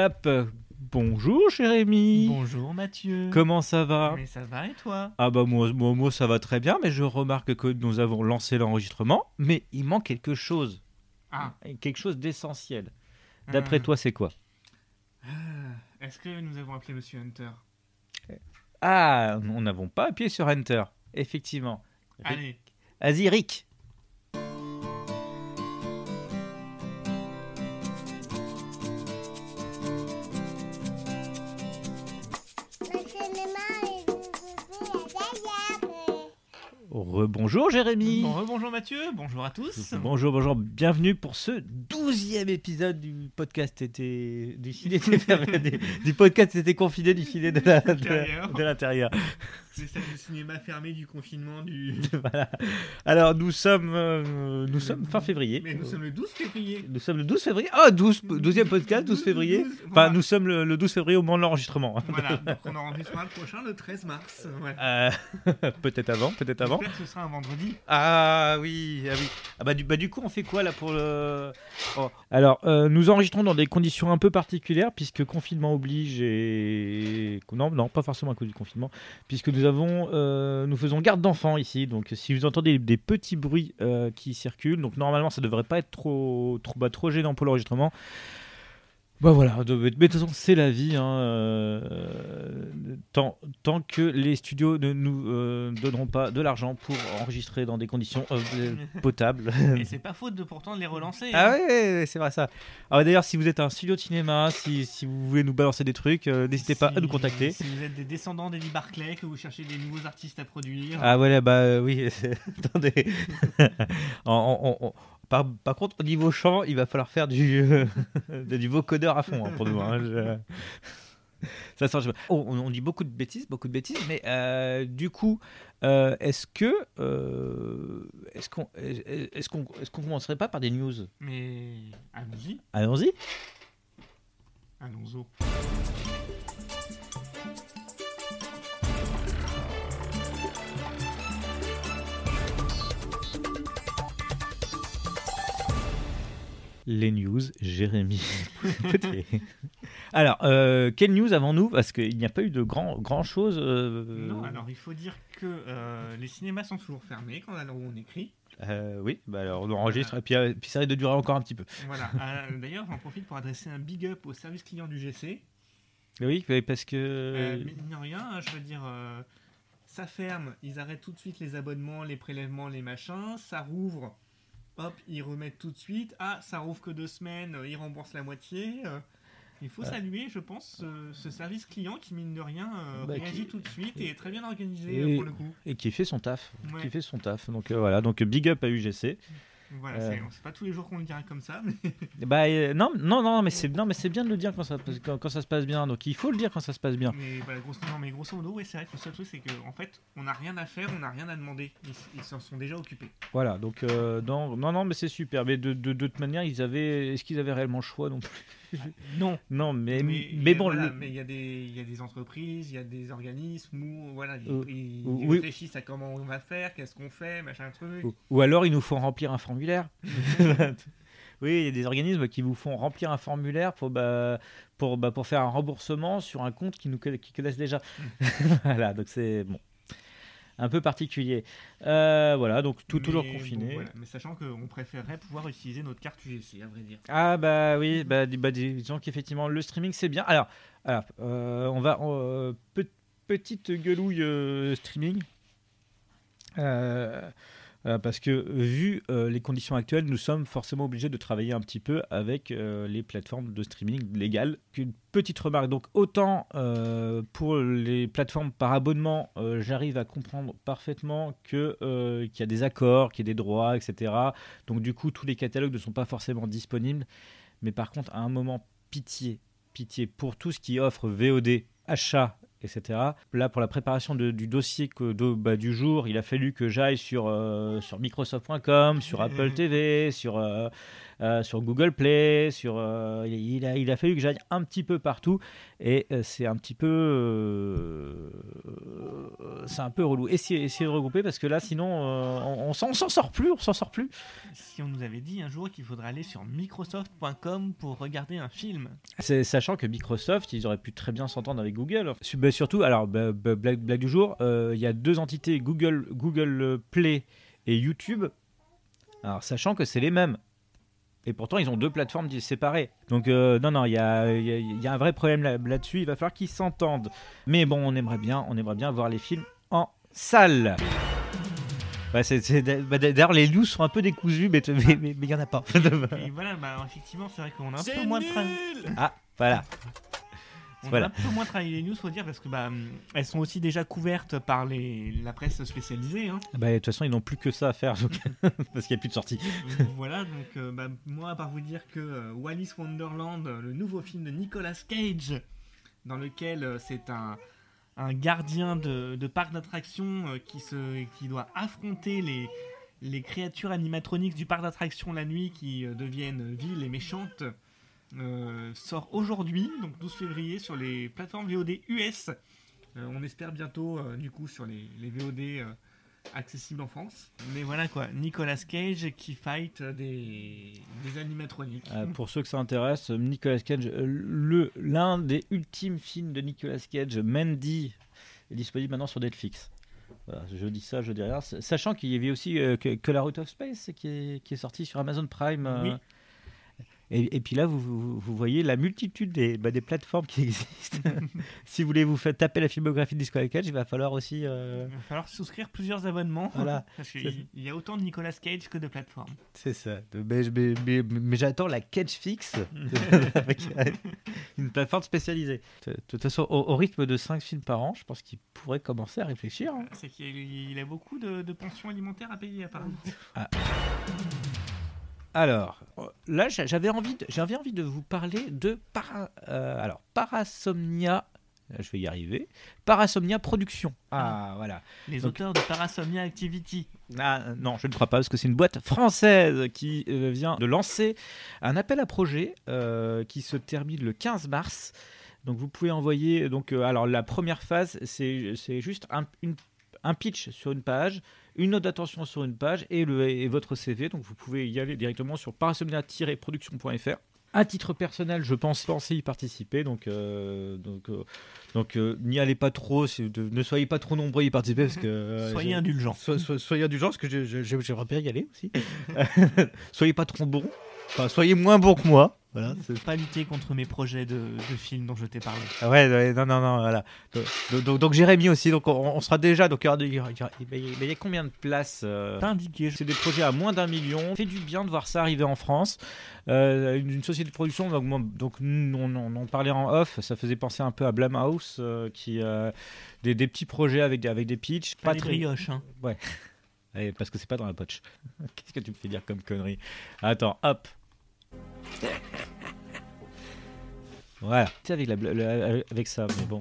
Hop, bonjour Jérémy. Bonjour Mathieu. Comment ça va? Mais ça va et toi? Ah bah moi, moi, moi, ça va très bien, mais je remarque que nous avons lancé l'enregistrement, mais il manque quelque chose, Ah, quelque chose d'essentiel. D'après euh, toi, c'est quoi? Euh, Est-ce que nous avons appelé Monsieur Hunter? Ah, nous n'avons pas appuyé sur Enter, effectivement. Allez, Vas-y, Rick. Rebonjour Jérémy. bon, bonjour Mathieu, bonjour à tous. Bonjour, bonjour, bienvenue pour ce douzième épisode du podcast été du filet était du, du podcast était confiné du filet de L'intérieur. C'est du cinéma fermé du confinement du... voilà. Alors nous sommes euh, nous sommes fin février. Mais nous sommes le 12 février. Nous sommes le 12 février. Ah, 12 12e podcast 12 février. 12, Enfin, voilà. nous sommes le, le 12 février au moment de l'enregistrement. Voilà, donc on enregistrera le prochain le 13 mars. Euh, peut-être avant, peut-être avant. J'espère que ce sera un vendredi. Ah oui, ah oui. Ah bah du, bah du coup, on fait quoi là pour le. Oh. Alors, euh, nous enregistrons dans des conditions un peu particulières puisque confinement oblige et. Non, non, pas forcément à cause du confinement, puisque nous avons. euh, nous faisons garde d'enfants ici. Donc, si vous entendez des petits bruits euh, qui circulent, donc normalement, ça devrait pas être trop, trop, bah, trop gênant pour l'enregistrement. Bah voilà, de, mais de toute façon, c'est la vie. hein, euh, tant, tant que les studios ne nous euh, donneront pas de l'argent pour enregistrer dans des conditions euh, potables. Et c'est pas faute de pourtant de les relancer. ah hein. ouais, c'est vrai ça. Ah ouais, D'ailleurs, si vous êtes un studio de cinéma, si, si vous voulez nous balancer des trucs, n'hésitez pas à nous contacter. Si vous êtes des descendants d'Eddie Barclay, que vous cherchez des nouveaux artistes à produire. Ah ouais, bah oui. Attendez. En- en- en- par, par contre, au niveau chant, il va falloir faire du, du vocodeur à fond hein, pour nous. hein, je- Ça sent- je- Oh, on, on dit beaucoup de bêtises, beaucoup de bêtises, mais euh, du coup, euh, est-ce que euh, est-ce qu'on est-ce qu'on est-ce qu'on commencerait pas par des news? Mais allons-y, Allons-y. allons-y. Les news, Jérémy. Alors, euh, quelle news avons-nous? Parce qu'il n'y a pas eu de grand, grand chose. euh, Non, alors il faut dire que euh, les cinémas sont toujours fermés quand alors on écrit. euh, oui, bah alors on enregistre et puis, puis ça risque de durer encore un petit peu. Voilà. D'ailleurs, j'en profite pour adresser un big up au service client du GC. Oui, parce que. Mine de rien, hein, je veux dire, ça ferme, ils arrêtent tout de suite les abonnements, les prélèvements, les machins, ça rouvre, hop, ils remettent tout de suite. Ah, ça rouvre que deux semaines, euh, ils remboursent la moitié. euh. il faut Ouais. saluer, je pense, ce, ce service client qui, mine de rien, euh, Bah, réagit qui- tout de suite et est très bien organisé euh, pour le coup. Et qui fait son taf. Ouais. Qui fait son taf. Donc euh, voilà, donc big up à UGC. Voilà, Euh. c'est pas tous les jours qu'on le dirait comme ça, mais Bah euh, non, non, non, mais c'est non, mais c'est bien de le dire quand ça, quand, quand ça se passe bien. Donc il faut le dire quand ça se passe bien. Mais, voilà, grosso, non, mais grosso modo, ouais, c'est vrai que le seul truc, c'est qu'en en fait, on n'a rien à faire, on n'a rien à demander. Ils ils s'en sont déjà occupés. Voilà, donc euh, non, non, non, mais c'est super. Mais de, de, de toute manière, ils avaient, est-ce qu'ils avaient réellement le choix non plus? Non. Non, mais mais, mais bon, voilà, le- mais il y, a des- il y a des entreprises, il y a des organismes où voilà, ils, Euh, ils- ils oui. réfléchissent à comment on va faire, qu'est-ce qu'on fait, machin truc. Ou, ou alors ils nous font remplir un formulaire. oui, il y a des organismes qui vous font remplir un formulaire pour, bah, pour, bah, pour faire un remboursement sur un compte qui nous qui connaissent déjà. voilà, donc c'est bon. Un peu particulier. Euh, voilà, donc tout, toujours confiné. bon, voilà. Mais sachant qu'on préférerait pouvoir utiliser notre carte UGC, à vrai dire. Ah bah oui, bah, bah, disons qu'effectivement le streaming c'est bien. Alors, alors euh, on va euh, pe- petite gueulouille euh, streaming. Euh, parce que vu euh, les conditions actuelles, nous sommes forcément obligés de travailler un petit peu avec euh, les plateformes de streaming légales. Une petite remarque, donc autant pour les plateformes par abonnement, j'arrive à comprendre parfaitement qu'il y a des accords, qu'il y a des droits, etc. Donc du coup, tous les catalogues ne sont pas forcément disponibles. Mais par contre, à un moment, pitié, pitié pour tout ce qui offre VOD, achat etc. Là, pour la préparation de- du dossier que, de- bah, du jour, il a fallu que j'aille sur, euh, sur Microsoft.com, sur Apple TV, sur, euh, euh, sur Google Play, sur, euh, il, a, il a fallu que j'aille un petit peu partout. Et euh, c'est un petit peu, c'est un peu relou. Essayez, essayez de regrouper parce que là, sinon, on, on s'en sort plus, on s'en sort plus. Si on nous avait dit un jour qu'il faudrait aller sur Microsoft.com pour regarder un film. Sachant que Microsoft, ils auraient pu très bien s'entendre avec Google. Bah, surtout, alors, bah, bah, blague, blague du jour, il y a deux entités, Google, Google Play et YouTube. Alors, sachant que c'est les mêmes. Et pourtant, ils ont deux plateformes séparées. Donc, euh, non, non, il y a, il y a- il y a un vrai problème là- là-dessus. il va falloir qu'ils s'entendent. Mais bon, on aimerait bien, on aimerait bien voir les films en salle. C'est- bah, D'ailleurs, les news sont un peu décousues, mais mais- mais il n'y en a pas. Et voilà, bah, effectivement, c'est vrai qu'on a un peu moins de ah, voilà. On Voilà. a un peu moins travaillé les news, faut dire, parce que bah, elles sont aussi déjà couvertes par les, la presse spécialisée. hein. Bah, de toute façon, ils n'ont plus que ça à faire, donc- parce qu'il n'y a plus de sortie. voilà, donc euh, bah, moi, à part vous dire que euh, Wallis Wonderland, euh, le nouveau film de Nicolas Cage, dans lequel euh, c'est un, un gardien de, de parc d'attractions euh, qui, se, qui doit affronter les, les créatures animatroniques du parc d'attractions la nuit qui euh, deviennent viles et méchantes, euh, sort aujourd'hui, donc 12 février, sur les plateformes VOD US. Euh, on espère bientôt, euh, du coup, sur les, les VOD euh, accessibles en France. Mais voilà quoi, Nicolas Cage qui fight des, des animatroniques. Euh, pour ceux que ça intéresse, Nicolas Cage, le l'un des ultimes films de Nicolas Cage, Mandy, est disponible maintenant sur Netflix. Voilà, je dis ça, je dis rien. Sachant qu'il y avait aussi euh, que, que la Route of Space qui est, qui est sorti sur Amazon Prime. euh, Oui. Et, et puis là, vous, vous, vous voyez la multitude des, bah, des plateformes qui existent. si vous voulez vous faire taper la filmographie de Nicolas Cage, il va falloir aussi. euh, Il va falloir souscrire plusieurs abonnements. Voilà. Parce qu'il il y a autant de Nicolas Cage que de plateformes. C'est ça. Mais, mais- mais- mais j'attends la Cage Fix avec une plateforme spécialisée. De de toute façon, au, au rythme de 5 films par an, je pense qu'il pourrait commencer à réfléchir. hein. C'est qu'il il a beaucoup de, de pensions alimentaires à payer apparemment. Alors, euh, là, j'a- j'avais envie, de- j'avais envie de vous parler de para- euh, alors, Parasomnia. Je vais y arriver. Parasomnia Production. Ah, voilà. Les Donc- auteurs de Parasomnia Activity. Ah, non, je ne crois pas, parce que c'est une boîte française qui euh, vient de lancer un appel à projet euh, qui se termine le 15 mars. Donc vous pouvez envoyer. Donc, euh, alors la première phase, c'est c'est juste un, une- un pitch sur une page, une note d'attention sur une page et, le, et votre CV. Donc vous pouvez y aller directement sur parasomnia-production.fr. À titre personnel, je pense penser y participer, donc euh, donc euh, donc euh, n'y allez pas trop, de- ne soyez pas trop nombreux à y participer parce que Soyez indulgents. So- so- soyez indulgents parce que j'aimerais bien y aller aussi. soyez pas trop bons. Enfin, soyez moins bons que moi. Voilà. c'est- Pas lutter contre mes projets de, de films dont je t'ai parlé. Ah Ouais, ouais, non, non, non, voilà. Donc, donc, donc Jérémy aussi, donc on, on sera déjà. Donc il y, il a combien de places euh, Pas indiqué. C'est des projets à moins d'un million. Fait du bien de voir ça arriver en France. Euh, une, une société de production, donc, moi- donc nous, on, on en parlait en off, ça faisait penser un peu à Blumhouse, euh, qui euh, des, des petits projets avec des, avec des pitchs. Pas des brioches. Hein. Ouais, parce que c'est pas dans la poche. Qu'est-ce que tu me fais dire comme connerie? Attends, hop. Voilà. Tu sais, avec, ça, mais bon.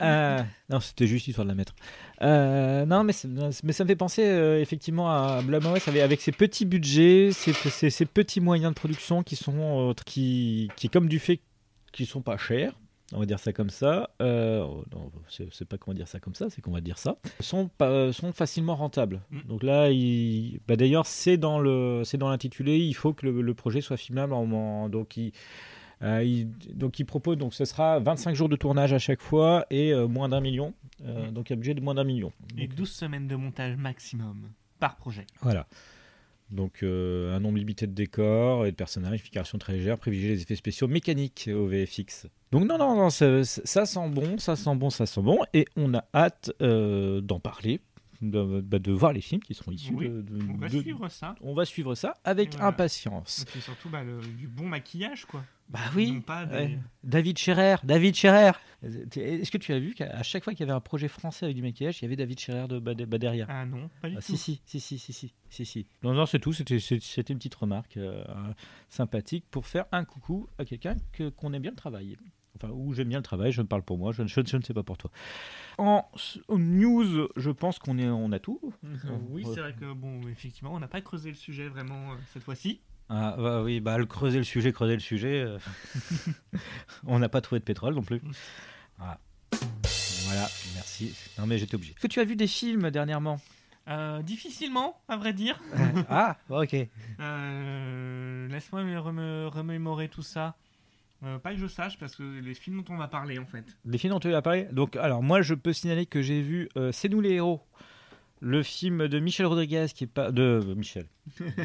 Euh, non, c'était juste histoire de la mettre. Euh, non, mais, c'est- ça me fait penser euh, effectivement à Blumhouse avec, avec ses petits budgets, ses, petits moyens de production qui sont euh, qui, comme du fait qu'ils sont pas chers, on va dire ça comme ça. Euh, non, c'est pas qu'on va dire ça comme ça, c'est qu'on va dire ça. Sont pas, sont facilement rentables. Mm. Donc là, il, bah d'ailleurs, c'est dans le, c'est dans l'intitulé. Il faut que le, le projet soit filmable en, en- donc il, euh, il- donc il propose donc ce sera 25 jours de tournage à chaque fois et euh, moins d'un million. Euh, Mm. donc un budget de moins d'un million. Et Donc, 12 semaines de montage maximum par projet. voilà. Donc euh, un nombre limité de décors et de personnages, figuration très légère, privilégier les effets spéciaux mécaniques au VFX. Donc non, non, non, ça, ça sent bon, ça sent bon, ça sent bon, et on a hâte euh, d'en parler, de, bah, de voir les films qui seront issus Oui, de, de- On va suivre ça. on va suivre ça avec voilà. impatience. Et puis surtout bah, le- du bon maquillage, quoi. Bah oui, Non pas des- ouais. David Scherer, David Scherer. Est-ce que tu as vu qu'à chaque fois qu'il y avait un projet français avec du maquillage, il y avait David Scherer de, bah, de- bah, derrière Ah non, pas du Ah, tout. si, si, si, si, si, si, si, si. Non, non, c'est tout. C'était, une petite remarque euh, sympathique pour faire un coucou à quelqu'un que, qu'on aime bien le travail. Enfin, où j'aime bien le travail, je parle pour moi, je, je- je ne sais pas pour toi. En news, je pense qu'on on a tout. oui, Ouais. c'est vrai que, bon, effectivement, on n'a pas creusé le sujet vraiment euh, cette fois-ci. Ah bah oui, bah le creuser le sujet, creuser le sujet. euh, on n'a pas trouvé de pétrole non plus. Voilà. Voilà, merci. Non mais j'étais obligé. Est-ce que tu as vu des films dernièrement? Euh, difficilement, à vrai dire. Ah, ok. Euh, Laisse-moi me remémorer tout ça. Euh, pas que je sache, parce que les films dont on va parler, en fait. Les films dont tu as parlé. Donc, alors moi, je peux signaler que j'ai vu euh, C'est nous les héros, le film de Michel Rodriguez qui est pas de euh, Michel,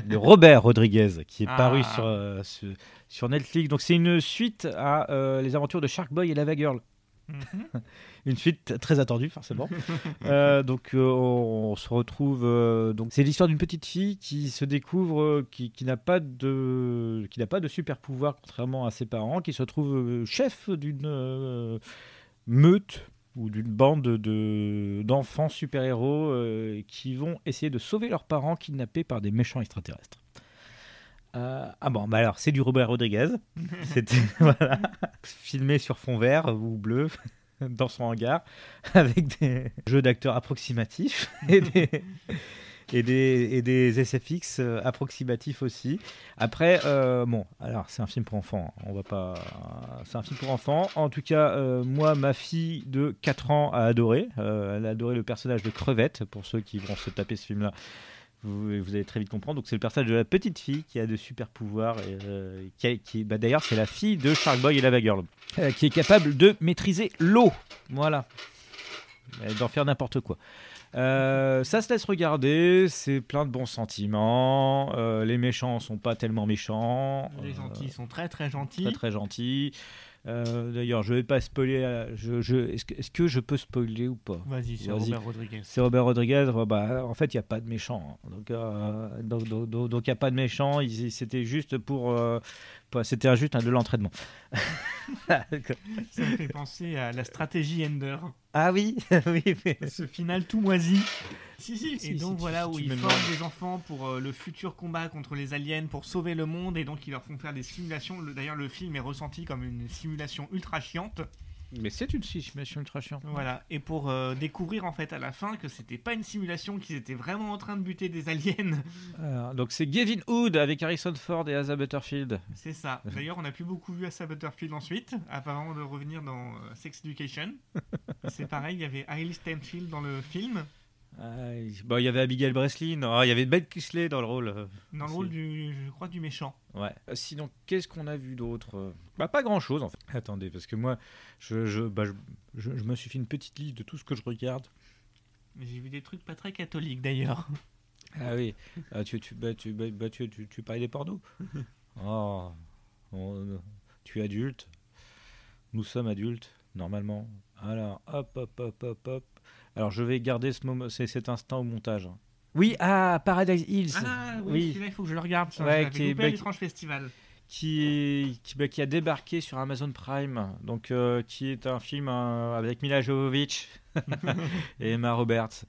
de Robert Rodriguez qui est Ah. paru sur, euh, sur sur Netflix. Donc c'est une suite à euh, les aventures de Shark Boy et Lava Girl. Mhm. Une suite très attendue forcément. Euh, donc on, se retrouve. donc c'est l'histoire d'une petite fille qui se découvre, qui, qui n'a pas de, qui n'a pas de super pouvoir contrairement à ses parents, qui se trouve chef d'une meute ou d'une bande de d'enfants super héros qui vont essayer de sauver leurs parents kidnappés par des méchants extraterrestres. Euh, ah bon, bah alors c'est du Robert Rodriguez. C'était voilà, filmé sur fond vert ou bleu dans son hangar avec des jeux d'acteurs approximatifs et des, et des, et des SFX euh, approximatifs aussi. Après, euh, bon, alors c'est un film pour enfants. hein. On va pas. C'est un film pour enfants. En tout cas, euh, moi, ma fille de 4 ans a adoré. Elle a adoré le personnage de Crevette. Pour ceux qui vont se taper ce film-là, vous, allez très vite comprendre. Donc c'est le personnage de la petite fille qui a de super pouvoirs. Qui, bah, D'ailleurs, c'est la fille de Shark Boy et Lava Girl, qui est capable de maîtriser l'eau. Voilà. D'en faire n'importe quoi. Euh, ça se laisse regarder, c'est plein de bons sentiments. euh, les méchants sont pas tellement méchants. Les euh, gentils sont très très gentils. très très gentils. Euh, D'ailleurs, je vais pas spoiler. Je, je, Est-ce que, je peux spoiler ou pas? Vas-y, c'est. Robert Rodriguez. c'est Robert Rodriguez. bah, en fait, il n'y a pas de méchant. hein. Donc, euh, donc, donc, donc- donc, il n'y a pas de méchant. Il- C'était juste pour. euh, pour- C'était juste un de l'entraînement. Ça me fait penser à la stratégie Ender. ah oui, oui. mais- Ce final tout moisi. Si, si, Et si, donc voilà si où ils me forment des enfants pour euh, le futur combat contre les aliens, pour sauver le monde, et donc ils leur font faire des simulations. Le- D'ailleurs, le film est ressenti comme une simulation ultra chiante. Mais c'est une simulation ultra chiante. Voilà. Et pour euh, découvrir en fait à la fin que c'était pas une simulation, qu'ils étaient vraiment en train de buter des aliens. Alors, donc c'est Gavin Hood avec Harrison Ford et Asa Butterfield. C'est ça. D'ailleurs, on n'a plus beaucoup vu Asa Butterfield ensuite, avant de revenir dans euh, Sex Education. C'est pareil, il y avait Hailey Steinfeld dans le film, Ah, il- bon, y avait Abigail Breslin. Ah, il y avait Ben Kingsley dans le rôle. euh, dans le rôle du, je crois, du méchant. Ouais. Euh, Sinon, qu'est-ce qu'on a vu d'autre Euh, Bah, pas grand-chose en fait. Attendez, parce que moi, je, je, bah, je, je- me suis fait une petite liste de tout ce que je regarde. J'ai vu des trucs pas très catholiques d'ailleurs. Ah oui. Ah, tu, tu, bah, tu, bah, bah, tu, tu, tu parlais des pornos? Oh. On- tu es adulte. Nous sommes adultes, normalement. Alors, hop, hop, hop, hop, hop. Alors, je vais garder ce moment, c'est cet instant au montage. hein. Oui, ah, Paradise Hills. Ah oui, Oui. celui-là, il faut que je le regarde. Ça, Ouais, qui est- bah, l'étrange festival. qui, qui, bah, qui a débarqué sur Amazon Prime, donc euh, qui est un film euh, avec Mila Jovovich et Emma Roberts.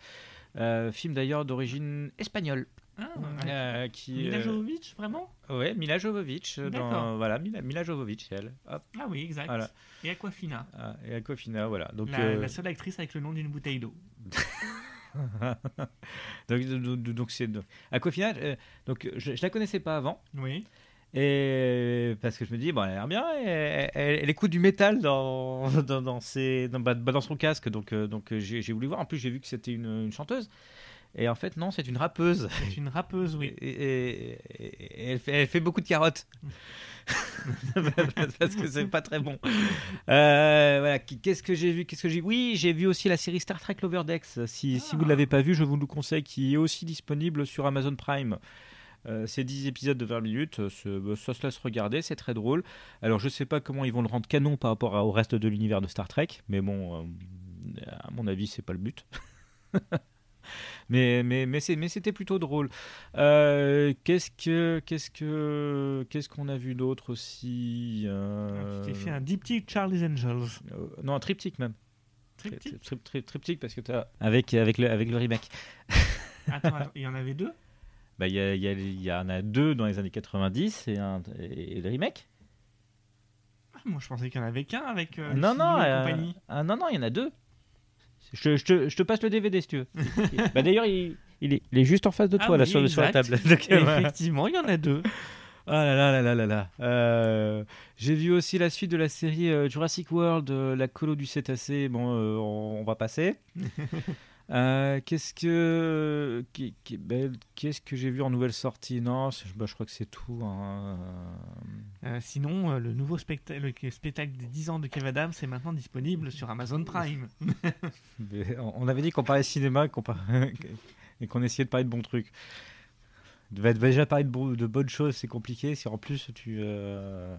Euh, film d'ailleurs d'origine espagnole. Ah, Euh, qui, Mila euh, Jovovich, vraiment? Ouais, Mila Jovovich. euh. Dans, voilà, Mila, Mila Jovovich, elle. Hop, Ah oui, exact. Voilà. Et Aquafina, ah, et Aquafina, voilà. Donc, la, euh, la seule actrice avec le nom d'une bouteille d'eau. donc, donc, donc c'est Aquafina. euh, donc, je, je la connaissais pas avant. Oui. Et parce que je me dis, bon, elle a l'air bien, elle, elle- elle écoute du métal dans, dans, dans ses, dans, bah, bah, dans son casque, donc, euh, donc euh, j'ai j'ai voulu voir. En plus, j'ai vu que c'était une, une chanteuse. Et en fait, non, c'est une rappeuse. C'est une rappeuse, oui. Et, et- et- et elle, fait, elle fait beaucoup de carottes. parce que c'est pas très bon. Euh, voilà, qu'est-ce que j'ai vu Qu'est-ce que j'ai Oui, j'ai vu aussi la série Star Trek Lower Decks. Si, si vous ne Ah. l'avez pas vu, je vous le conseille, qui est aussi disponible sur Amazon Prime. Euh, c'est 10 épisodes de 20 minutes, ça se laisse regarder, c'est très drôle. Alors je sais pas comment ils vont le rendre canon par rapport au reste de l'univers de Star Trek, mais bon, euh, à mon avis, c'est pas le but. mais mais mais c'est mais c'était plutôt drôle. Euh, qu'est-ce que qu'est-ce que qu'est-ce qu'on a vu d'autre aussi euh, Tu t'es fait un diptyque Charlie's Angels. euh, non un triptyque même. Tri- Triptyque tri- tri- triptyque parce que t'as avec avec le avec le remake. Attends, attends, il y en avait deux? Bah il y, a- il y, a- y en a deux dans les années 90 et un et, et le remake. Ah, Moi, je pensais qu'il y en avait qu'un avec euh, non, non, et euh, compagnie. ah, non, non, il y en a deux. Je, te- je te, je te passe le DVD si tu veux. bah, D'ailleurs, il, il, est, il est juste en face de Ah toi, là, oui, sur, sur la table. Donc, voilà. Effectivement, il y en a deux. Ah là là là là là là. Euh, J'ai vu aussi la suite de la série euh, Jurassic World, euh, la colo du cétacé. Bon, euh, on, on va passer. Euh, Qu'est-ce que ben, qu'est-ce que j'ai vu en nouvelle sortie? Non, bah, je crois que c'est tout. hein. Euh, sinon, euh, le nouveau spectacle, le spectacle des 10 ans de Kev Adams est maintenant disponible sur Amazon Prime. On avait dit qu'on parlait cinéma et qu'on par- et qu'on essayait de parler de bons trucs. Déjà parler de, bo- de bonnes choses, c'est compliqué. Si en plus tu euh,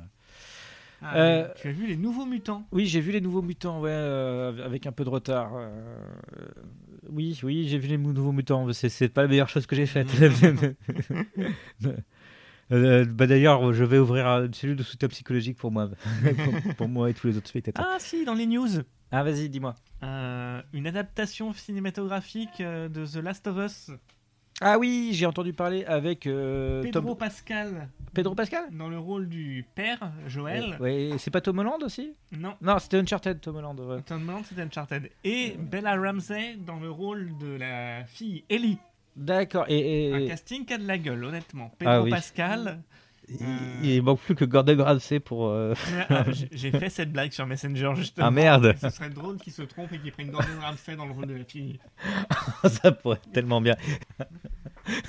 Ah, Euh, Tu as vu les nouveaux mutants Oui, j'ai vu les nouveaux mutants, ouais, euh, avec un peu de retard. euh, oui, oui, j'ai vu les nouveaux mutants. C'est, pas la meilleure chose que j'ai faite. Euh, bah d'ailleurs, je vais ouvrir une cellule de soutien psychologique pour moi, pour, pour moi et tous les autres spectateurs. Ah si, dans les news. Ah, vas-y, dis-moi. Une adaptation cinématographique de The Last of Us. Ah oui, j'ai entendu parler avec euh, Pedro Tom- Pascal Pedro Pascal? dans le rôle du père, Joël. Ouais, c'est pas Tom Holland aussi? Non, Non, c'était Uncharted, Tom Holland. ouais. Tom Holland c'était Uncharted. Et Bella Ramsey dans le rôle de la fille Ellie. D'accord. Et, Un casting qui a de la gueule, honnêtement. Pedro Ah oui. Pascal. Il, il manque plus que Gordon Ramsay pour. euh, Ah, j'ai- J'ai fait cette blague sur Messenger justement. Ah merde Ce serait drôle qu'il se trompe et qu'il prenne Gordon Ramsay dans le rôle de la fille. Ça pourrait être tellement bien.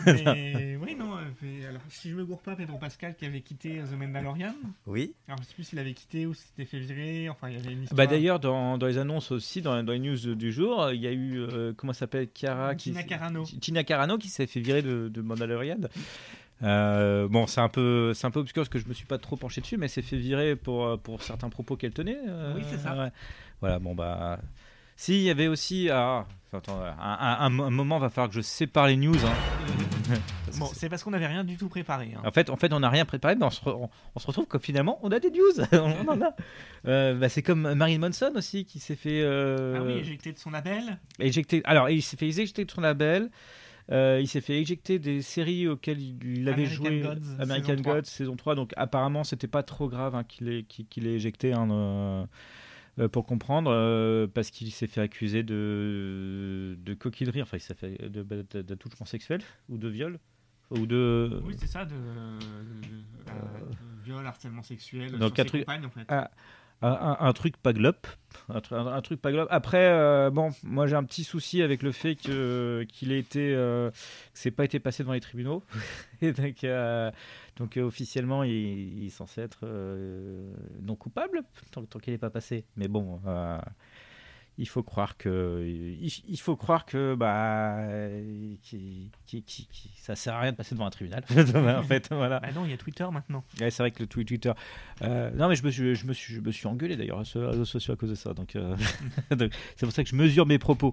Mais oui, non. euh, mais alors, si je me gourre pas, Pedro Pascal qui avait quitté The Mandalorian. Oui. Alors, je sais plus s'il avait quitté ou s'il s'était fait virer. Enfin, il y avait une histoire. Bah d'ailleurs, dans, dans les annonces aussi, dans, dans les news du jour, il y a eu, euh, comment s'appelle, Chiara qui- Tina Carano. Tina Carano qui s'est fait virer de, de Mandalorian. Euh, bon, c'est un peu, c'est un peu obscur parce que je me suis pas trop penché dessus, mais elle s'est fait virer pour euh, pour certains propos qu'elle tenait. euh, Oui, c'est ça. ouais. Voilà, bon bah, si il y avait aussi, ah, attends, un, un- un- moment va falloir que je sépare les news. hein. Bon, c'est- parce qu'on n'avait rien du tout préparé. hein. en fait, en fait, on n'a rien préparé, mais on se, re- on, on se retrouve que finalement, on a des news. on en a. Euh, bah, c'est comme Marilyn Manson aussi qui s'est fait. euh, Ah oui, éjecté de son label. éjecter. Alors, il s'est fait éjecter de son label. Euh, il s'est fait éjecter des séries auxquelles il avait American joué. Gods, American saison 3. Gods, saison 3. Donc, apparemment, c'était pas trop grave hein, qu'il ait, qu'il- ait éjecté. hein, euh, euh, pour comprendre, euh, parce qu'il s'est fait accuser de, de coquinerie, enfin, il s'est fait d'attouchement sexuel ou de viol ou de. Oui, c'est ça, de, de- de- de viol, harcèlement sexuel. Donc, sur ses truc- en fait. Ah, un, truc pas glop. Un, tru- un- un truc. Après, euh, bon, moi j'ai un petit souci avec le fait que qu'il ait été, euh, que c'est pas été passé devant les tribunaux. Et donc, euh, donc officiellement, il, il est censé être non coupable tant, tant qu'il n'est pas passé. Mais bon. Il faut croire que il, faut croire que bah qui, qui, qui- qui- ça sert à rien de passer devant un tribunal en fait voilà Bah non, il y a Twitter maintenant. Ouais, c'est vrai que le Twitter. Euh, non, mais je me suis, je me suis, je me suis engueulé d'ailleurs sur les réseaux sociaux à cause de ça. Donc, euh, donc, c'est pour ça que je mesure mes propos.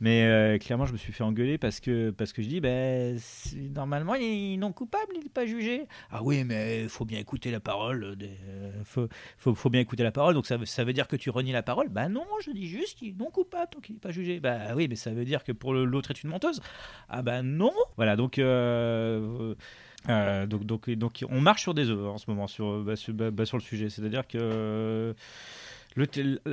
Mais euh, clairement, je me suis fait engueuler parce que, parce que je dis, ben, c'est- normalement, il est non coupable, il n'est pas jugé. Ah oui, mais il faut bien écouter la parole. Des, euh, faut, faut, faut bien écouter la parole. Donc ça, veut- ça veut dire que tu renies la parole? Bah non, je dis juste qu'il est non coupable tant qu'il n'est pas jugé. Bah oui, mais ça veut dire que pour l'autre est une menteuse. Ah bah non. Voilà, donc. euh, euh, donc, donc, donc, on marche sur des œufs en ce moment sur, bah, sur, bah, bah, sur le sujet. C'est-à-dire que le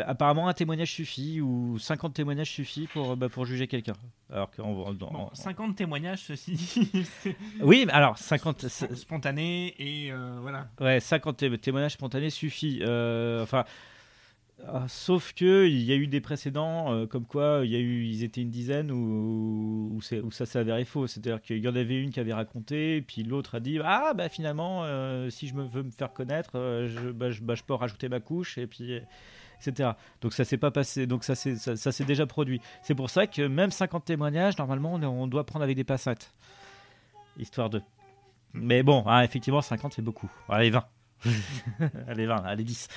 apparemment un témoignage suffit ou 50 témoignages suffit pour, bah, pour juger quelqu'un. Alors qu'on dans- Bon, en- 50 témoignages, ceci dit, oui, mais alors 50, spon- spontané et euh, voilà. ouais, 50 té- témoignages spontanés suffit. Euh, enfin. Ah, Sauf que il y a eu des précédents, euh, comme quoi il y a eu, ils étaient une dizaine où, ça s'est avéré faux. C'est-à-dire qu'il y en avait une qui avait raconté, puis l'autre a dit ah bah finalement euh, si je me veux me faire connaître, euh, je, bah, je, bah, je peux rajouter ma couche et puis etc. Donc ça s'est pas passé, donc ça s'est ça, déjà produit. C'est pour ça que même 50 témoignages normalement on, on doit prendre avec des passettes, histoire de. Mais bon, ah, effectivement 50 c'est beaucoup. Allez 20, allez 20, allez 10.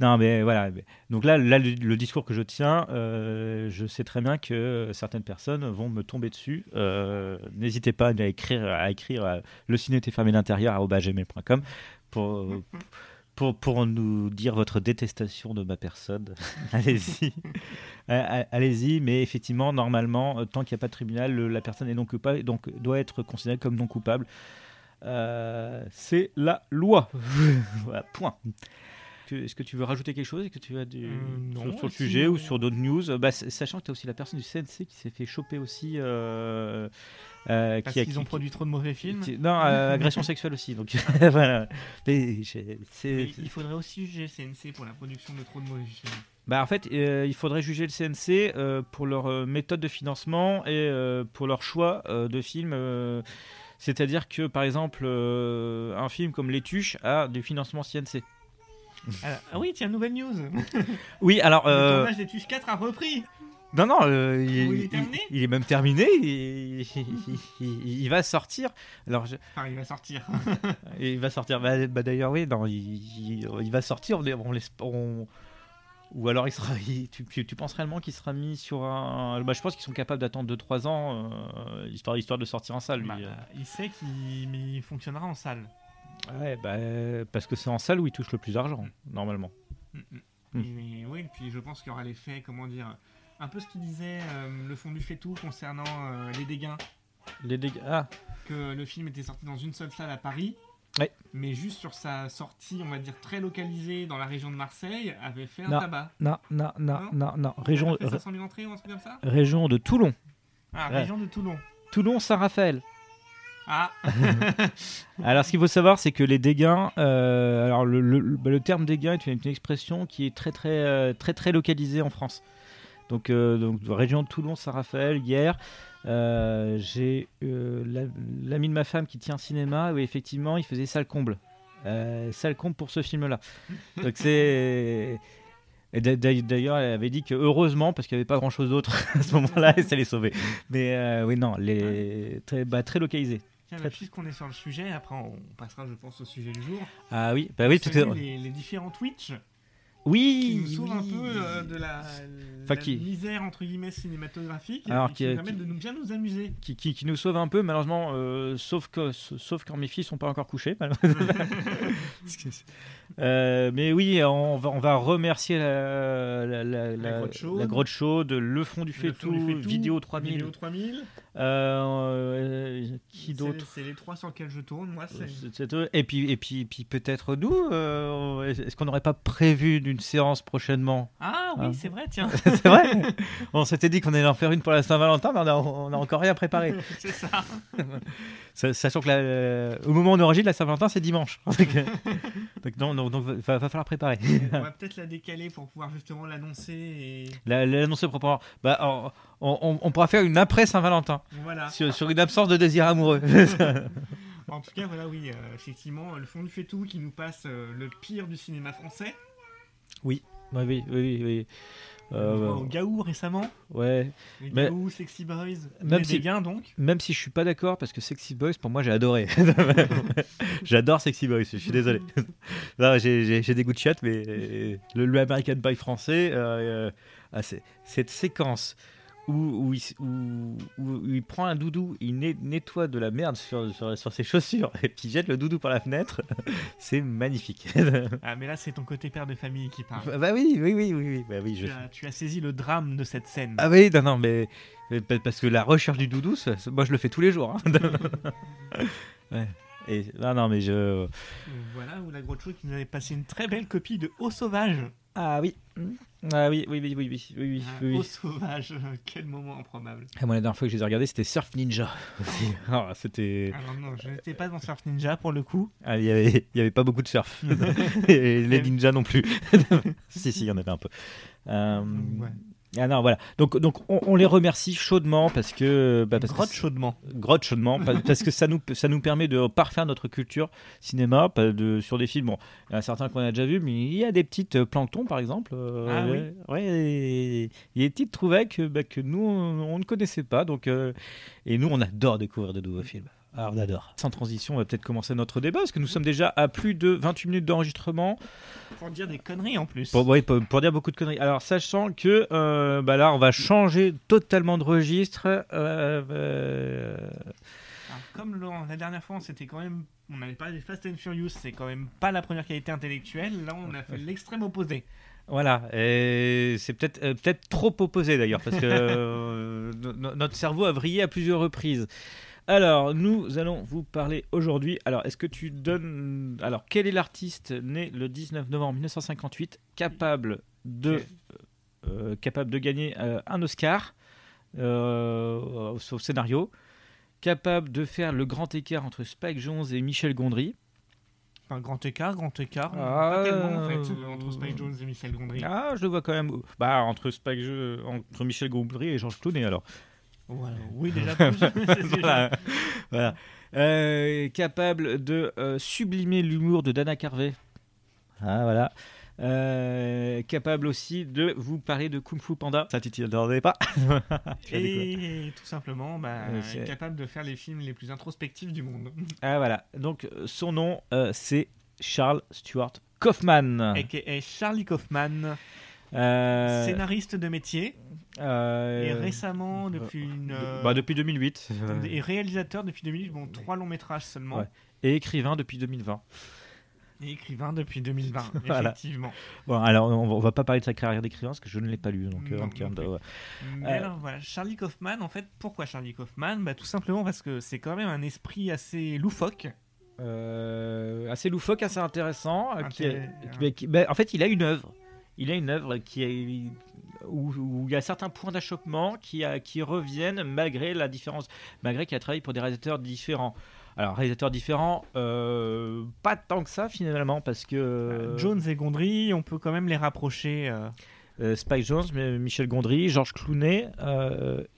Non, mais voilà. Donc là, là le, le discours que je tiens, euh, je sais très bien que certaines personnes vont me tomber dessus. Euh, N'hésitez pas à écrire, à écrire à le ciné était fermé d'intérieur gmail.com pour, pour, pour nous dire votre détestation de ma personne. Allez-y. Euh, Allez-y, mais effectivement, normalement, euh, tant qu'il n'y a pas de tribunal, le- la personne est non coupable, donc doit être considérée comme non coupable. Euh, C'est la loi. voilà, point. Que, est-ce que tu veux rajouter quelque chose? Est-ce que tu as du, Euh, non, sur, sur le sujet ou sur d'autres news? Bah, Sachant que tu as aussi la personne du CNC qui s'est fait choper aussi. euh, euh, Parce qui qu'ils qui- ont qui- produit trop de mauvais films? non, euh, agression sexuelle aussi. Donc voilà. Mais c'est- Mais il faudrait aussi juger CNC pour la production de trop de mauvais films. Bah, en fait, euh, il faudrait juger le CNC euh, pour leur euh, méthode de financement et pour leur choix de films. C'est-à-dire que, par exemple, un film comme Les Tuches a du financement CNC. Ah, ah oui, tiens, nouvelle news. Oui, alors. Le euh, tournage des Tuches 4 a repris. non, non, euh, il, est il- terminé il est même terminé. Il, va sortir. Alors, je- Enfin, il va sortir. il va sortir. Bah, bah, D'ailleurs, oui, non, il, va sortir. On, on Ou alors, il sera. il- tu, penses réellement qu'il sera mis sur un. Bah, je pense qu'ils sont capables d'attendre 2-3 ans, euh, histoire, histoire de sortir en salle. Lui. Bah, il sait qu'il fonctionnera en salle. Ouais, bah, parce que c'est en salle où il touche le plus d'argent, normalement. Mm, mm. Mm. Et, oui, et puis je pense qu'il y aura l'effet, comment dire, un peu ce qu'il disait euh, le fond du fait tout concernant euh, les dégâts. Les dégâts. Ah, Que le film était sorti dans une seule salle à Paris. Ouais. Mais juste sur sa sortie, on va dire très localisée dans la région de Marseille, avait fait un Non. tabac. non, non, non, Non non, non. Région, avait fait 500 000 entrées ou un truc comme ça? région de Toulon. Ah, Ouais. région de Toulon. Toulon, Saint-Raphaël. Ah, Alors, ce qu'il faut savoir, c'est que les dégâts, euh, alors le, le- le- bah, le terme dégâts est une, une expression qui est très très euh, très très localisée en France. Donc, euh, donc région de Toulon, Saint-Raphaël. Hier, euh, j'ai la- l'ami de ma femme qui tient un cinéma où effectivement il faisait salle comble, salle comble pour ce film-là. Donc c'est D'ailleurs, elle avait dit que heureusement, parce qu'il n'y avait pas grand chose d'autre à ce moment-là, et ça les sauvait. Mais euh, oui, non, les... très, bah, très localisé. Tiens, bah, puisqu'on est sur le sujet, après on passera, je pense, au sujet du jour. Ah oui, bah oui, tout est... savez, les, les différents Twitch Oui, qui nous sauvent un peu euh, de la, Enfin, la qui- misère entre guillemets cinématographique Alors, et qui, qui- nous permettent de nous bien nous amuser. qui, qui, qui nous sauve un peu, malheureusement, euh, sauf, que, sauf quand mes filles sont pas encore couchées. Parce que Euh, mais oui, on va, on va remercier la, la, la, La Grotte Chaude. la Grotte Chaude, le fond du du Fétou, Vidéo 3000. Vidéo 3000. Euh, euh, qui d'autre C'est les trois sur lesquels je tourne. Moi, c'est. C'est eux. Et puis, et puis, puis peut-être nous, euh, est-ce qu'on n'aurait pas prévu d'une séance prochainement Ah oui, Ah. c'est vrai, tiens. C'est vrai On s'était dit qu'on allait en faire une pour la Saint-Valentin, mais on a, on a encore rien préparé. c'est ça. Sa- Sachant que la- euh, au moment où on enregistre, la Saint-Valentin, c'est dimanche. donc, donc non, non, donc va, va falloir préparer. On va peut-être la décaler pour pouvoir justement l'annoncer. Et... La- L'annoncer proprement. Bah, on, on- on pourra faire une après Saint-Valentin Voilà. sur, sur une absence de désir amoureux. En tout cas, voilà, oui, euh, effectivement, le fond du fait tout qui nous passe euh, le pire du cinéma français. oui, oui, oui, oui. oui. Euh, au Gaou récemment. ouais. Les Mais- Gaou, Sexy Boys. Même si- Dégains, donc. Même si je suis pas d'accord, parce que Sexy Boys, pour moi, j'ai adoré. J'adore Sexy Boys, je suis désolé. J'ai- des goûts de chat, mais le, le American Pie français, euh, ah, cette séquence où, où, il, où- où il prend un doudou, il net- nettoie de la merde sur, sur, sur ses chaussures, et puis il jette le doudou par la fenêtre, c'est magnifique. Ah, mais là, c'est ton côté père de famille qui parle. bah oui, oui, oui, oui, oui, bah oui, je... Tu as, tu as saisi le drame de cette scène. Ah oui, non, non, mais, mais pa- parce que la recherche du doudou, ça- moi je le fais tous les jours. hein. ouais. Et, non, non, mais je... Voilà, où la grotte chaude qui nous avait passé une très belle copie de Eau Sauvage. Ah oui. Ah oui, oui, oui, oui, oui, oui, oui, Ah, oui. Eau Sauvage, euh, quel moment improbable. Ah, moi, la dernière fois que je les ai regardés, c'était Surf Ninja. aussi. Ah, c'était... Alors non, je n'étais pas dans Surf Ninja pour le coup. Ah, il y avait, il y avait pas beaucoup de surf. Et les ninjas non plus. si, si, il y en avait un peu. Euh, Ouais. Ah non, voilà. Donc, donc on, on les remercie chaudement parce que... bah, parce que Grotte chaudement. grotte chaudement pa- parce que ça nous ça nous permet de parfaire notre culture cinéma de sur des films bon il y en a certains qu'on a déjà vus mais il y a des petites euh, planctons par exemple euh, Ah oui. ouais, ouais, il y a des petites trouvailles que, bah, que nous on, on ne connaissait pas donc euh, et nous on adore découvrir de nouveaux films alors on adore. Sans transition, on va peut-être commencer notre débat parce que nous sommes déjà à plus de 28 minutes d'enregistrement Pour dire des conneries en plus. pour, ouais, pour, pour dire beaucoup de conneries. Alors, sachant que euh, bah là, on va changer totalement de registre. euh, euh, Alors, comme la dernière fois, on s'était quand même. On avait parlé des Fast and Furious, c'est quand même pas la première qualité intellectuelle. Là, on a fait l'extrême opposé. Voilà, et c'est peut-être euh, peut-être trop opposé d'ailleurs, parce que euh, no- no- notre cerveau a vrillé à plusieurs reprises. Alors, nous allons vous parler aujourd'hui. Alors, est-ce que tu donnes. Alors, quel est l'artiste né le 19 novembre 1958 capable de, Ok. euh, capable de gagner euh, un Oscar euh, au, scénario Capable de faire le grand écart entre Spike Jones et Michel Gondry? Un grand écart, grand écart. Ah, pas tellement en fait, euh, euh, entre Spike Jones et Michel Gondry. Ah, je le vois quand même. Bah, entre Spike entre Michel Gondry et Georges Clooney, alors. Voilà. Oui, déjà plus. Voilà. Voilà. Euh, capable de euh, sublimer l'humour de Dana Carvey. Ah, voilà. Euh, capable aussi de vous parler de Kung Fu Panda. Ça, tu t'y attendais pas. Et tout simplement, bah, Euh, capable de faire les films les plus introspectifs du monde. Ah, voilà. Donc, euh, son nom, euh, c'est Charles Stuart Kaufman. A.K.A. Charlie Kaufman, Euh, scénariste de métier, euh, et récemment, depuis une. euh, bah, depuis 2008. Et réalisateur depuis 2008, bon, trois longs métrages seulement. Ouais. Et écrivain depuis 2020. Et écrivain depuis 2020, Voilà. effectivement. Bon, alors, on va- pas parler de sa carrière d'écrivain parce que je ne l'ai pas lu. Donc, euh, Non, donc, non plus. ouais. Mais Euh. alors voilà, Charlie Kaufman, en fait, pourquoi Charlie Kaufman? Bah, Tout simplement parce que c'est quand même un esprit assez loufoque. Euh, assez loufoque, assez intéressant. qui qui- ben, en fait, il a une œuvre. Il a une œuvre qui est, où, où il y a certains points d'achoppement qui, a- qui reviennent malgré la différence, malgré qu'il a travaillé pour des réalisateurs différents. Alors, réalisateurs différents, euh, pas tant que ça finalement, parce que Euh, Jones et Gondry, on peut quand même les rapprocher. euh, Spike Jones, Michel Gondry, Georges Clooney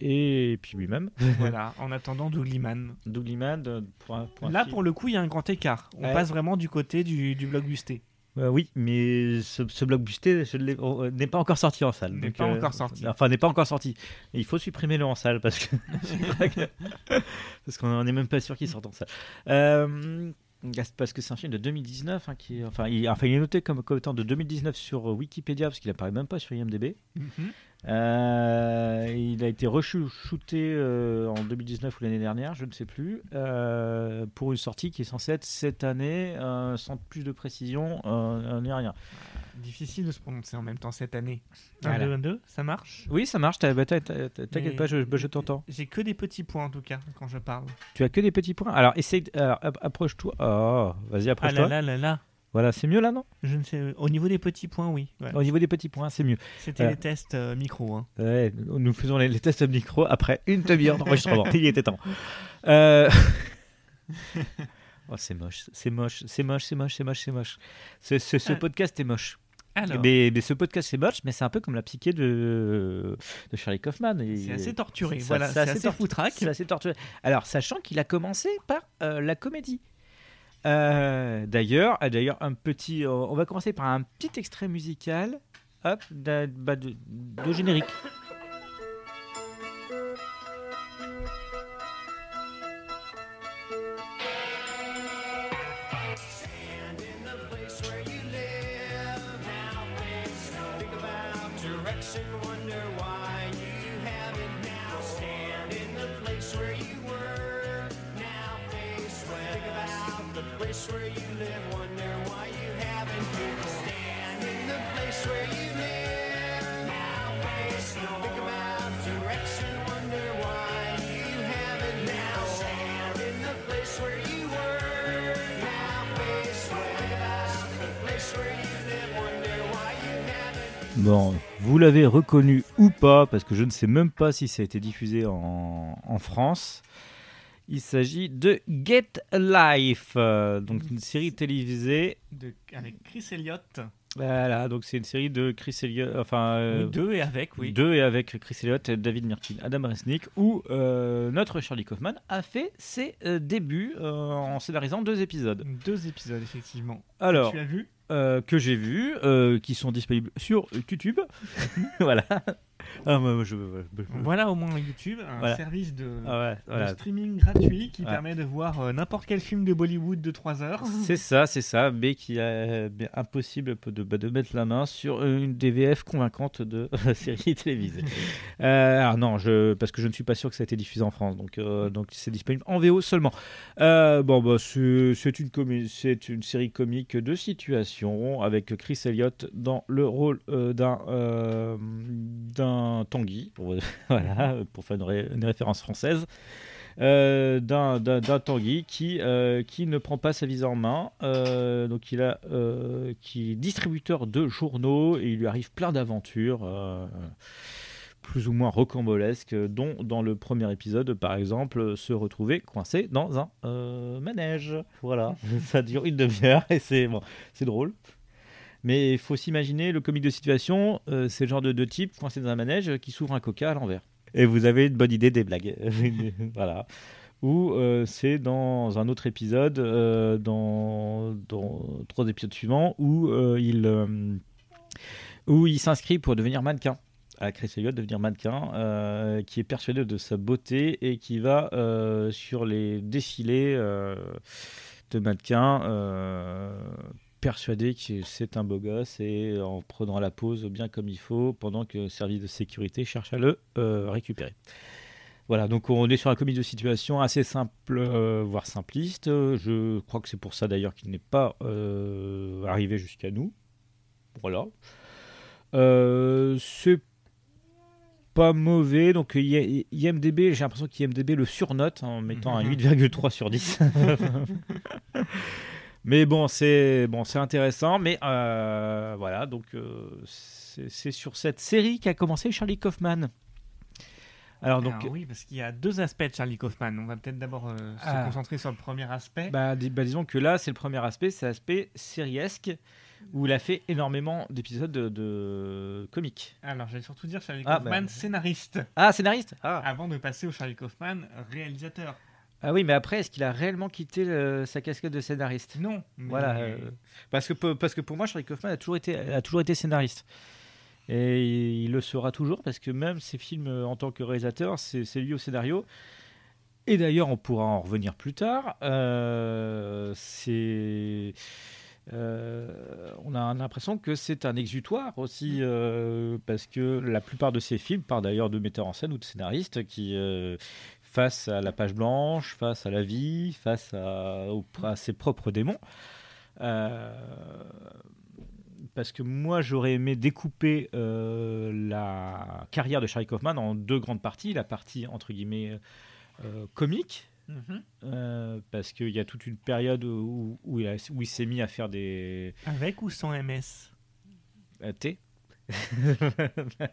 et, puis lui-même, voilà, en attendant Doug Liman. Doug Liman. pour un- pour un Là, film. pour le coup, il y a un grand écart. On Ouais. passe vraiment du côté du, du blockbuster. Euh, oui, mais ce, ce blockbuster l'ai- euh, n'est pas encore sorti en salle. N'est pas encore sorti. Enfin, n'est pas encore sorti. Et il faut supprimer le en salle parce que parce qu'on n'est même pas sûr qu'il sorte en salle. Euh, parce que c'est un film de 2019 hein, qui est, enfin, il, enfin, il est noté comme, comme étant de 2019 sur Wikipédia parce qu'il apparaît même pas sur IMDb. Mhm. Euh, il a été re-shooté euh, en 2019 ou l'année dernière, je ne sais plus, euh, pour une sortie qui est censée être cette année, euh, sans plus de précision, euh, ni rien. Difficile de se prononcer en même temps cette année. 1, Voilà. 2, 1, 2, ça marche? Oui, ça marche, bah, t'inquiète pas, je, bah, je t'entends. J'ai que des petits points en tout cas quand je parle. Tu as que des petits points? Alors, essaye, alors, approche-toi. Oh, vas-y, Ah approche-toi. là là là là. Voilà, c'est mieux là, non? Je ne sais. Au niveau des petits points, oui. Ouais. Au niveau des petits points, c'est mieux. C'était Euh. les tests euh, micro. Hein. Ouais, nous faisons les, les tests micro après une demi-heure d'enregistrement. Il était temps. Euh, oh, c'est moche, c'est moche, c'est moche, c'est moche, c'est moche, c'est moche. Ce, ce- ce Ah. podcast est moche. Alors, Mais, mais ce podcast est moche, mais c'est un peu comme la psyché de, de Charlie Kaufman. C'est assez torturé. voilà, c'est assez, tor- foutraque. C'est assez torturé. Alors, sachant qu'il a commencé par euh, la comédie. Euh, d'ailleurs, ah, d'ailleurs, un petit. euh, on va commencer par un petit extrait musical. Hop, d'un- bah, de, de générique. Bon, vous l'avez reconnu ou pas, parce que je ne sais même pas si ça a été diffusé en, en France. Il s'agit de Get Life, euh, donc une série télévisée. De- avec Chris Elliott. Voilà, donc c'est une série de Chris Elliott, enfin euh, Oui, deux et avec, oui. deux et avec Chris Elliott, David Mirkin, Adam Resnick, où euh, notre Charlie Kaufman a fait ses débuts en scénarisant deux épisodes. Deux épisodes, effectivement. Alors, Tu as vu que j'ai vus, euh, qui sont disponibles sur YouTube. voilà. Ah, moi, je, je- Voilà au moins YouTube, un Voilà. service de, Ah ouais, de voilà. streaming gratuit qui Ouais. permet de voir euh, n'importe quel film de Bollywood de 3 heures. C'est ça, c'est ça, mais qui est bien impossible de, bah, de mettre la main sur une DVF convaincante de série télévisée. Euh, alors non, je, parce que je ne suis pas sûr que ça a été diffusé en France, donc euh, donc c'est disponible en VO seulement. Euh, bon, bah, c'est c'est une, comé- c'est une série comique de situation avec Chris Elliott dans le rôle euh, d'un euh, d'un Tanguy, pour, voilà, pour faire une, ré- une référence française. euh, d'un Tanguy qui, euh, qui ne prend pas sa vie en main. Euh, donc il a, qui est distributeur de journaux et il lui arrive plein d'aventures. plus ou moins rocambolesques, dont dans le premier épisode, par exemple, se retrouver coincé dans un manège. Voilà, ça dure une demi-heure et c'est bon, c'est drôle. Mais il faut s'imaginer le comique de situation, euh, c'est le genre de, de type coincé dans un manège qui s'ouvre un coca à l'envers. Et vous avez une bonne idée des blagues. voilà. Ou euh, c'est dans un autre épisode, euh, dans, trois épisodes suivants, où il, il s'inscrit pour devenir mannequin. À Chris Elliott, devenir mannequin, qui est persuadé de sa beauté et qui va sur les défilés de mannequins persuadé que c'est un beau gosse et en prenant la pause bien comme il faut pendant que le service de sécurité cherche à le euh, récupérer. Voilà, donc on est sur un comique de situation assez simple, euh, voire simpliste. Je crois que c'est pour ça d'ailleurs qu'il n'est pas euh, arrivé jusqu'à nous. Voilà. C'est pas mauvais. Donc IMDB, j'ai l'impression qu'IMDB le surnote en mettant un 8,3 sur 10. mais bon, c'est bon, c'est intéressant. Mais euh, voilà, donc euh, c'est sur cette série qu'a commencé Charlie Kaufman. Alors donc, Alors oui, parce qu'il y a deux aspects de Charlie Kaufman. On va peut-être d'abord euh, Ah. se concentrer sur le premier aspect. bah, dis- bah, disons que là, c'est le premier aspect, c'est l'aspect sériesque où il a fait énormément d'épisodes de, de comiques. Alors, j'allais surtout dire Charlie Ah, Kaufman, bah. scénariste, Ah, scénariste. Ah. avant de passer au Charlie Kaufman, réalisateur. Ah oui, mais après, est-ce qu'il a réellement quitté le- sa casquette de scénariste? Non. Voilà, euh, parce que parce que pour moi, Charlie Kaufman a toujours été a toujours été scénariste. Et il le sera toujours parce que même ses films euh, en tant que réalisateur, c'est lui au scénario. Et d'ailleurs, on pourra en revenir plus tard. euh, c'est euh, on a l'impression que c'est un exutoire aussi, euh, parce que la plupart de ses films partent d'ailleurs de metteurs en scène ou de scénaristes qui, euh, face à la page blanche, face à la vie, face à, au- à ses propres démons, euh, parce que moi j'aurais aimé découper euh, la carrière de Charlie Kaufman en deux grandes parties, la partie entre guillemets euh, comique, Mhm. euh, parce qu'il y a toute une période où, où il, s'est mis à faire des Avec ou sans MS T. La,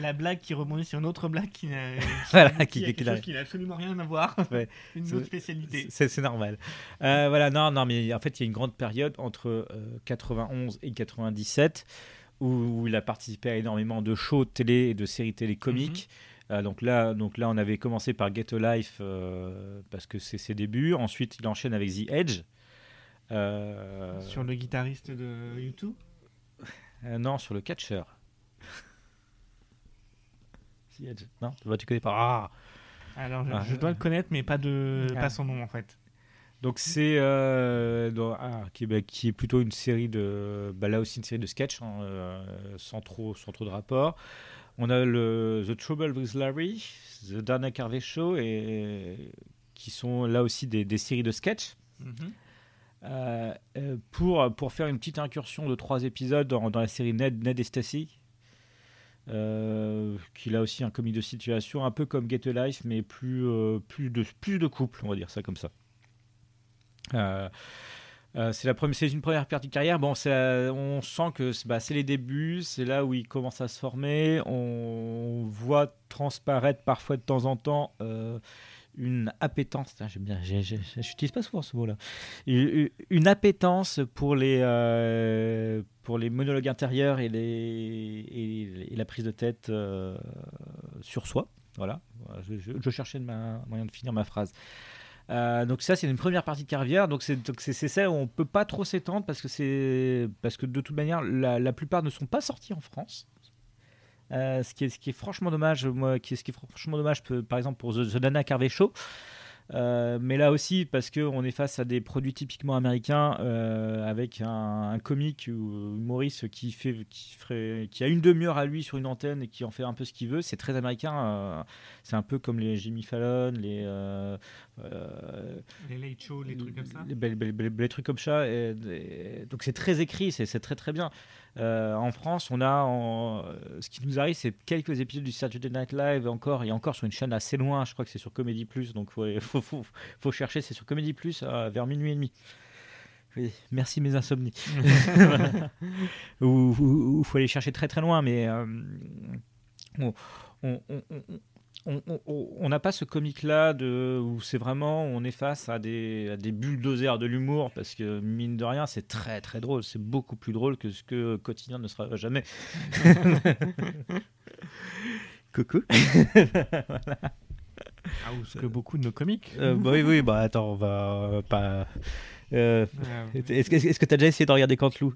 la blague qui rebondit sur une autre blague qui n'a Voilà, qui, qui- absolument rien à voir. Ouais. une autre spécialité. C'est normal. Euh, voilà, non, non, mais en fait, il y a une grande période entre euh, 91 et 97 où, où il a participé à énormément de shows télé et de séries télé comiques. Euh, donc, là, donc là, on avait commencé par Get a Life euh, parce que c'est ses débuts. Ensuite, il enchaîne avec The Edge. Euh, Sur le guitariste de YouTube euh, non, sur le Edge. Non, tu connais pas. Ah Alors, je, Ah, je dois le connaître, mais pas, de, Ah. pas son nom en fait. Donc c'est euh, dans- ah, qui, est- bah, qui est plutôt une série de bah, là aussi une série de sketchs hein, euh, sans trop sans trop de rapport. On a le The Trouble with Larry, The Dana Carvey Show et qui sont là aussi des, des séries de sketchs. Mhm. Euh, euh, pour, pour faire une petite incursion de trois épisodes dans, la série Ned, Ned et Stacy, euh, qui là aussi un comique de situation, un peu comme Get a Life, mais plus, euh, plus, de, plus de couple, on va dire ça comme ça. Euh, euh, c'est la première, c'est une première partie de carrière. Bon, on sent que c'est bah, c'est les débuts, c'est là où il commence à se former. On voit transparaître parfois de temps en temps euh, une appétence. Putain, J'aime bien, j'utilise pas souvent ce mot-là. Une, appétence pour les euh, pour les monologues intérieurs et la prise de tête euh, sur soi. Voilà. Je, cherchais ma, moyen de finir ma phrase. Euh, donc ça c'est une première partie de carrière donc c'est ça où on peut pas trop s'étendre parce que parce que de toute manière la plupart ne sont pas sortis en France Euh, ce qui est ce qui est franchement dommage moi qui est ce qui est franchement dommage par exemple pour The, The Dana Carvey Show Euh, mais là aussi parce que on est face à des produits typiquement américains euh, avec un, un comique ou humoriste qui fait qui ferait qui a une demi-heure à lui sur une antenne et qui en fait un peu ce qu'il veut c'est très américain euh, c'est un peu comme les Jimmy Fallon les Les late shows, les trucs comme ça. les, les- les- les- les trucs comme ça. et- et- donc c'est très écrit, c'est très très bien. Euh, en France, on a, en- euh, ce qui nous arrive, c'est quelques épisodes du Saturday Night Live encore, et encore sur une chaîne assez loin. Je crois que c'est sur Comedy Plus, donc faut, faut, faut, faut chercher. C'est sur Comedy Plus euh, vers minuit et demi. Oui, merci mes insomnies. Ou il faut aller chercher très très loin, mais euh, on on- on- on- n'a pas ce comique-là de, où c'est vraiment, on est face à des, à des bulldozers de l'humour, parce que mine de rien, c'est très très drôle. C'est beaucoup plus drôle que ce que Quotidien ne sera jamais. Coucou. Ah, ou ce que beaucoup de nos comiques. Euh, bah oui, oui, bah attends, on va euh, pas. euh, Euh, Est-ce que que t'as déjà essayé de regarder Canteloup?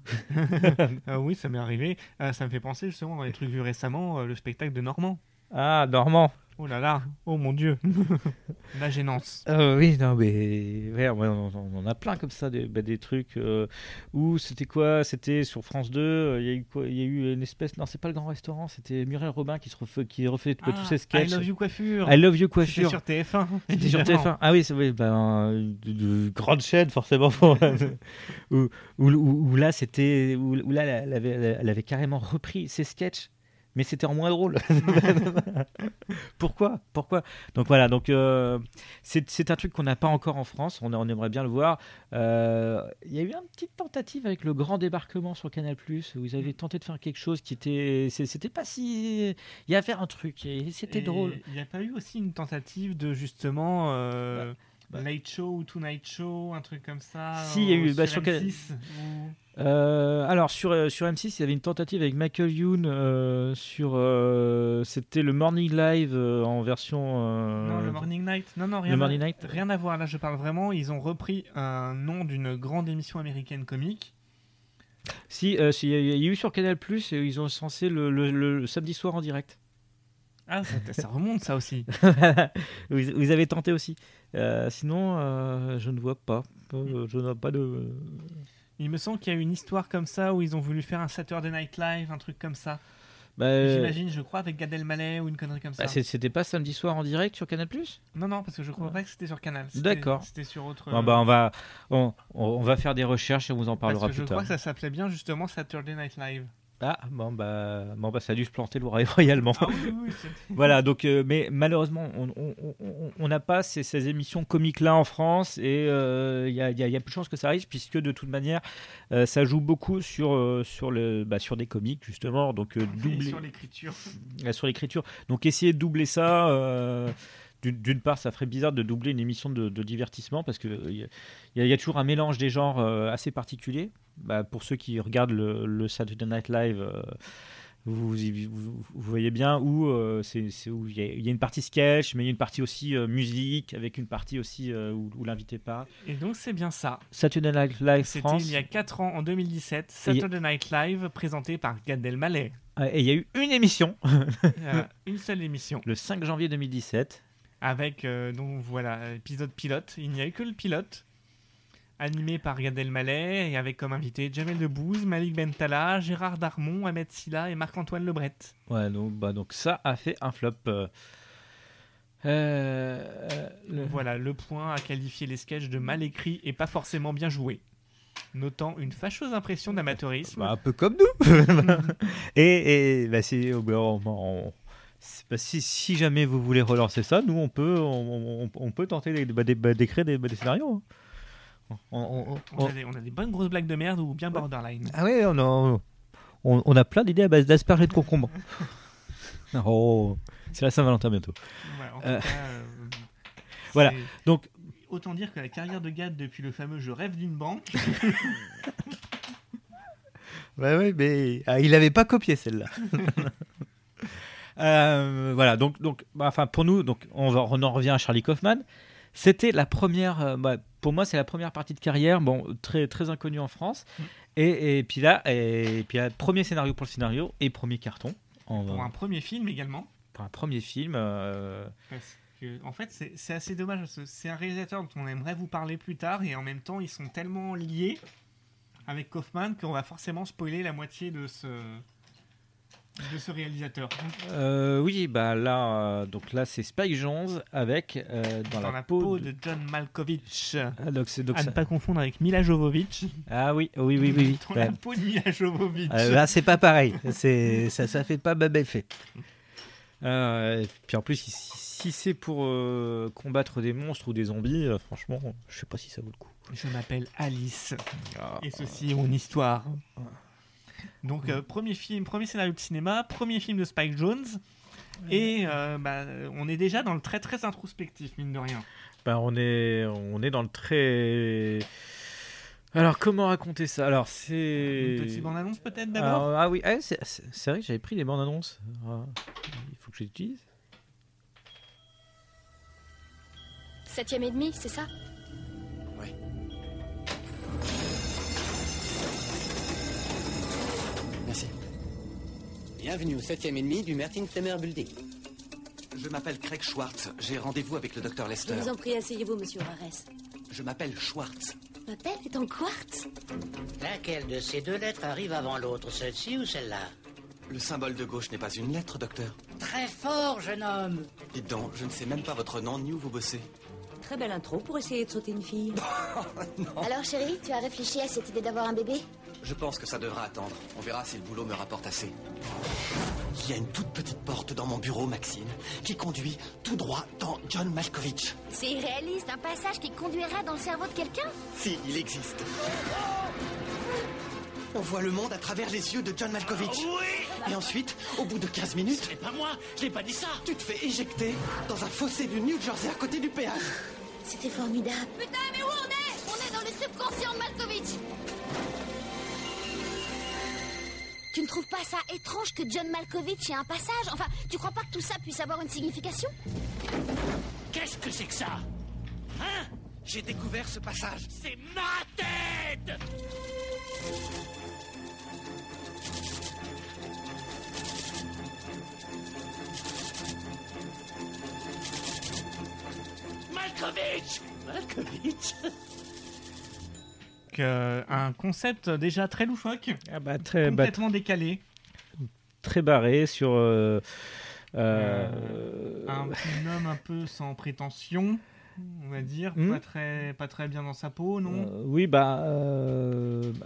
Euh, oui, ça m'est arrivé. Euh, ça me fait penser justement dans les trucs vus récemment, euh, le spectacle de Normand. Ah, Normand. Oh là là, oh mon dieu, la gênance. Euh, oui, non, mais ouais, on, en a plein comme ça, des, bah, des trucs euh, où c'était quoi? C'était sur France 2, euh, il y a eu quoi? Y a eu une espèce. Non, c'est pas le grand restaurant, c'était Muriel Robin qui, se refait, qui refait tous Ah, ses sketchs. I love you coiffure. I love you C'était coiffure. sur TF1. C'était sur évidemment. TF1. Ah oui, c'est oui, ben, de, de grande chaîne forcément. où, où, où- où là, c'était, où, où là, elle avait, elle avait carrément repris ses sketchs, mais c'était en moins drôle. Pourquoi? Pourquoi? Donc voilà, donc euh, c'est, un truc qu'on n'a pas encore en France. On, on aimerait bien le voir. Euh, Il y a eu une petite tentative avec le grand débarquement sur Canal où ils avaient tenté de faire quelque chose qui était, c'était pas si, il y avait un truc et c'était drôle. Il n'y a pas eu aussi une tentative de justement euh, Bah, Late Show ou Tonight Show, un truc comme ça Si, il y a eu, euh, bah, sur sur M6, ou- Euh, alors sur, euh, sur M6, il y avait une tentative avec Michael Youn euh, sur c'était le Morning Live en version Non, le Morning Night. Non, non, rien, le à, Morning Night. rien à voir. Là, je parle vraiment. Ils ont repris un nom d'une grande émission américaine comique. Si, si, il y a- il y a eu sur Canal Plus et ils ont censé le, le- le samedi soir en direct. Ah, ça, ça remonte, ça aussi. vous, vous avez tenté aussi. Sinon, je ne vois pas. Je n'ai pas de. Il me semble qu'il y a une histoire comme ça où ils ont voulu faire un Saturday Night Live, un truc comme ça. Bah, J'imagine, je crois, avec Gad Elmaleh ou une connerie comme ça. bah, c'est- c'était pas samedi soir en direct sur Canal Plus? Non, non, parce que je crois pas que c'était sur Canal. D'accord. C'était sur autre. Bon, bah, on va on, on va faire des recherches et on vous en parce parlera que je plus crois tard. que ça s'appelait bien justement Saturday Night Live. Ah bon bah bon bah ça a dû se planter royalement. Ah oui, oui, Voilà, donc, euh, mais malheureusement, on n'a pas ces, ces émissions comiques-là en France et euh, il y, a, il y a- y a peu de chances que ça arrive puisque de toute manière, euh, ça joue beaucoup sur, euh, sur, le, bah, sur des comiques justement, donc euh, Et doubler sur l'écriture. euh, sur l'écriture. Donc essayer de doubler ça. Euh, d'une- part, ça ferait bizarre de doubler une émission de, de divertissement parce qu'il y, a- il y a- il y a toujours un mélange des genres euh, assez particulier. Bah, pour ceux qui regardent le, le Saturday Night Live, euh, vous, vous, vous- vous voyez bien où euh, il y, a, il y a une partie sketch, mais il y a une partie aussi euh, musique, avec une partie aussi euh, où, où l'invité parle. Et donc c'est bien ça. Saturday Night Live C'était France. il y a 4 ans, en 2017, Et- Saturday Night Live, présenté par Gad Elmaleh. Ah, Et il y a eu une émission, Euh, une seule émission. le 5 janvier 2017. Avec, euh, donc voilà, épisode pilote. Il n'y a eu que le pilote. Animé par Gad Elmaleh et avec comme invité Jamel Debbouze, Malik Bentala, Gérard Darmon, Ahmed Silla et Marc-Antoine Lebret. Ouais, donc, bah, donc ça a fait un flop. euh. Euh, le- Voilà, le point à qualifier les sketchs de mal écrits et pas forcément bien joués. Notant une fâcheuse impression d'amateurisme. Bah, un peu comme nous. et et bah, si, on- on- si, si jamais vous voulez relancer ça, nous on peut on, on- on peut tenter bah, des- bah, d'écrire des, bah, des scénarios. On- a des, on a des bonnes grosses blagues de merde ou bien borderline. ah ouais, on a, on, a plein d'idées à base d'asperges et de concombres. oh, c'est la Saint-Valentin bientôt. Ouais, en tout Euh, cas, euh, voilà. Donc Autant dire que la carrière de Gad depuis le fameux Je rêve d'une banque, Ouais, ouais, mais ah, il n'avait pas copié celle-là. Euh, voilà, donc, donc bah, enfin, pour nous, donc, on, va, on en revient à Charlie Kaufman. C'était la première, euh, bah, pour moi, c'est la première partie de carrière, bon, très, très inconnue en France. Mm. Et, et puis là, et, puis là, premier scénario pour le scénario et premier carton en- pour un premier film également. pour un premier film. euh, en fait, c'est assez dommage. C'est un réalisateur dont on aimerait vous parler plus tard, et en même temps, ils sont tellement liés avec Kaufman qu'on va forcément spoiler la moitié de ce de ce réalisateur. Euh, oui, bah là, euh, donc là, c'est Spike Jonze avec euh, dans, Dans, la, peau de, John Malkovich. Ah, donc c'est donc à ça- ne pas confondre avec Mila Jovovich. Ah oui, oui, oui, oui. oui. Dans la peau de Mila Jovovich. euh, là, c'est pas pareil. C'est ça, ça fait pas bel effet. Euh, et puis en plus, si, si c'est pour combattre des monstres ou des zombies, franchement, je sais pas si ça vaut le coup. Je m'appelle Alice. Ah, Et ceci est mon histoire. Donc, euh, premier film, premier scénario de cinéma, premier film de Spike Jones. Et euh, bah, on est déjà dans le très très introspectif, mine de rien. bah, on est, on est dans le très. Alors comment raconter ça? Alors c'est. Une petite bande-annonce peut-être d'abord? Ah oui, ah, c'est c'est- c'est vrai que j'avais pris les bandes annonces. Ah, il faut que je les utilise. Septième et demi, c'est ça? Merci. Bienvenue au septième et demi du Mertin Flemmer Building. Je m'appelle Craig Schwartz. J'ai rendez-vous avec le docteur Je Lester. vous en prie, asseyez-vous, monsieur Rares. Je m'appelle Schwartz. Ma pelle est en quartz Laquelle de ces deux lettres arrive avant l'autre, celle-ci ou celle-là? Le symbole de gauche n'est pas une lettre, docteur. Très fort, jeune homme. Dites donc, je ne sais même pas votre nom ni où vous bossez. Très belle intro pour essayer de sauter une fille. Alors chérie, tu as réfléchi à cette idée d'avoir un bébé? Je pense que ça devra attendre. On verra si le boulot me rapporte assez. Il y a une toute petite porte dans mon bureau, Maxine, qui conduit tout droit dans John Malkovich. C'est irréaliste, un passage qui conduirait dans le cerveau de quelqu'un Si, il existe. On voit le monde à travers les yeux de John Malkovich. Et ensuite, au bout de 15 minutes, C'est pas moi, je n'ai pas dit ça. tu te fais éjecter dans un fossé du New Jersey à côté du péage. C'était formidable. Putain, mais où on est? On est dans le subconscient de Malkovich Tu ne trouves pas ça étrange que John Malkovich ait un passage Enfin, tu crois pas que tout ça puisse avoir une signification Qu'est-ce que c'est que ça Hein J'ai découvert ce passage. C'est ma tête Malkovich Malkovich Euh, un concept déjà très loufoque, Ah bah, très, bah, complètement décalé. très barré sur. euh, euh, Un homme un peu sans prétention, on va dire. Hmm. Pas, très, pas très bien dans sa peau, non? Euh, oui, bah. euh, bah,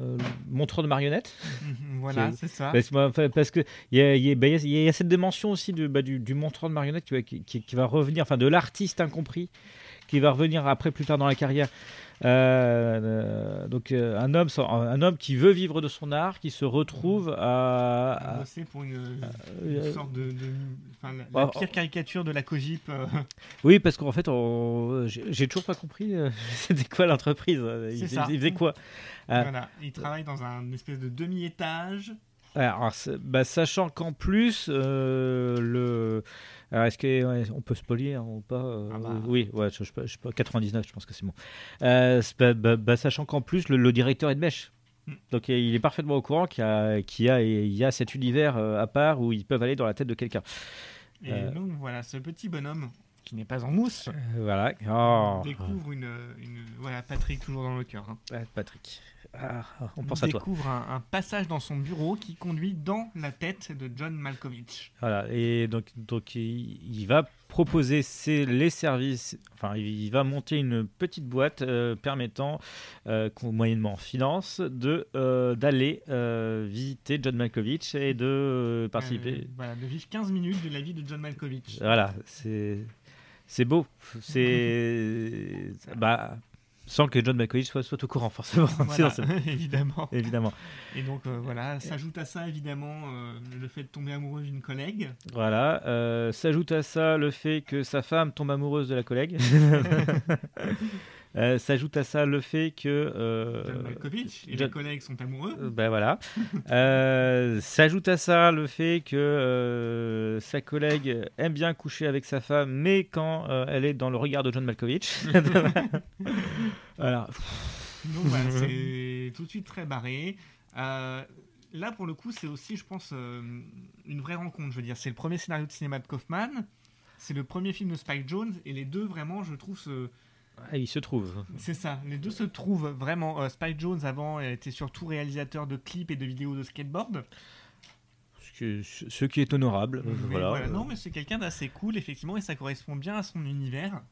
euh, montreur de marionnette. Mhm, Voilà, c'est ça. Parce, bah, parce que il y a, y bah, y y cette dimension aussi de, du, du montreur de marionnette qui, va- qui, qui- qui va revenir, enfin de l'artiste incompris, qui va revenir après plus tard dans la carrière. Euh, euh, donc euh, un homme, un homme qui veut vivre de son art, qui se retrouve à, à pour une, une euh, sorte de, de- la, Oh, pire caricature de la cogip. oui, parce qu'en fait, j'ai toujours pas compris c'était quoi l'entreprise. Il, ça. il faisait quoi? Voilà, il travaille dans un espèce de demi-étage. Alors, bah, sachant qu'en plus, le. Alors, est-ce qu'on peut spoiler hein, ou pas euh, Ah bah. Oui, ouais, je, je, sais pas, je sais pas, 99, je pense que c'est bon. Euh, bah, bah, sachant qu'en plus, le, le directeur est de mèche. Hmm. Donc, il est parfaitement au courant qu'il y a, qu'il y a, il y a cet univers euh, à part où ils peuvent aller dans la tête de quelqu'un. Et Euh. donc voilà, ce petit bonhomme qui n'est pas en mousse voilà. Oh. découvre une, une- Voilà, Patrick, toujours dans le cœur. hein. Patrick. Ah, on pense à toi. découvre un, un passage dans son bureau qui conduit dans la tête de John Malkovich. Voilà, et donc, donc il, il va proposer ses- les services, enfin il, va monter une petite boîte euh, permettant, euh, moyennement en finance, de, euh, d'aller visiter John Malkovich et de participer. Voilà, de vivre 15 minutes de la vie de John Malkovich. Voilà, c'est, c'est beau. C'est, bah, sans que John Malkovich soit, soit au courant forcément. Voilà, évidemment. évidemment. Et donc euh, voilà, s'ajoute à ça évidemment euh, le fait de tomber amoureux d'une collègue. Voilà. euh, s'ajoute à ça le fait que sa femme tombe amoureuse de la collègue. Euh, s'ajoute à ça le fait que. euh, John Malkovich et John- les collègues sont amoureux. euh, ben voilà. Euh, s'ajoute à ça le fait que sa collègue aime bien coucher avec sa femme, mais quand elle est dans le regard de John Malkovich. voilà. Donc voilà, c'est tout de suite très barré. Là, pour le coup, c'est aussi, je pense, une vraie rencontre. Je veux dire, c'est le premier scénario de cinéma de Kaufman. C'est le premier film de Spike Jones. Et les deux, vraiment, je trouve, se- Ah, il se trouve. c'est ça. Les deux se trouvent vraiment. Euh, Spike Jones, avant, était surtout réalisateur de clips et de vidéos de skateboard. Ce qui est honorable. Mais voilà. voilà, Non, mais c'est quelqu'un d'assez cool, effectivement, et ça correspond bien à son univers.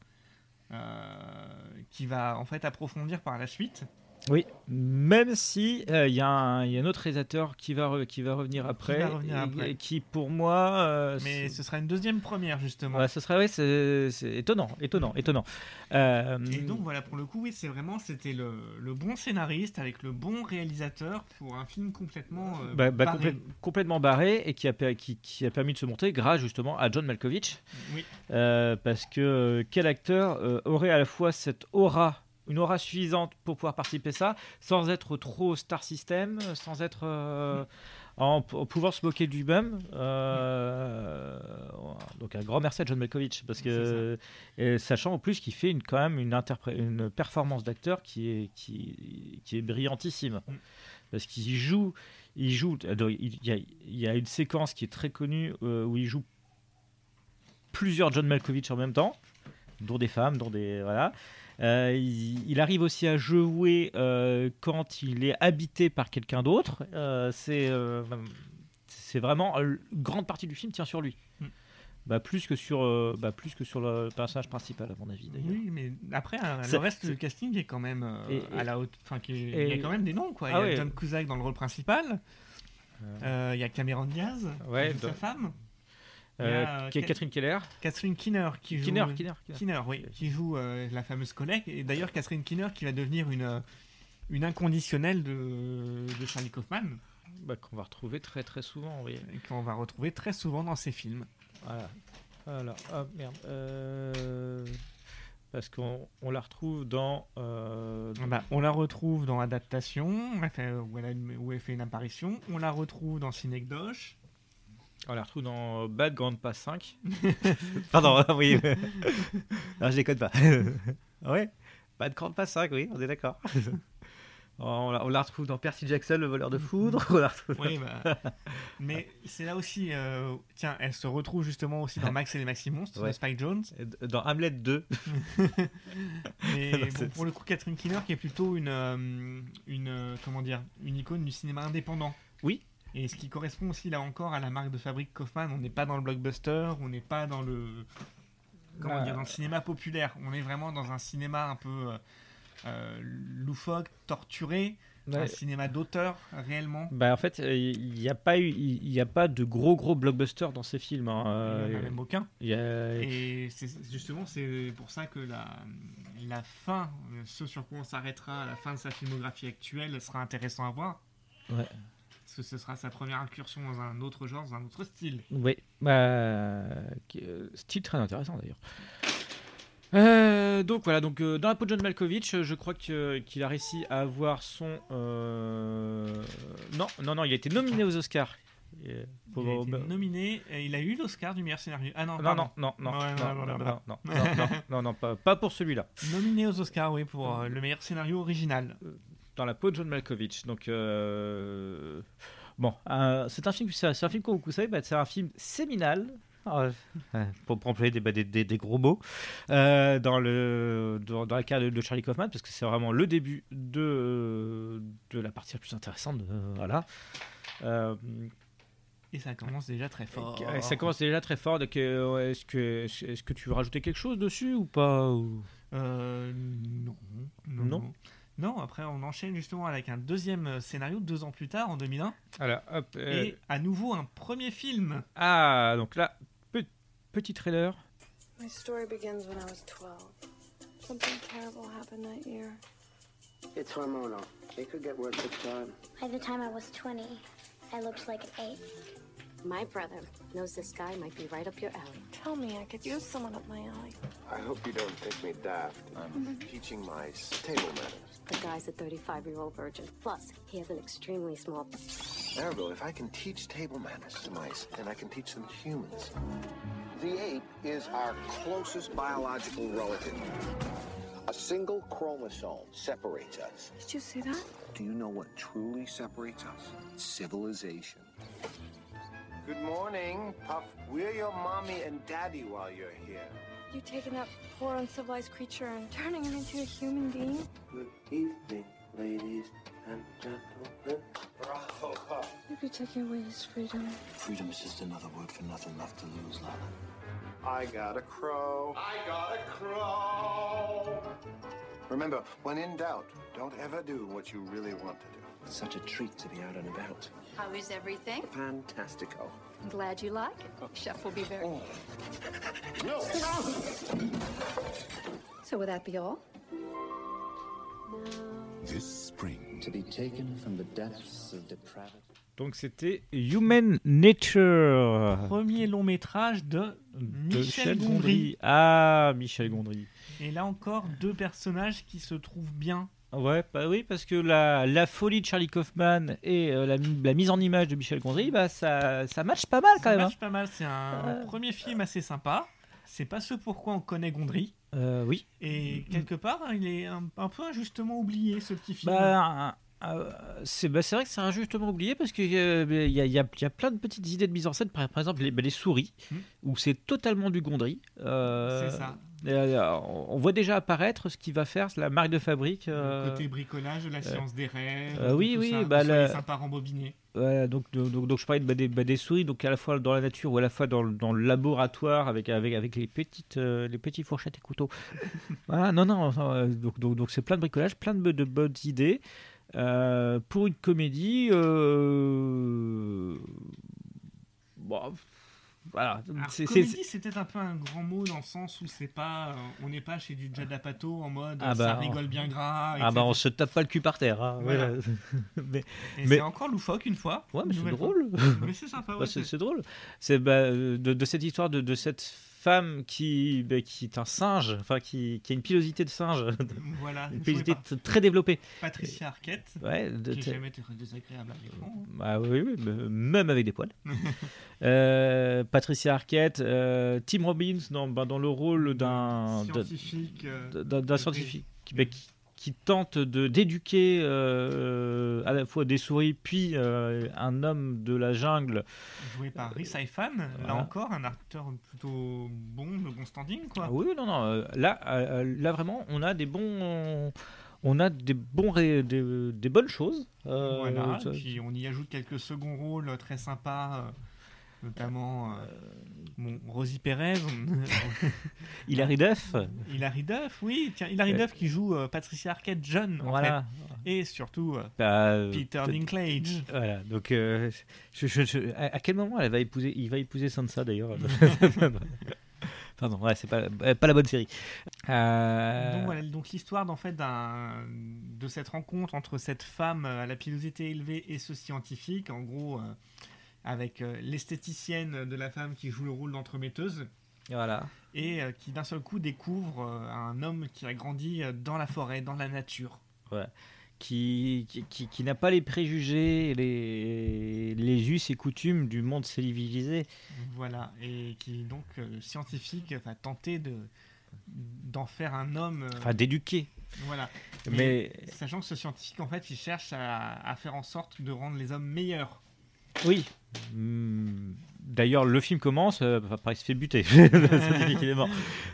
euh, qui va en fait approfondir par la suite. Oui, même si euh, il y, a un il y a un autre réalisateur qui va, re- qui va revenir après, revenir après. et qui pour moi, euh, Mais ce sera une deuxième première, justement. ouais, ce serait ouais, c'est étonnant, étonnant, étonnant. Euh, Et donc voilà, pour le coup, oui, c'est vraiment, c'était le, le bon scénariste avec le bon réalisateur pour un film complètement euh, bah, bah, barré. complè- complètement barré et qui a, qui, qui a permis de se monter grâce justement à John Malkovich. Oui. Euh, parce que euh, quel acteur euh, aurait à la fois cette aura, une aura suffisante pour pouvoir participer à ça, sans être trop star system, sans être euh, en, en pouvant se moquer du même. Euh, donc un grand merci à John Malkovich parce que et sachant en plus qu'il fait une, quand même une, une performance d'acteur qui est, qui, qui est brillantissime Mm. parce qu'il joue il joue il y, a, il y a une séquence qui est très connue euh, où il joue plusieurs John Malkovich en même temps dont des femmes dont des voilà Euh, il, il arrive aussi à jouer euh, quand il est habité par quelqu'un d'autre Euh, c'est c'est vraiment une grande partie du film tient sur lui Mm. bah, plus que sur euh, bah, plus que sur le personnage principal à mon avis d'ailleurs Oui, mais après, C'est- le reste du casting est quand même euh, Et- à la haute. Enfin, il y a quand même des noms, quoi. Ah il y a ouais. John Cusack dans le rôle principal. Euh, il y a Cameron Diaz, Ouais, sa dans- femme. Euh, Cat- Catherine Keller Catherine Kinner qui joue. Kinner, Kinner, Kinner. Kinner, oui, qui joue euh, la fameuse collègue. Et d'ailleurs, Catherine Kinner qui va devenir une, euh, une inconditionnelle de, de Charlie Kaufman, Bah, qu'on va retrouver très très souvent oui. et qu'on va retrouver très souvent dans ses films. Voilà. Voilà. Merde. Euh, Parce qu'on on la retrouve dans. euh, Ah bah, on la retrouve dans Adaptation, où, elle a une- où elle fait une apparition. On la retrouve dans Synecdoche. On la retrouve dans Bad Grand Pass 5. Pardon, oui. non, je déconne pas. ouais. Bad Grand Pass 5, oui, on est d'accord. on, la, on la retrouve dans Percy Jackson, le voleur de foudre. On la retrouve Oui, bah, mais c'est là aussi. euh, tiens, elle se retrouve justement aussi dans Max et les Maxi Monstres Ouais. de Spike Jones. dans Hamlet 2. Mais Non, bon, c'est- pour le coup, Catherine Keener qui est plutôt une, euh, une euh, comment dire, une icône du cinéma indépendant. Oui. Et ce qui correspond aussi là encore à la marque de fabrique Kaufman. On n'est pas dans le blockbuster, on n'est pas dans le comment Bah, dire, dans le cinéma populaire. On est vraiment dans un cinéma un peu euh, euh, loufoque, torturé, un cinéma d'auteur réellement. Bah, en fait, euh, il n'y a, pas eu- y a pas de gros gros blockbusters dans ces films. hein. Il Euh, n'y en a même aucun. a- Et c'est justement c'est pour ça que la, la fin, euh, ce sur quoi on s'arrêtera à la fin de sa filmographie actuelle, sera intéressant à voir. Ouais. Parce que ce sera sa première incursion dans un autre genre, dans un autre style. Oui, bah, euh, style très intéressant d'ailleurs. Euh, donc voilà, donc euh, dans la peau de John Malkovich, je crois qu'il a réussi à avoir son. euh, Non, non, non, il a été nominé aux Oscars. Il a été nominé, et il a eu l'Oscar du meilleur scénario. Ah non, non, non, non, non, non, non, non, voilà. non, non, non, non, non, pas, pas pour celui-là. Nominé aux Oscars, oui, pour euh, le meilleur scénario original. Dans la peau de John Malkovich. Donc, euh, bon, euh, c'est un film, c'est c'est un film vous savez, bah, c'est un film séminal. euh, pour, employer des, bah, des, des- des gros mots euh, dans, le, dans, dans la carrière de, de Charlie Kaufman parce que c'est vraiment le début de, de la partie la plus intéressante de- voilà Et ça commence déjà très fort. et ça commence déjà très fort donc, euh, est-ce que, est-ce que tu veux rajouter quelque chose dessus ou pas Euh. Non, Non. Non. Après on enchaîne justement avec un deuxième scénario deux ans plus tard, en 2001. Alors, hop, euh, Et à nouveau un premier film. ah donc là pe- petit trailer My story begins when I was 12. Something terrible happened that year. It's hormonal. It could get worse with time. By the time I was 20, I looked like an eight. My brother knows this guy might be right up your alley. Tell me I could use someone up my alley. I hope you don't think me daft. I'm teaching mice table manners. The guy's a 35 year old virgin. Plus, he has an extremely small. Maribel, if I can teach table manners to mice, then I can teach them to humans. The ape is our closest biological relative. A single chromosome separates us. Did you see that? Do you know what truly separates us? Civilization. Good morning, Puff. We're your mommy and daddy while you're here. You taking that poor uncivilized creature and turning him into a human being? Good evening, ladies and gentlemen. Bravo, Puff. You'd be taking away his freedom. Freedom is just another word for nothing left to lose, Lana. I got a crow. I got a crow. Remember, when in doubt, don't ever do what you really want to do. It's such a treat to be out and about. How is everything? Fantastico. I'm glad you like it. Chef will be very. No! So, would that be all? This spring. To be taken from the depths of depravity. Donc c'était Human Nature. Premier long métrage de de Michel Gondry. Ah, Michel Gondry. Et là encore, deux personnages qui se trouvent bien. Ouais, bah oui, parce que la, la folie de Charlie Kaufman et euh, la, la mise en image de Michel Gondry, bah ça, ça match pas mal quand Ça même. marche hein. pas mal, c'est un premier film assez sympa. C'est pas ce pourquoi on connaît Gondry. Euh, oui. Et quelque part, il est un, un peu injustement oublié ce petit film. Bah, euh, c'est bah, c'est vrai que c'est injustement oublié parce qu'il y, a, il y, a, il y a plein de petites idées de mise en scène, par, par exemple les, bah, les souris, où c'est totalement du Gondry. Euh, C'est ça. Euh, on voit déjà apparaître ce qui va faire la marque de fabrique. euh, Côté bricolage, la science des rêves. euh, oui, tout oui, ça, bah, tout la-. Ouais, donc, donc, donc, donc je parlais de, bah, des, bah, des souris, donc à la fois dans la nature ou à la fois dans, le- dans le laboratoire avec, avec, avec les, petites, euh, les petits fourchettes et couteaux. voilà, non, non, euh, donc donc donc c'est plein de bricolage, plein de, de bonnes idées. Euh, pour une comédie, euh, bon, voilà. Comédie, c'est peut-être un peu un grand mot dans le sens où c'est pas, euh, on n'est pas chez du Judd Apatow en mode Ah ça bah, rigole bien gras. Ah bah on se tape pas le cul par terre. hein, Voilà. mais, c'est encore loufoque une fois. Ouais, mais c'est drôle. Mais c'est sympa. Ouais, c'est c'est- c'est drôle. C'est bah, euh, de, de cette histoire de, de cette femme qui, bah, qui est un singe, enfin qui, qui a une pilosité de singe, Voilà, une pilosité très développée. Patricia Arquette, Ouais, de- qui jamais été désagréable à l'écran. Bah oui, oui, même avec des poils. Euh, Patricia Arquette, euh, Tim Robbins dans, bah, dans le rôle d'un Scientifique, euh, d'un- scientifique qui, bah, qui, tente de d'éduquer euh, à la fois des souris puis euh, un homme de la jungle. joué par Rhys Ifan, là encore un acteur plutôt bon, de bon standing quoi. Ah oui, non, non. euh, Là, euh, là vraiment, on a des bons, on a des bons, ré- des, des bonnes choses. Euh, voilà, ça- puis on y ajoute quelques seconds rôles très sympas, euh, notamment euh, bon, Rosie Perez. Hilary Duff. Hilary Duff, oui, tiens, Hilary Euh, Duff qui joue euh, Patricia Arquette jeune, en Voilà. fait. Et surtout euh, Bah, euh, Peter Dinklage. Voilà, donc euh, je- je- je- à quel moment elle va épouser, il va épouser Sansa d'ailleurs Pardon, ouais, c'est pas, euh, pas la bonne série. Euh, Donc, voilà, donc l'histoire d'en fait de cette rencontre entre cette femme euh, à la pilosité élevée et ce scientifique, en gros, euh, avec euh, l'esthéticienne de la femme qui joue le rôle d'entremetteuse. Voilà. Et euh, qui d'un seul coup découvre euh, un homme qui a grandi dans la forêt, dans la nature. Ouais. Qui, qui, qui- qui n'a pas les préjugés, les, les us et coutumes du monde civilisé. Voilà, et qui donc scientifique va tenter de d'en faire un homme. Enfin, d'éduquer. Voilà. Mais- Mais, sachant que ce scientifique, en fait, il cherche à, à faire en sorte de rendre les hommes meilleurs. Oui. Hmm. D'ailleurs, le film commence, euh, après il se fait buter. Est mort.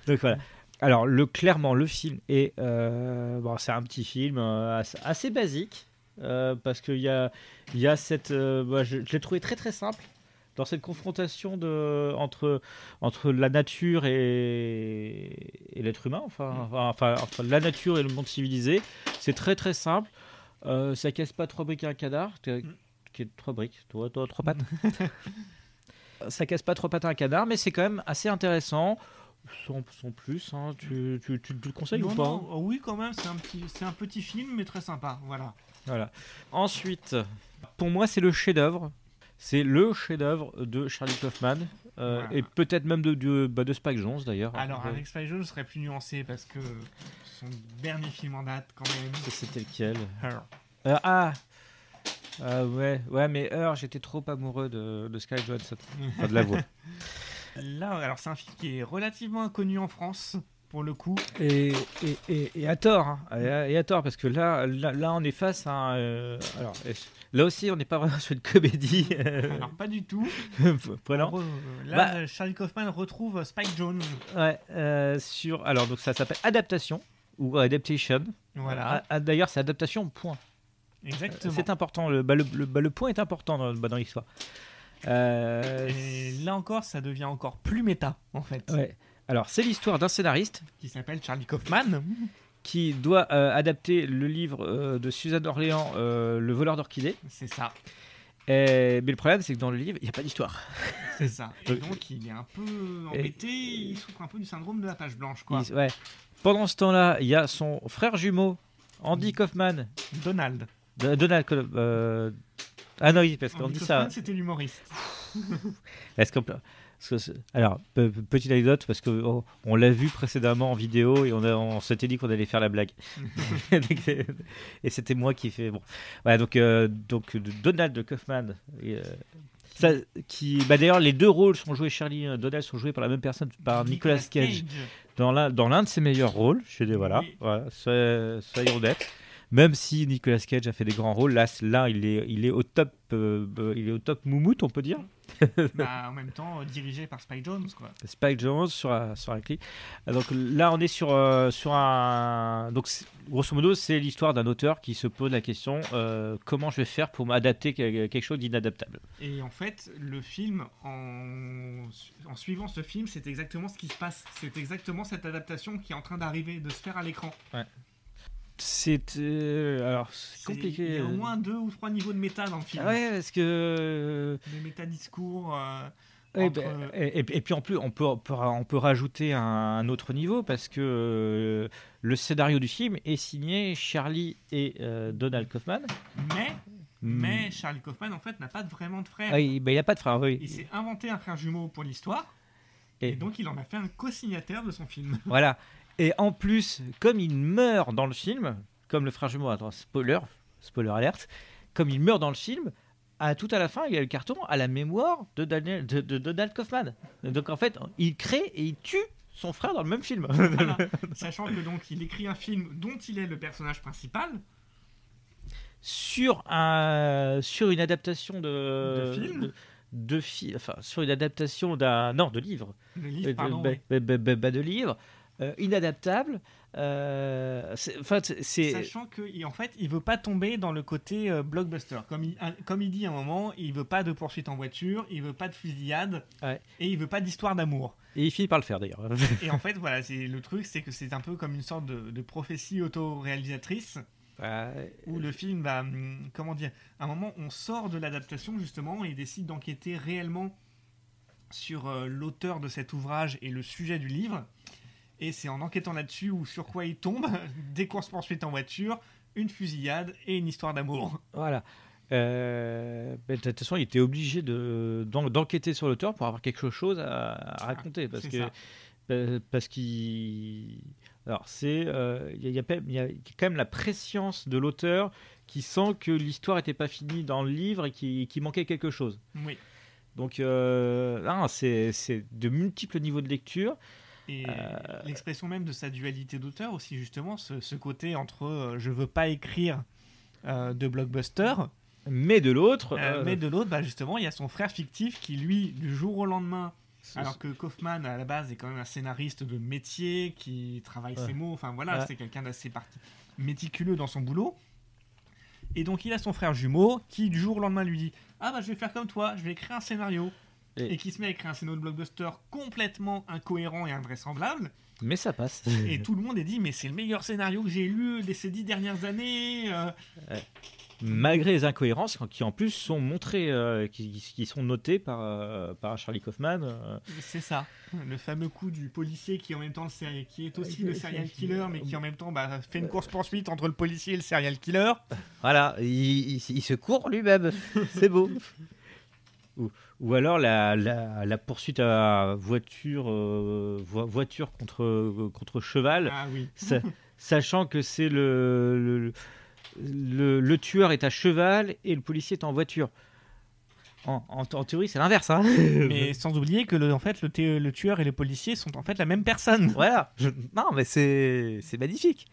Donc voilà. Alors, le, clairement, le film est. euh, bon, c'est un petit film euh, assez, assez basique. parce qu'il y a, y a cette. bah, je je l'ai trouvé très très simple. Dans cette confrontation de, entre, entre la nature et, et l'être humain, enfin, enfin, enfin, la nature et le monde civilisé, c'est très très simple. Euh, ça casse pas trois briques à un canard, qui est trois briques, toi, toi, trois pattes. ça casse pas trois pattes à un canard, mais c'est quand même assez intéressant. Sans, sans plus, hein, tu, tu, tu, tu le conseilles Non, ou pas non, oh oui, quand même, c'est un, petit, c'est un petit film, mais très sympa. Voilà. Voilà. Ensuite, pour moi, c'est le chef-d'œuvre. C'est le chef-d'œuvre de Charlie Kaufman euh, Voilà. et peut-être même de, de, bah, de Spike Jonze d'ailleurs. Alors, Euh, avec Spy Jones, je serais plus nuancé parce que son dernier film en date, quand même. C'était lequel? Her. Euh, Ah Ah ouais, ouais, mais Heure, j'étais trop amoureux de, de Sky Johansson. Enfin, de la voix. Là, alors, c'est un film qui est relativement inconnu en France, pour le coup. Et, et, et, et à tort, hein. et, et à tort, parce que là, là, là on est face à. un, euh, alors, là aussi, on n'est pas vraiment sur une comédie. euh, Alors, pas du tout. Re- Là, Bah, Charlie Kaufman retrouve Spike Jones. Ouais, euh, sur. Alors, donc ça s'appelle Adaptation ou Adaptation. Voilà. Ah, ah, D'ailleurs, c'est Adaptation, point. Exactement. C'est important. Le, bah, le, le- bah, le point est important dans, bah, dans l'histoire. Euh, là encore, ça devient encore plus méta, en fait. ouais. Alors, c'est l'histoire d'un scénariste Qui s'appelle Charlie Kaufman. qui doit euh, adapter le livre euh, de Suzanne Orléans, Le voleur d'orchidées. C'est ça. Et- Mais le problème, c'est que dans le livre, il n'y a pas d'histoire. C'est ça. Et Donc- il est un peu embêté. Il souffre un peu du syndrome de la page blanche, quoi. Il- ouais. Pendant ce temps-là, il y a son frère jumeau, Andy Kaufman. Donald. Donald. Euh, Ah non, oui, parce qu'on dit Kaufman, ça. C'était l'humoriste. Est-ce qu'on que alors, pe- pe- petite anecdote, parce qu'on on l'a vu précédemment en vidéo et on, on s'était dit qu'on allait faire la blague. et c'était moi qui fait. Bon. Voilà, donc, euh, donc Donald Kaufman. et, euh, ça, qui, bah, D'ailleurs, les deux rôles sont joués, Charlie et Donald sont joués par la même personne, par Nicolas, Cage, dans l'un de ses meilleurs rôles. Je dis, voilà, Oui. voilà soyez honnêtes. Même si Nicolas Cage a fait des grands rôles, là, là il, est, il est au top, euh, euh, il est au top moumoute, on peut dire. Bah, en même temps, euh, dirigé par Spike Jones, quoi. Spike Jones sur un, sur. Euh, Donc là, on est sur, euh, sur un. Donc, grosso modo, c'est l'histoire d'un auteur qui se pose la question euh, comment je vais faire pour m'adapter à quelque chose d'inadaptable? Et en fait, le film, en, en suivant ce film, c'est exactement ce qui se passe. C'est exactement cette adaptation qui est en train d'arriver, de se faire à l'écran. C'est. euh, alors, compliqué. Il y a au moins deux ou trois niveaux de méta dans le film. Ah ouais, parce que. Méta-discours. euh, Ouais, entre- ben, et, et- et puis en plus, on peut, on peut, rajouter un, un autre niveau parce que euh, le scénario du film est signé Charlie et euh, Donald Kaufman. Mais, Hmm. mais Charlie Kaufman, en fait, n'a pas vraiment de frère. Ah, il n'y a pas de frère, oui. Il s'est inventé un frère jumeau pour l'histoire. Et... Et- donc, il en a fait un co-signataire de son film. Voilà. Et en plus, comme il meurt dans le film, comme le frère jumeau, attends, spoiler, spoiler alerte, comme il meurt dans le film, à tout à la fin, il y a le carton à la mémoire de, Daniel, de, de Donald Kaufman. Donc en fait, il crée et il tue son frère dans le même film. Voilà. Sachant que donc il écrit un film dont il est le personnage principal. sur un sur une adaptation de De film de, de fi- enfin sur une adaptation d'un non de livre Euh, livre, de, pardon. bah, oui. bah, bah, bah, bah, de livre euh, inadaptable euh, c'est- c'est Sachant qu'en fait, il veut pas tomber dans le côté euh, blockbuster. Comme il, un- comme il dit à un moment, il veut pas de poursuite en voiture, il veut pas de fusillade, Ouais. et il veut pas d'histoire d'amour. et il finit par le faire d'ailleurs Et en fait, voilà, c'est le truc, c'est que c'est un peu comme une sorte de, de prophétie auto-réalisatrice. Où le film va, hum, comment dire, à un moment, on sort de l'adaptation justement et il décide d'enquêter réellement sur l'auteur de cet ouvrage et le sujet du livre. Et c'est en enquêtant là-dessus ou sur quoi il tombe, des courses poursuites en voiture, une fusillade et une histoire d'amour. Voilà. Euh, mais de toute façon, il était obligé de, d'en- d'enquêter sur l'auteur pour avoir quelque chose à, à raconter. Parce que, ça. euh, parce qu'il. Alors, c'est. euh, Il y, a- y quand même- il y a quand même la préscience de l'auteur qui sent que l'histoire n'était pas finie dans le livre et qu'il manquait quelque chose. Oui. Donc, euh, c'est de multiples niveaux de lecture. Et Euh, l'expression même de sa dualité d'auteur aussi, justement, ce, ce côté entre euh, je veux pas écrire euh, de blockbuster, Mais de l'autre. euh, mais de l'autre, bah, justement, il y a son frère fictif qui, lui, du jour au lendemain, alors que Kaufman, à la base, est quand même un scénariste de métier qui travaille Ouais. ses mots, enfin voilà, Ouais. c'est quelqu'un d'assez méticuleux dans son boulot. Et donc, il a son frère jumeau qui, du jour au lendemain, lui dit Ah, bah, je vais faire comme toi, je vais écrire un scénario. Et- Et, qui se met à écrire un scénario de blockbuster complètement incohérent et invraisemblable. Mais ça passe. Et tout le monde est dit, mais c'est le meilleur scénario que j'ai lu de ces dix dernières années. euh. malgré les incohérences qui en plus sont montrées, euh, qui, qui sont notées par, euh, par Charlie Kaufman. euh. C'est ça. Le fameux coup du policier qui, en même temps, le série- qui est aussi le serial killer, mais qui, en même temps, bah, fait une course-poursuite entre le policier et le serial killer. Voilà, il, il- il se court lui-même. C'est beau. Ou, ou alors la, la, la poursuite à voiture, euh, vo- voiture contre, contre cheval, Ah oui. sa- sachant que c'est le le, le, le tueur est à cheval et le policier est en voiture. En, en- en théorie, c'est l'inverse. Hein Mais sans oublier que, le, en fait, le, le tueur et le policier sont en fait la même personne. Voilà. Je- Non, mais c'est magnifique.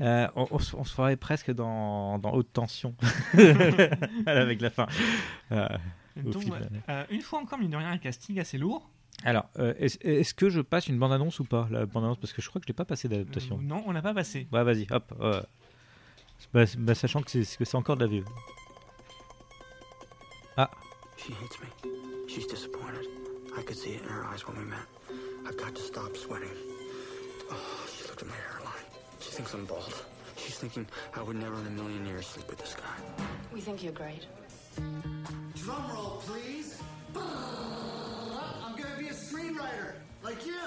Euh, on, on se on se ferait presque dans, dans haute tension avec la fin. Donc, euh, une fois encore, mine de rien, un casting assez lourd. Alors, euh, est-ce que je passe une bande-annonce ou pas La bande-annonce, parce que je crois que je l'ai pas passé d'adaptation. Euh, non, on l'a pas passé. Ouais, vas-y, hop. Bah, bah, sachant que c'est encore de la VO. Ah, She hates me. She's disappointed. I could see it in her eyes when we met. I've got to stop sweating. Oh, she looked at my hairline. She thinks I'm bald. She's thinking I would never in a million years sleep with this guy. We think you're great. Drum roll, please. I'm gonna be a screenwriter, like you.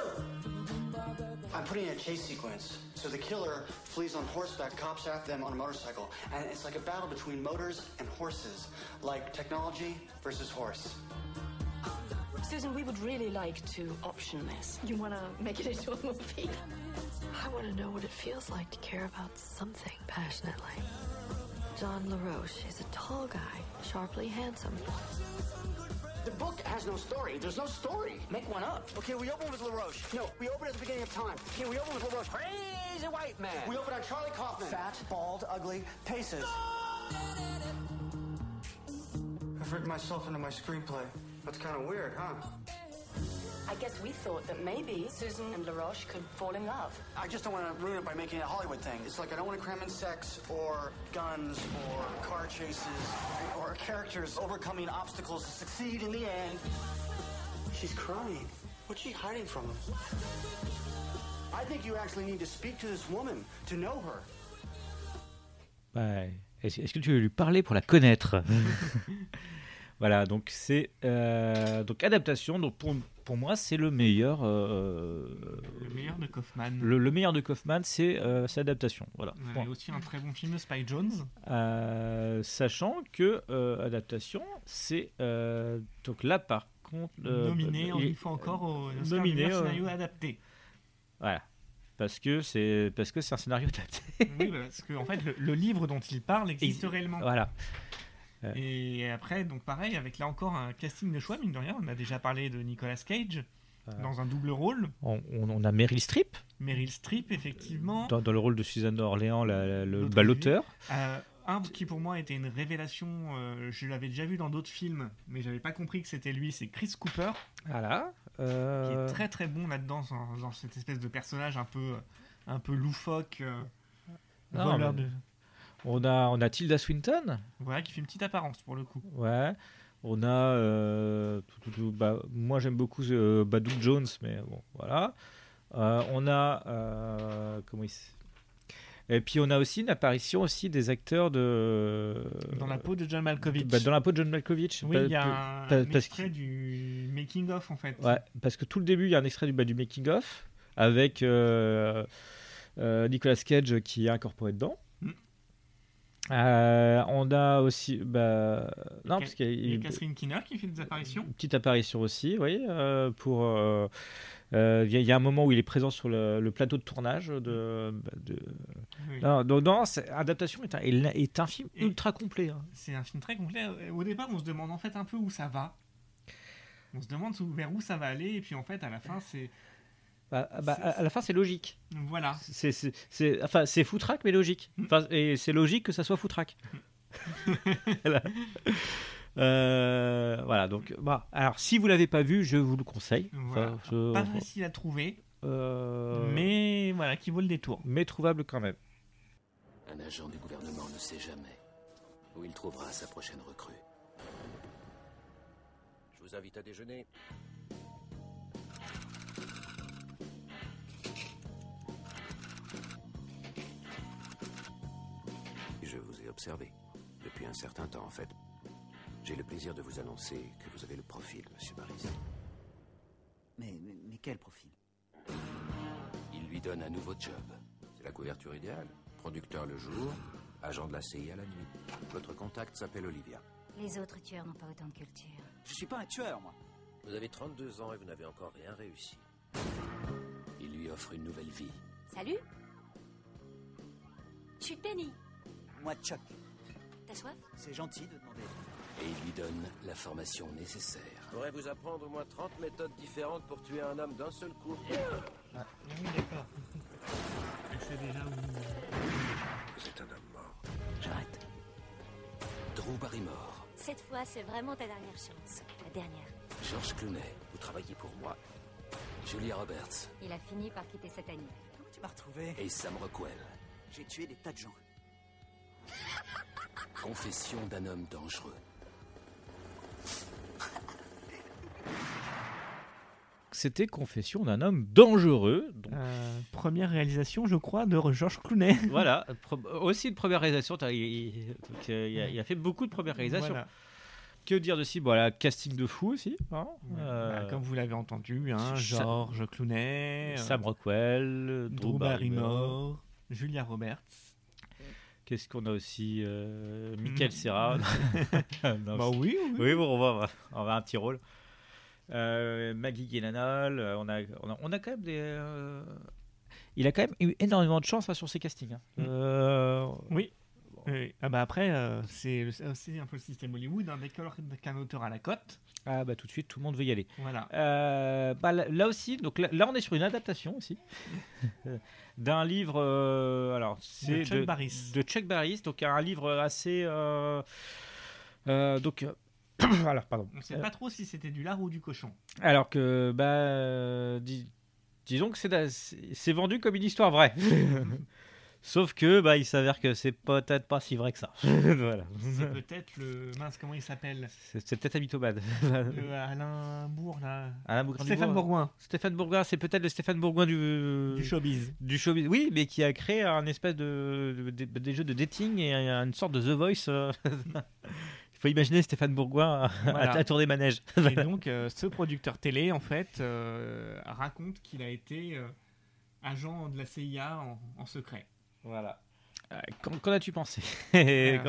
I'm putting in a chase sequence. So the killer flees on horseback, cops after them on a motorcycle, and it's like a battle between motors and horses, like technology versus horse. Susan, we would really like to option this. You want to make it into a movie? I want to know what it feels like to care about something passionately. John LaRoche is a tall guy, sharply handsome. The book has no story. There's no story. Make one up. Okay, we open with LaRoche. No, we open at the beginning of time. Okay, we open with LaRoche. Crazy white man. We open on Charlie Kaufman. Fat, bald, ugly, paces. I've written myself into my screenplay. That's kind of weird, huh? I guess we thought that maybe Susan and LaRoche could fall in love. I just don't want to ruin it by making it a Hollywood thing. It's like I don't want to cram in sex or guns or car chases or characters overcoming obstacles to succeed in the end. She's crying. What's she hiding from him? I think you actually need to speak to this woman to know her. bah, est-ce est-ce que tu veux lui parler pour la connaître Voilà, donc c'est euh, donc adaptation. Donc pour, pour moi, c'est le meilleur. euh, Le meilleur de Kaufman. Le, le meilleur de Kaufman, c'est euh, adaptation. Voilà. Vous Point. avez aussi un très bon film, Spy Jones. Euh, sachant que adaptation, c'est donc là par contre nominé, il une fois encore, au nominé, scénario adapté. Voilà, parce que c'est parce que c'est un scénario adapté. Oui, bah, parce que en fait, le, le livre dont il parle existe Et- réellement. Voilà. Euh. Et après, donc pareil, avec là encore un casting de choix, mine de rien. On a déjà parlé de Nicolas Cage dans un double rôle. On, a Meryl Streep Meryl Streep, effectivement. dans, dans le rôle de Suzanne d'Orléans, la- la- l'auteur. Euh, un qui pour moi était une révélation, euh, je l'avais déjà vu dans d'autres films, mais j'avais pas compris que c'était lui, c'est Chris Cooper, Voilà. qui euh, est très très bon là-dedans, dans, dans cette espèce de personnage un peu, un peu loufoque, euh, Non, mais- de... On a on a Tilda Swinton. Voilà, qui fait une petite apparence pour le coup. Ouais. On a euh, tout, tout, tout, bah, moi j'aime beaucoup euh, Doug Jones, mais bon voilà. Euh, on a euh, comment il et puis on a aussi une apparition aussi des acteurs de Dans la peau de John Malkovich. Bah, dans la peau de John Malkovich. Oui, il y a un, extrait du making of en fait. Ouais, parce que tout le début, il y a un extrait du, bah, du making of avec Nicolas Cage qui est incorporé dedans. Euh, on a aussi, bah, non, parce qu'il y a- Catherine Keener qui fait des apparitions. une petite apparition aussi, oui, euh, pour. euh, euh, Il y, a- il y a un moment où il est présent sur le, le plateau de tournage de. de- Oui. Non, non, non, c'est- adaptation est un, est un film Et- ultra complet. hein. C'est un film très complet. Au départ, on se demande en fait un peu où ça va. On se demande vers où ça va aller, et puis en fait, à la fin, c'est. Bah, bah, à la fin, c'est logique. Voilà. C'est, enfin, c'est foutraque, mais logique. Enfin, et c'est logique que ça soit foutraque. voilà. Euh, voilà, donc, bah, alors, si vous l'avez pas vu, je vous le conseille. Voilà. Enfin, je- Pas facile à trouver, euh, mais voilà, qui vaut le détour. mais trouvable quand même. Un agent du gouvernement ne sait jamais où il trouvera sa prochaine recrue. Je vous invite à déjeuner. Observé depuis un certain temps, en fait. J'ai le plaisir de vous annoncer que vous avez le profil, Monsieur Baris. Mais, mais, mais quel profil? Il lui donne un nouveau job. C'est la couverture idéale. Producteur le jour, agent de la CIA la nuit. Votre contact s'appelle Olivia. Les autres tueurs n'ont pas autant de culture. Je suis pas un tueur, moi. Vous avez 32 ans et vous n'avez encore rien réussi. Il lui offre une nouvelle vie. Salut Je suis Penny. Moi, Chuck. T'as soif? C'est gentil de demander. Et il lui donne la formation nécessaire. Je pourrais vous apprendre au moins 30 méthodes différentes pour tuer un homme d'un seul coup. Ah oui, d'accord. Je sais déjà où. Vous êtes un homme mort. J'arrête. Drew Barrymore, Cette fois, c'est vraiment ta dernière chance. La dernière. George Clooney, vous travaillez pour moi. Julia Roberts Il a fini par quitter cette année. Comment tu m'as retrouvé? Et Sam Rockwell. J'ai tué des tas de gens. Confession d'un homme dangereux. C'était Confession d'un homme dangereux. donc Euh, première réalisation, je crois, de Georges Clooney. voilà, aussi une première réalisation. t'as- Il, il- donc, euh, il a, il a fait beaucoup de premières réalisations. Voilà. Que dire de si Voilà, casting de fou aussi. hein. Bah, Euh, comme vous l'avez entendu, hein, Georges Clooney, Sam Rockwell, Drew Drew Barrymore. Barrymore, Julia Roberts. Qu'est-ce qu'on a aussi euh, Michael Serra. Non, Bah oui, oui. Oui, bon, on va, on va un petit rôle. Euh, Maggie Gyllenhaal, euh, on a, on a, on a quand même des. euh, Il a quand même eu énormément de chance hein, sur ses castings. hein. Mm. Euh, Oui. Oui. Ah bah après, euh, c'est un peu le système Hollywood. Hein, dès qu'un auteur à la cote, Ah bah tout de suite, tout le monde veut y aller. Voilà. Euh, bah, là, là aussi, donc là, là, on est sur une adaptation aussi d'un livre. euh, alors c'est Chuck Barris. de Chuck Barris, donc un livre assez. euh, euh, donc euh, alors pardon. on sait Euh, pas trop si c'était du lard ou du cochon. Alors que, bah, euh, dis- disons que c'est vendu comme une histoire vraie. Sauf que, bah, il s'avère que c'est peut-être pas si vrai que ça. voilà. C'est peut-être le. Mince, comment il s'appelle C'est peut-être mythomane. Le Alain Bourg, là. Alain Bourg- Stéphane Bourgoin. Stéphane Bourgoin, c'est peut-être le Stéphane Bourgoin du... Du showbiz. Du showbiz, oui, mais qui a créé un espèce de, de- de- des jeux de dating et une sorte de The Voice. euh. Il faut imaginer Stéphane Bourgoin à, Voilà. à tour des manèges. Et donc, euh, ce producteur télé, en fait, euh, raconte qu'il a été euh, agent de la CIA en, en secret. Voilà. Euh, Qu'en as-tu pensé? J'ai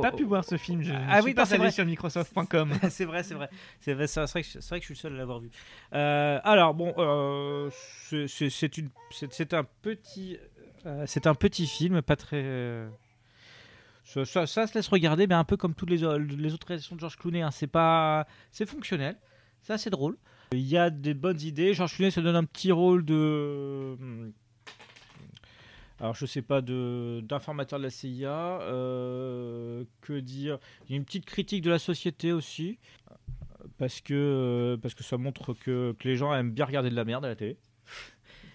pas pu voir ce film. Je Ah oui, pas allé vrai. sur Microsoft.com. c'est vrai, c'est vrai. C'est vrai, vrai que, je- c'est vrai que je suis le seul à l'avoir vu. Euh, alors bon, euh, c'est- un petit, euh, c'est un petit film, pas très. euh, ça, ça- ça se laisse regarder, mais un peu comme toutes les, autres réalisations de George Clooney. hein. C'est pas, c'est fonctionnel, c'est assez drôle. Il y a des bonnes idées. George Clooney se donne un petit rôle de. Alors, je sais pas, de d'informateur de la CIA. euh, que dire Il y a une petite critique de la société aussi. Parce que, euh, parce que ça montre que, que les gens aiment bien regarder de la merde à la télé.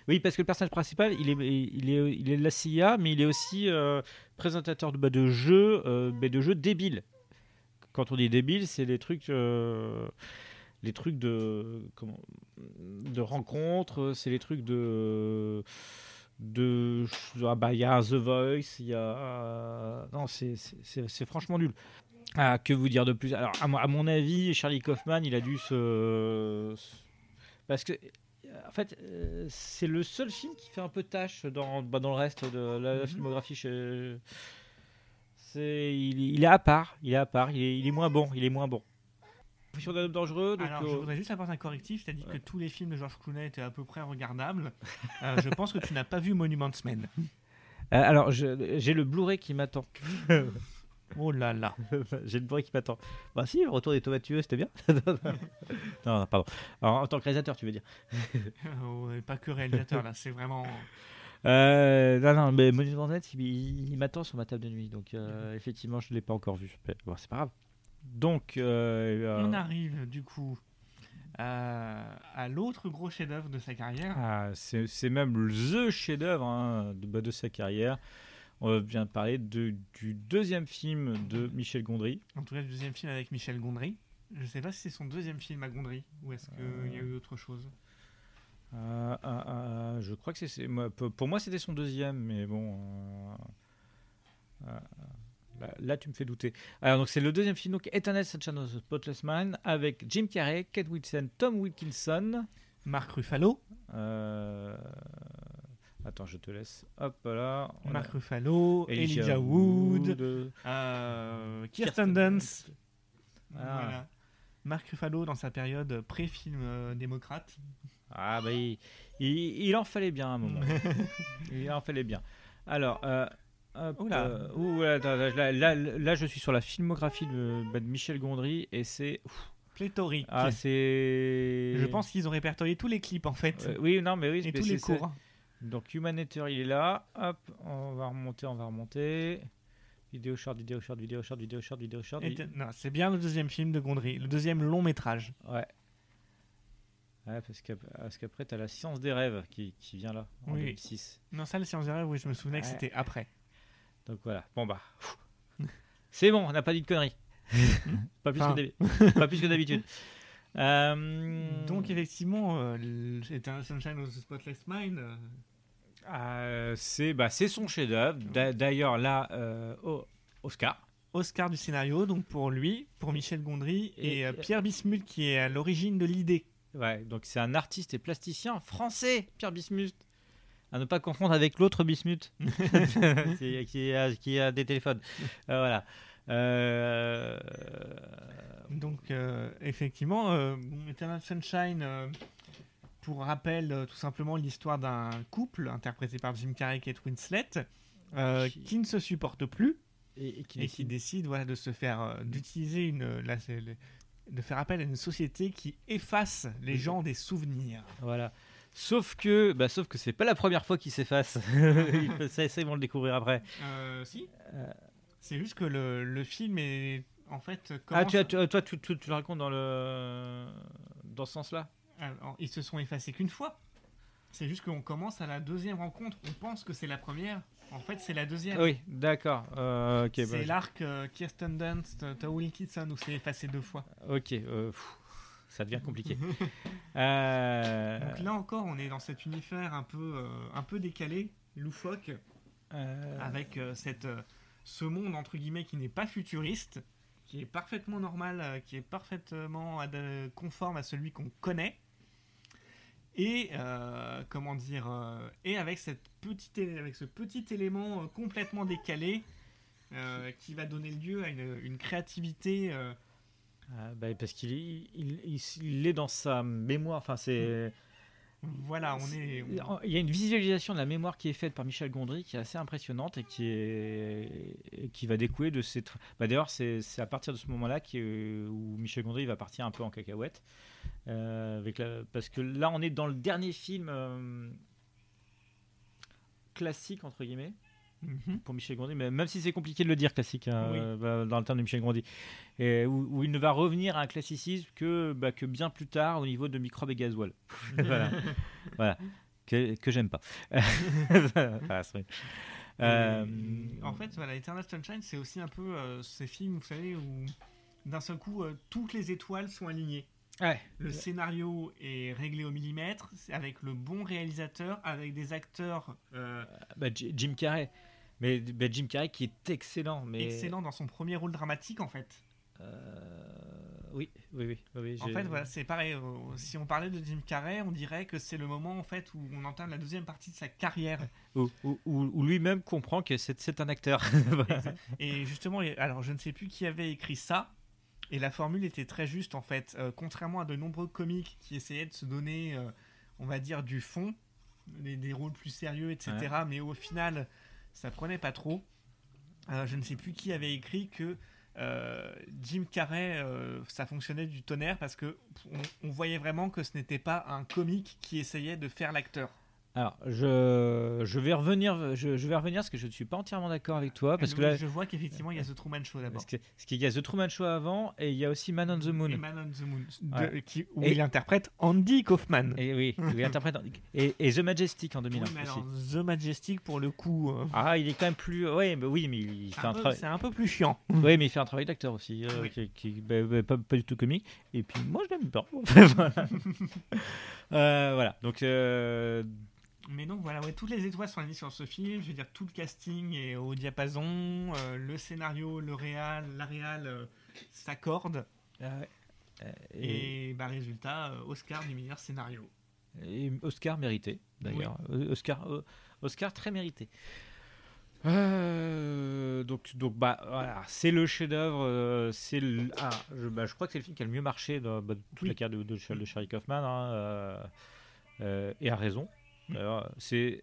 Oui, parce que le personnage principal, il est, il est, il est de la CIA, mais il est aussi euh, présentateur de, bah, jeux, mais de jeux débiles. Quand on dit débile, c'est les trucs, les trucs de, comment, de rencontres, c'est les trucs de, de, ah bah, il y a The Voice, il y a, non, c'est, franchement nul. Ah, que vous dire de plus? Alors, à, mon- à mon avis, Charlie Kaufman, il a dû se, parce que en fait, euh, c'est le seul film qui fait un peu tâche dans, bah, dans le reste de la, la filmographie. chez- C'est, il, il est à part, il est à part, il est, il est moins bon, il est moins bon. Confession d'un homme dangereux. Donc, Alors, je euh, voudrais juste apporter un correctif. Tu as dit que tous les films de George Clooney étaient à peu près regardables. Euh, je pense que tu n'as pas vu Monument Man. euh, alors, j'ai le Blu-ray qui m'attend. Oh là là. j'ai le Blu-ray qui m'attend. Bah si, le retour des tomates tueuses, c'était bien. non, non, pardon. Alors, en tant que réalisateur, tu veux dire. Oh, et pas que réalisateur, là. C'est vraiment. Euh, non, non, mais Monument Net, il, il- il m'attend sur ma table de nuit. Donc, euh, effectivement, je ne l'ai pas encore vu. Bon, c'est pas grave. Donc, euh, On euh, arrive, du coup, à, à l'autre gros chef-d'œuvre de sa carrière. ah, c'est même the chef-d'œuvre hein, de, bah, de sa carrière. On vient de parler de, du deuxième film de Michel Gondry. En tout cas, le deuxième film avec Michel Gondry. Je sais pas si c'est son deuxième film à Gondry ou est-ce qu'il y a eu autre chose. Euh, je crois que c'est- pour moi, c'était son deuxième, mais bon. Euh, là, là, tu me fais douter. Alors, donc, c'est le deuxième film, donc Eternal Sunshine of the Spotless Mind, avec Jim Carrey, Kate Winslet, Tom Wilkinson. Marc Ruffalo. Euh, Attends, je te laisse. Hop là. a- Marc Ruffalo, Elijah Elijah Wood, Wood, euh, Kirsten Dunst. Ah. Voilà. Marc Ruffalo dans sa période pré-film euh, démocrate. Ah bah il, il, il en fallait bien un moment. il en fallait bien. Alors, euh, hop, euh, ouh, là, attends, là, là, là, je suis sur la filmographie de, bah, de Michel Gondry et c'est. Pléthorique. Ah, c'est. Je pense qu'ils ont répertorié tous les clips en fait. Euh, oui, non, mais oui, Et mais tous les cours. Donc Humanitaire, il est là. Hop, on va remonter, on va remonter. Vidéo short, vidéo short, vidéo short, vidéo short, vidéo short. Vi- non, c'est bien le deuxième film de Gondry, le deuxième long métrage. Ouais. Ouais, parce qu'ap- parce qu'après, tu as la science des rêves qui, qui vient là, en Oui. 2006. Non, ça, le Science des rêves, oui, je me souvenais que c'était après. Donc voilà. Bon bah. C'est bon, on n'a pas dit de conneries. pas, plus Enfin. que d'habi- pas plus que d'habitude. Euh, Donc effectivement, euh, Eternal Sunshine of the Spotless Mind. euh, euh, c'est bah, c'est son chef-d'œuvre. D'a- D'ailleurs, là, Oscar. Oscar du scénario, donc pour lui, pour Michel Gondry et, Et- Pierre Bismuth qui est à l'origine de l'idée. Ouais, donc c'est un artiste et plasticien français, Pierre Bismuth. À ne pas confondre avec l'autre Bismuth qui, qui a, qui a des téléphones. Euh, voilà. Euh, Donc euh, effectivement, Eternal Sunshine, pour rappel, tout simplement l'histoire d'un couple interprété par Jim Carrey et Kate Winslet qui... ne se supporte plus et, qui et qui décide voilà, de se faire d'utiliser une de faire appel à une société qui efface les gens des souvenirs. Voilà. Sauf que, bah, sauf que c'est pas la première fois qu'il s'efface. Ça, ils vont le découvrir après. Euh, si. C'est juste que le, le film est en fait. Ah, tu, tu- euh, toi, tu, tu- tu le racontes dans le dans ce sens-là. Alors, ils se sont effacés qu'une fois. C'est juste qu'on commence à la deuxième rencontre. On pense que c'est la première. En fait, c'est la deuxième. Oui, d'accord. Euh, c'est bah, l'arc euh, Kirsten Dunst, euh, Tao Wilkinson où c'est effacé deux fois. Ok. euh, pff, ça devient compliqué. Euh, Donc là encore, on est dans cet univers un peu, euh, un peu décalé, loufoque, Euh, avec cette, ce monde entre guillemets qui n'est pas futuriste, qui est parfaitement normal, qui est parfaitement conforme à celui qu'on connaît, et comment dire, et avec cette petite, avec ce petit élément complètement décalé qui va donner lieu à une, une créativité. Euh, ah, bah, parce qu'il est, il, il- il est dans sa mémoire. Enfin, c'est. Voilà, on est. Il y a une visualisation de la mémoire qui est faite par Michel Gondry qui est assez impressionnante et qui, est, et qui va découler de ces. Bah, D'ailleurs, c'est à partir de ce moment-là où Michel Gondry va partir un peu en cacahuète. Euh, avec la- parce que là, on est dans le dernier film euh, classique, entre guillemets. Mhm. Pour Michel Gondry, mais même si c'est compliqué de le dire classique hein, Oui. euh, bah, dans le terme de Michel Gondry, et où, où il ne va revenir à un classicisme que, bah, que bien plus tard au niveau de microbes et gasoil. voilà. voilà. Que, que j'aime pas. Voilà. Euh, en fait, voilà, Eternal Sunshine, c'est aussi un peu euh, ces films, vous savez, où d'un seul coup, euh, toutes les étoiles sont alignées. Ouais. Le scénario est réglé au millimètre, avec le bon réalisateur, avec des acteurs euh, bah, Jim Carrey. Mais Jim Carrey qui est excellent. Mais... excellents dans son premier rôle dramatique, en fait. Oui, oui, oui. oui, oui, En fait, voilà, c'est pareil. euh, si on parlait de Jim Carrey, on dirait que c'est le moment en fait où on entame la deuxième partie de sa carrière. Où, où- où- où lui-même comprend que c'est un acteur. Et justement, alors je ne sais plus qui avait écrit ça, et la formule était très juste en fait. Euh, contrairement à de nombreux comiques qui essayaient de se donner, euh, on va dire, du fond, des, des rôles plus sérieux, etc. Ouais. Mais au final, ça prenait pas trop. Euh, je ne sais plus qui avait écrit que euh, Jim Carrey, euh, ça fonctionnait du tonnerre parce que on, on voyait vraiment que ce n'était pas un comique qui essayait de faire l'acteur. Alors, je, je vais revenir, je, je vais revenir parce que je ne suis pas entièrement d'accord avec toi parce que là, je vois qu'effectivement il y a The Truman Show d'abord. parce qu'il y a The Truman Show avant et il y a aussi Man on the Moon. Et Man on the Moon, de- Ouais. qui- où Et- il interprète Andy Kaufman. Et oui, il interprète et, et The Majestic en 2001 Oui, mais alors, aussi. The Majestic pour le coup. euh, Ah, il est quand même plus. Ouais, mais oui, mais il fait un travail. c'est un peu plus chiant. Oui, mais il fait un travail d'acteur aussi, euh, Oui. qui, qui- bah, bah, pas, pas du tout comique. Et puis moi, je l'aime bien. voilà. Euh, voilà. Donc, euh, Mais donc voilà, ouais, toutes les étoiles sont alignées sur ce film. Je veux dire, tout le casting est au diapason. euh, le scénario, le réal, la réal euh, s'accordent. euh, et, Et bah, résultat, Oscar du meilleur scénario. et Oscar mérité, d'ailleurs. Oscar, Oscar très mérité. Euh, donc, donc bah, voilà, c'est le chef-d'œuvre. euh, c'est le- ah, je, bah, je crois que c'est le film qui a le mieux marché dans bah, toute la carrière de, de, de Charlie Kaufman. hein, euh, et a raison. C'est.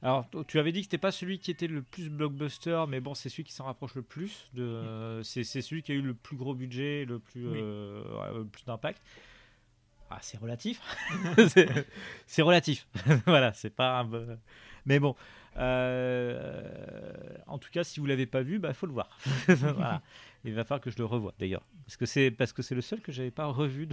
Alors, t- tu avais dit que c'était pas celui qui était le plus blockbuster, mais bon, c'est celui qui s'en rapproche le plus. De, c'est, c'est celui qui a eu le plus gros budget, le plus, Oui. ouais, le plus d'impact. Ah, c'est relatif. c'est, c'est relatif. voilà, c'est pas un. bon- Mais bon, en tout cas, si vous l'avez pas vu, bah faut le voir. Il va falloir que je le revoie d'ailleurs, parce que c'est parce que c'est le seul que j'avais pas revu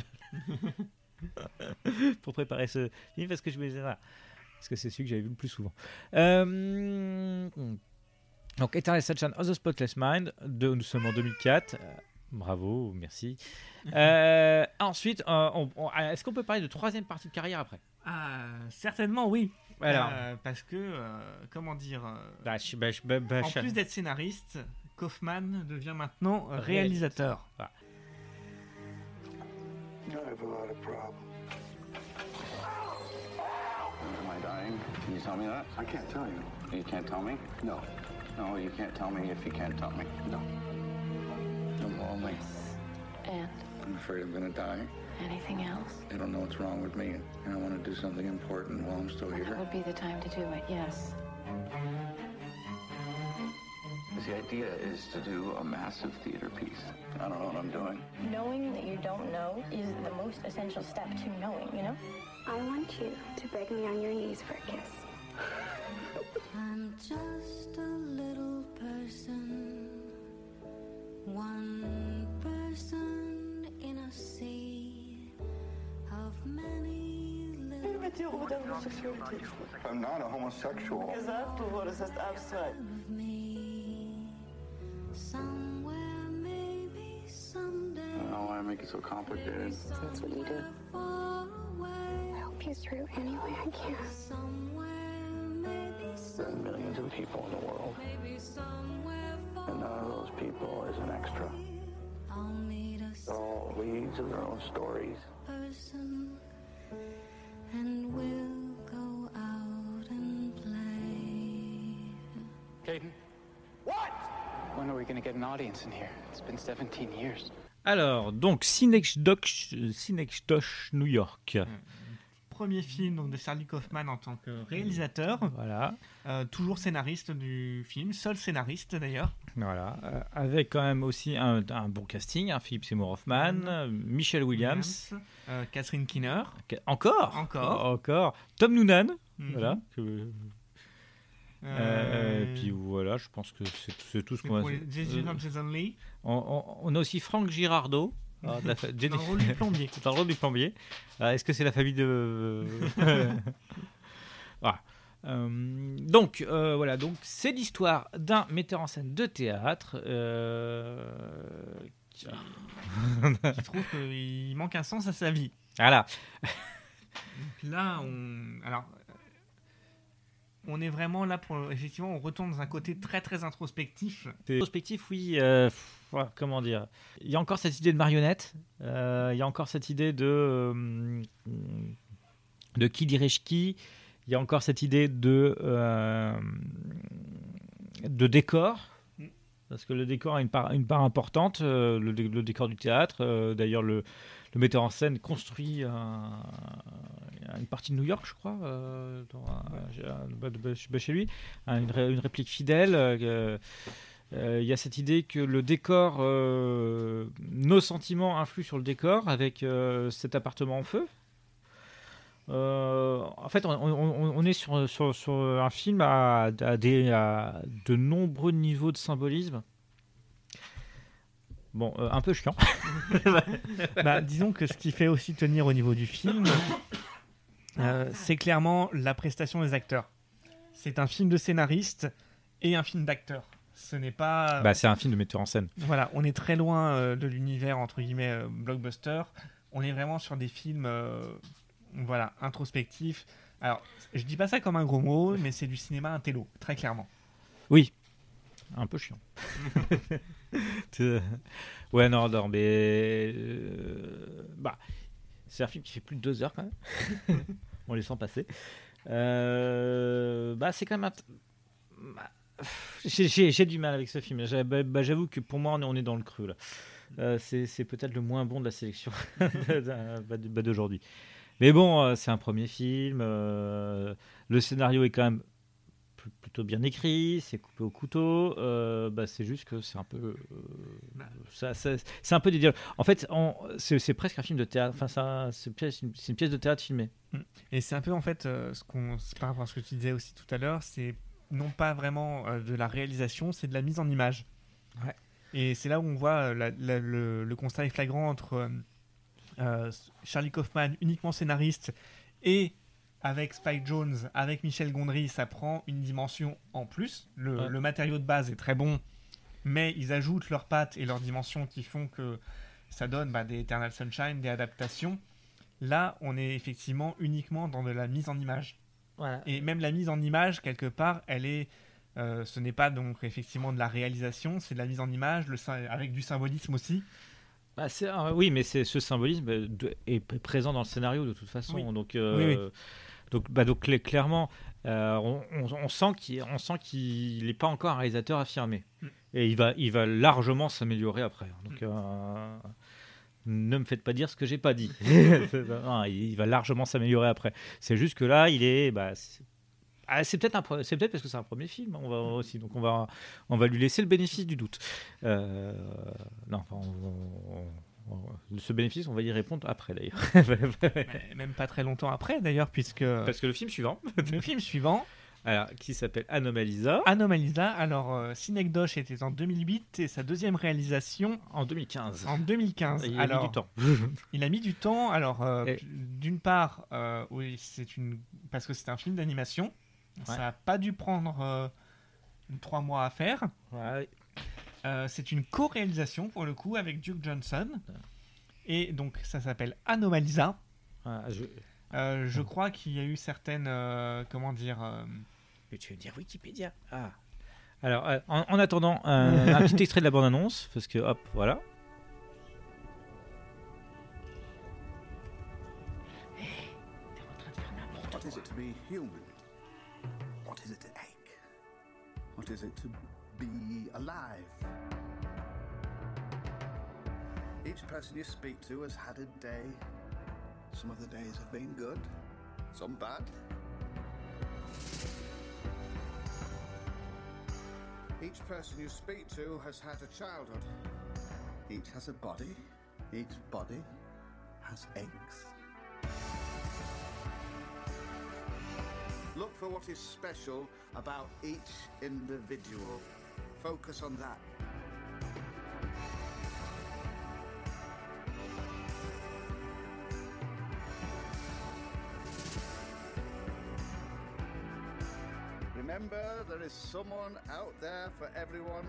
pour préparer ce film, parce que je me disais parce que c'est celui que j'avais vu le plus souvent. Euh, Donc, Eternal Sunshine of the Spotless Mind, de, nous sommes en 2004. Euh, bravo, merci. Euh, ensuite, euh, est-ce qu'on peut parler de troisième partie de carrière après? Certainement oui. Alors. Euh, parce que, euh, comment dire, euh, Bah, je- bah, je- bah, bah, en plus d'être scénariste, Kaufman devient maintenant Réalisateur. réalisateur. Voilà. I have a lot of problems. Am I dying? Can you tell me that? I can't tell you. You can't tell me? No. No, you can't tell me if you can't tell me. No. I'm lonely. And? I'm afraid I'm gonna die. Anything else? I don't know what's wrong with me, and I want to do something important while I'm still That here. That would be the time to do it, yes. The idea is to do a massive theater piece. I don't know what I'm doing. Knowing that you don't know is the most essential step to knowing, you know? I want you to beg me on your knees for a kiss. I'm just a little person, one person in a sea of many little I'm not a homosexual. of me. Somewhere, maybe someday. I don't know why I make it so complicated. That's what you do. Far away, I hope he's true any way I can. somewhere, maybe There are millions of people in the world, maybe somewhere far. and none of those people is an extra. I'll meet a They're all leads of their own stories. Person, and we'll go out and play. Caden? What? When are we going to get an audience in here? It's been 17 years. Alors, donc, Synecdoche, New York. Premier film donc, de Charlie Kaufman en tant que réalisateur, Voilà. euh, toujours scénariste du film, seul scénariste d'ailleurs. Voilà, euh, avec quand même aussi un, un bon casting, hein, Philippe Seymour Hoffman, euh, Michelle Williams, euh, Catherine Keener. Encore, Encore. encore, Tom Noonan, Mhm. voilà. que- euh, et puis voilà, je pense que c'est tout ce qu'on les- Jason Lee. on, on- on a aussi Frank Girardot. Ah, de la fa- Dans le rôle du plombier. Dans le rôle du plombier. Ah, Est-ce que c'est la famille de. Voilà. Euh, donc euh, voilà, donc c'est l'histoire d'un metteur en scène de théâtre euh, qui- qui trouve qu'il manque un sens à sa vie. voilà. Donc là, on, alors, euh, on est vraiment là pour effectivement, on retourne dans un côté très très introspectif. Prospectif, oui. euh, comment dire Il y a encore cette idée de marionnette. euh, il y a encore cette idée de euh, de qui dirige qui. Il y a encore cette idée de euh, de décor. Parce que le décor a une part, une part importante, euh, le, dé- le décor du théâtre. euh, D'ailleurs, le, le metteur en scène construit un- une partie de New York, je crois, euh, dans un- un- bah, de- bah, chez lui, un- une, ré- une réplique fidèle. euh, euh, Il y a cette idée que le décor, euh, nos sentiments influent sur le décor avec euh, cet appartement en feu. Euh, en fait, on, est sur, un film à, de nombreux niveaux de symbolisme. Bon, euh, un peu chiant. Bah, disons que ce qui fait aussi tenir au niveau du film, euh, c'est clairement la prestation des acteurs. C'est un film de scénariste et un film d'acteur. Ce n'est pas. Bah, c'est un film de metteur en scène. Voilà, on est très loin euh, de l'univers entre guillemets euh, blockbuster. On est vraiment sur des films, euh, voilà, introspectifs. Alors, je dis pas ça comme un gros mot, mais c'est du cinéma intello, très clairement. Oui, un peu chiant. Euh, ouais, non, non, mais. euh, bah, c'est un film qui fait plus de deux heures quand même. On les sent passer. Euh, bah, c'est quand même. un- bah, j'ai- du mal avec ce film. Bah, bah, J'avoue que pour moi, on est, dans le creux là. Euh, c'est peut-être le moins bon de la sélection bah, d'aujourd'hui. Mais bon, euh, c'est un premier film. euh, le scénario est quand même pl- plutôt bien écrit, c'est coupé au couteau. euh, c'est juste que c'est un peu, euh, c'est un peu des dialogues. En fait, c'est presque un film de théâtre. Enfin, c'est une pièce- de théâtre filmée. Et c'est un peu en fait ce qu'on, par rapport à ce que tu disais aussi tout à l'heure, c'est non pas vraiment euh, de la réalisation, c'est de la mise en image. Ouais. Et c'est là où on voit euh, la- la- le, le constat est flagrant entre euh, euh, Charlie Kaufman, uniquement scénariste, et avec Spike Jones, avec Michel Gondry, ça prend une dimension en plus. Le, Ouais. le matériau de base est très bon, mais ils ajoutent leurs pattes et leurs dimensions qui font que ça donne bah, des Eternal Sunshine, des adaptations. Là, on est effectivement uniquement dans de la mise en image. Voilà. Et même la mise en image, quelque part, elle est. euh, ce n'est pas donc effectivement de la réalisation, c'est de la mise en image, le, avec du symbolisme aussi. Bah, ah, oui, mais c'est ce symbolisme euh, est présent dans le scénario de toute façon. Oui. Donc, euh, Oui, oui. donc, bah, donc cla- clairement, euh, on, on- on sent qu'il n'est pas encore un réalisateur affirmé. Mm. Et il va, il va largement s'améliorer après. Donc, euh, ne me faites pas dire ce que j'ai pas dit. Non, il va largement s'améliorer après. C'est juste que là, il est. Bah, c'est ah, c'est peut-être un pre- c'est peut-être parce que c'est un premier film on va aussi donc on va on va lui laisser le bénéfice du doute Euh, non on- on- ce bénéfice on va y répondre après d'ailleurs même pas très longtemps après d'ailleurs, puisque. parce que le film suivant le film suivant, alors qui s'appelle Anomalisa Anomalisa, alors euh, Synecdoche était en 2008 et sa deuxième réalisation en 2015 en 2015. il a mis du temps Il a mis du temps. Alors, euh, Et- d'une part, euh, oui, c'est une parce que c'est un film d'animation. Ça n'a pas dû prendre euh, trois mois à faire. Ouais. C'est une co-réalisation pour le coup avec Duke Johnson. Et donc, ça s'appelle Anomalisa. Ah, je... Je crois qu'il y a eu certaines, comment dire, Mais tu veux dire Wikipédia ah alors euh, en, en attendant un, un petit extrait de la bande annonce parce que hop voilà What is it to be human? What is it to ache? What is it to be alive? Each person you speak to has had a day. Some of the days have been good, some bad. Each person you speak to has had a childhood. Each has a body. Each body has eggs. Look for what is special about each individual. Focus on that. Is someone out there for everyone.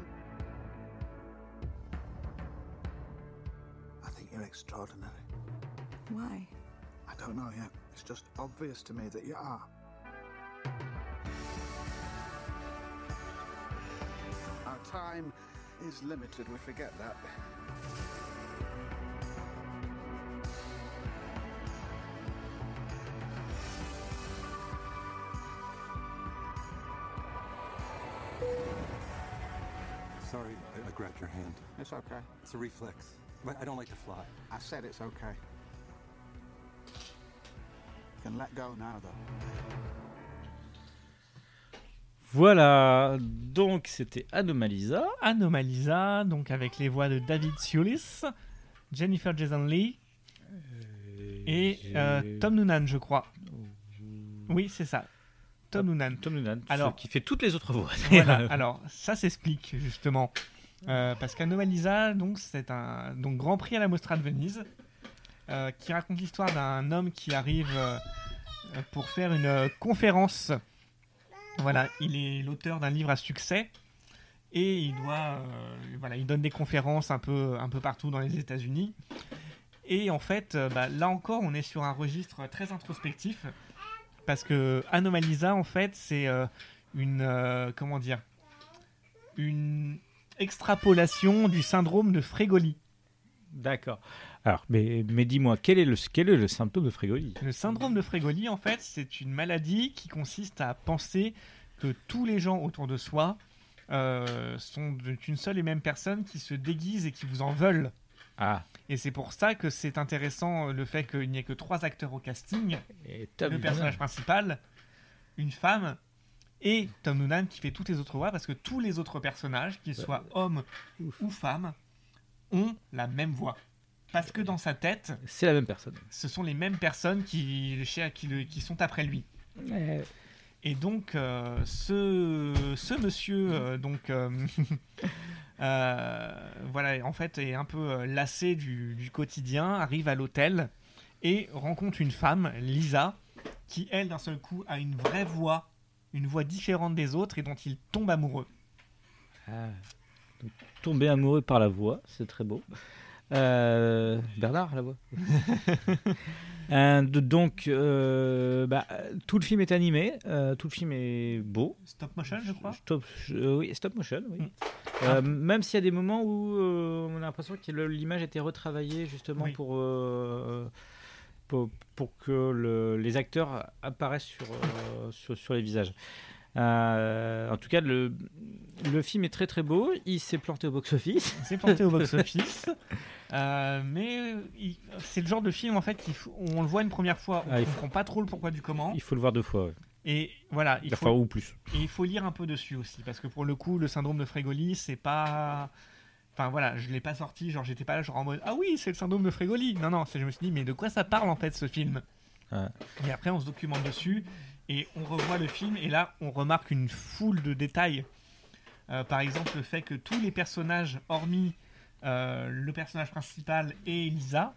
I think you're extraordinary. Why? I don't know yet. It's just obvious to me that you are. Our time is limited, we forget that. It's okay. It's a reflex. But I don't like to fly. I said it's okay. You can let go now, though. voilà donc c'était Anomalisa Anomalisa, donc avec les voix de David Thewlis, Jennifer Jason Lee et euh, Tom Noonan, je crois. Oui, c'est ça. Tom Noonan. Tom Noonan Alors- qui fait toutes les autres voix Voilà, alors ça s'explique justement. Euh, parce qu'Anomalisa, donc, c'est un donc, Grand Prix à la Mostra de Venise, euh, qui raconte l'histoire d'un homme qui arrive euh, pour faire une conférence. Voilà, il est l'auteur d'un livre à succès et il doit, voilà, il donne des conférences un peu, un peu partout dans les États-Unis. Et en fait, bah, là encore, on est sur un registre très introspectif parce que Anomalisa, en fait, c'est une, comment dire, une extrapolation du syndrome de Frégoli. d'accord alors mais, mais dis-moi quel est le quel est le symptôme de Frégoli? Le syndrome de Frégoli, en fait, c'est une maladie qui consiste à penser que tous les gens autour de soi euh, sont une seule et même personne qui se déguise et qui vous en veulent. ah Et c'est pour ça que c'est intéressant euh, le fait qu'il n'y ait que trois acteurs au casting. et le personnage principal, une femme et Tom Noonan qui fait toutes les autres voix parce que tous les autres personnages, qu'ils soient hommes ou femmes, ont la même voix. Parce que dans sa tête, c'est la même personne ce sont les mêmes personnes qui, qui, le- qui sont après lui. Et donc, euh, ce, ce monsieur, euh, donc, euh, euh, voilà, en fait, est un peu lassé du, du quotidien, arrive à l'hôtel et rencontre une femme, Lisa, qui elle d'un seul coup a une vraie voix, une voix différente des autres et dont il tombe amoureux. Ah. Donc, tomber amoureux par la voix, c'est très beau. Euh, Bernard, la voix. Euh, donc, euh, bah, tout le film est animé, tout le film est beau. Stop motion, je crois. Stop, oui, stop motion, oui. Mm. Euh, même s'il y a des moments où on a l'impression que l'image a été retravaillée justement Oui. pour, pour, pour que le- les acteurs apparaissent sur, euh, sur, sur les visages. Euh, en tout cas, le, le film est très très beau. Il s'est planté au box-office. Il s'est planté au box-office. Euh, mais c'est le genre de film en fait faut- on le voit une première fois, on Ah, il comprend pas trop le pourquoi du comment. Il faut le voir deux fois. ouais. Et voilà, il faut, ou plus. Et il faut lire un peu dessus aussi, parce que pour le coup, le syndrome de Frégoli, c'est pas. Enfin voilà, je l'ai pas sorti, genre j'étais pas là, genre en mode Ah oui, c'est le syndrome de Frégoli. Non, non, c'est- je me suis dit, mais de quoi ça parle en fait ce film Ouais. Et après, on se documente dessus et on revoit le film, et là, on remarque une foule de détails. Euh, par exemple, le fait que tous les personnages, hormis euh, le personnage principal et Elisa,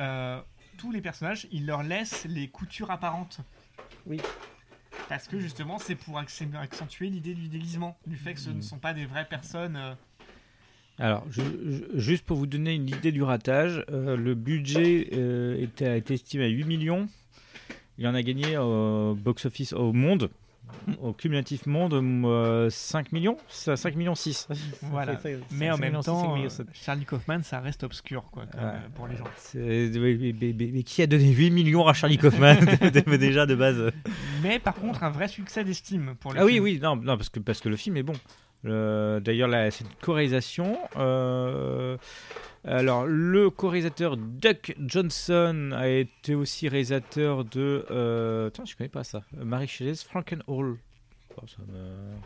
euh, tous les personnages, ils leur laissent les coutures apparentes. Oui. Parce que justement, c'est pour accentuer l'idée du déguisement, du fait que ce ne Mm. sont pas des vraies personnes. Euh, Alors, je- je- juste pour vous donner une idée du ratage, euh, le budget euh, était, a été estimé à 8 millions. Il en a gagné au box-office au monde, au cumulatif monde, euh, 5 millions, ça, 5 millions 6. Voilà. Ça Mais 5 en même millions 6, 5 temps, millions euh, 7. Charlie Kaufman, ça reste obscur quoi, comme, Ouais. euh, pour les gens. Mais, mais- mais- mais qui a donné 8 millions à Charlie Kaufman déjà de base? Mais par contre, un vrai succès d'estime pour le Ah oui, oui, non, non parce, que, parce que le film est bon. Le- D'ailleurs, c'est une. Euh, alors, le co-réalisateur Duck Johnson a été aussi réalisateur de. Euh, Tiens, je connais pas ça. Marie Shelley's Frankenhall. Oh, ça me-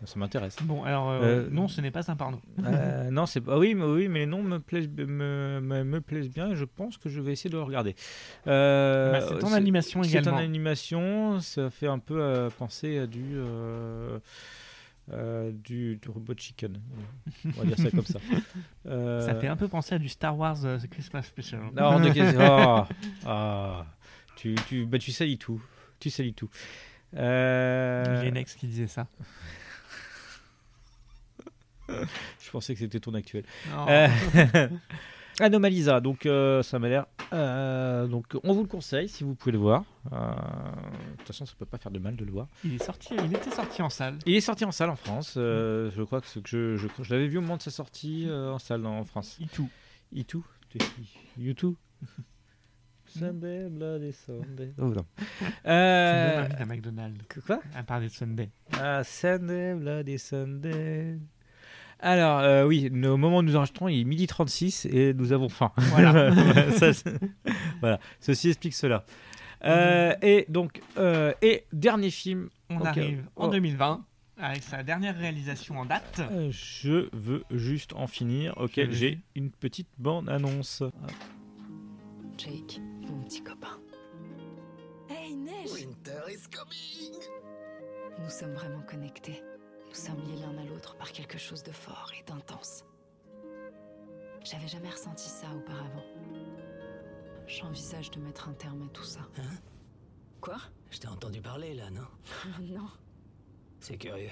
ça- ça m'intéresse. Bon, alors, euh, non, ce n'est pas un porno. Euh, non, c'est pas. Oui, mais oui, mais les noms me plaisent, me, me, me plaisent bien. et Je pense que je vais essayer de le regarder. Euh, Bah, c'est en animation C'est également. en animation. Ça fait un peu euh, penser à du. Euh, euh, du, du robot chicken. On va dire ça comme ça. Euh, Ça fait un peu penser à du Star Wars euh, The Christmas Special. Non, de oh, ah, tu, tu, bah, tu salis tout. Tu salis tout. Euh, Genex qui disait ça. Je pensais que c'était ton actuel. Anomalisa, donc euh, ça m'a l'air. euh, donc on vous le conseille si vous pouvez le voir. Euh, De toute façon, ça peut pas faire de mal de le voir. Il est sorti, il était sorti en salle. Il est sorti en salle en France. Je crois que, ce que je, je, je l'avais vu au moment de sa sortie en salle en France. Itou. Itou YouTube Sunday, Bloody Sunday. Oh non. Euh... À McDonald's. Quoi À part des Sunday. Ah, Sunday, Bloody Sunday. Alors, euh, oui, au moment où nous enregistrons, il est midi 36 et nous avons faim. Voilà. Ça, c'est- voilà. Ceci explique cela. Euh, et donc, euh, et dernier film. On arrive en oh, 2020 avec sa dernière réalisation en date. euh, Je veux juste en finir, auquel Vas-y. j'ai une petite bande-annonce. Jake, mon petit copain. Hey, Neige Winter is coming Nous sommes vraiment connectés. Nous sommes liés l'un à l'autre par quelque chose de fort et d'intense. J'avais jamais ressenti ça auparavant. J'envisage de mettre un terme à tout ça. Hein Quoi? Je t'ai entendu parler là, non? Non. C'est curieux.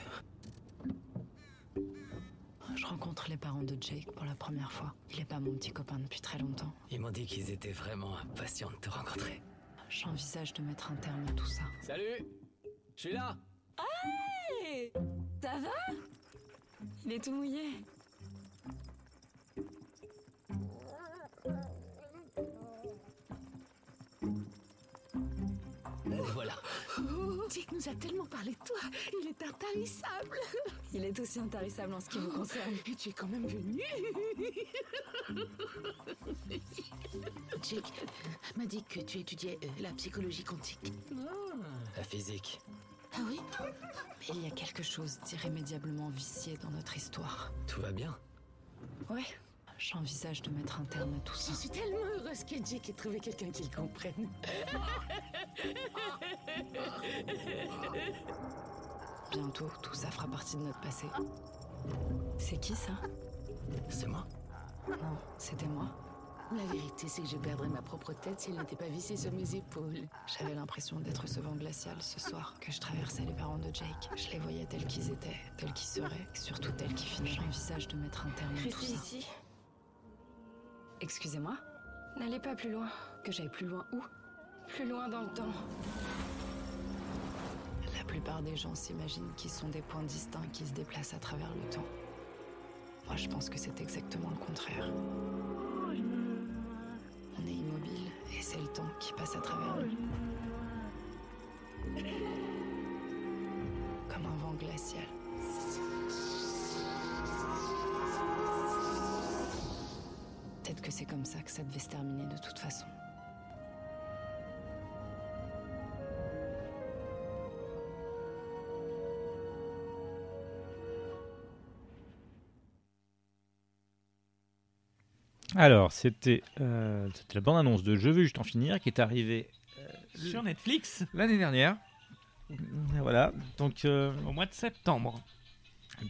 Je rencontre les parents de Jake pour la première fois. Il est pas mon petit copain depuis très longtemps. Ils m'ont dit qu'ils étaient vraiment impatients de te rencontrer. J'envisage de mettre un terme à tout ça. Salut Je suis là Hey Ça va? Il est tout mouillé. Et voilà. Jake nous a tellement parlé de toi. Il est intarissable. Il est aussi intarissable en ce qui vous concerne. Et tu es quand même venu. Jake m'a dit que tu étudiais euh, la psychologie quantique. La physique. Ah oui Il y a quelque chose d'irrémédiablement vicié dans notre histoire. Tout va bien Ouais. J'envisage de mettre un terme à tout Je ça. suis tellement heureuse que Jake ait trouvé quelqu'un qui le comprenne. Bientôt, tout ça fera partie de notre passé. C'est qui ça? C'est moi Non, c'était moi. La vérité, c'est que je perdrais ma propre tête si elle n'était pas vissée sur mes épaules. J'avais l'impression d'être ce vent glacial ce soir que je traversais les parents de Jake. Je les voyais tels qu'ils étaient, tels qu'ils seraient, et surtout tels qu'ils finiraient. J'envisage de mettre un terme à tout ça. ici. Excusez-moi N'allez pas plus loin. Que j'aille plus loin où? Plus loin dans le temps. La plupart des gens s'imaginent qu'ils sont des points distincts qui se déplacent à travers le temps. Moi, je pense que c'est exactement le contraire. Qui passe à travers nous. Comme un vent glacial. Peut-être que c'est comme ça que ça devait se terminer de toute façon. Alors, c'était euh, c'était la bande-annonce de Je veux juste en finir qui est arrivée Sur Netflix l'année dernière. Voilà, donc euh, au mois de septembre.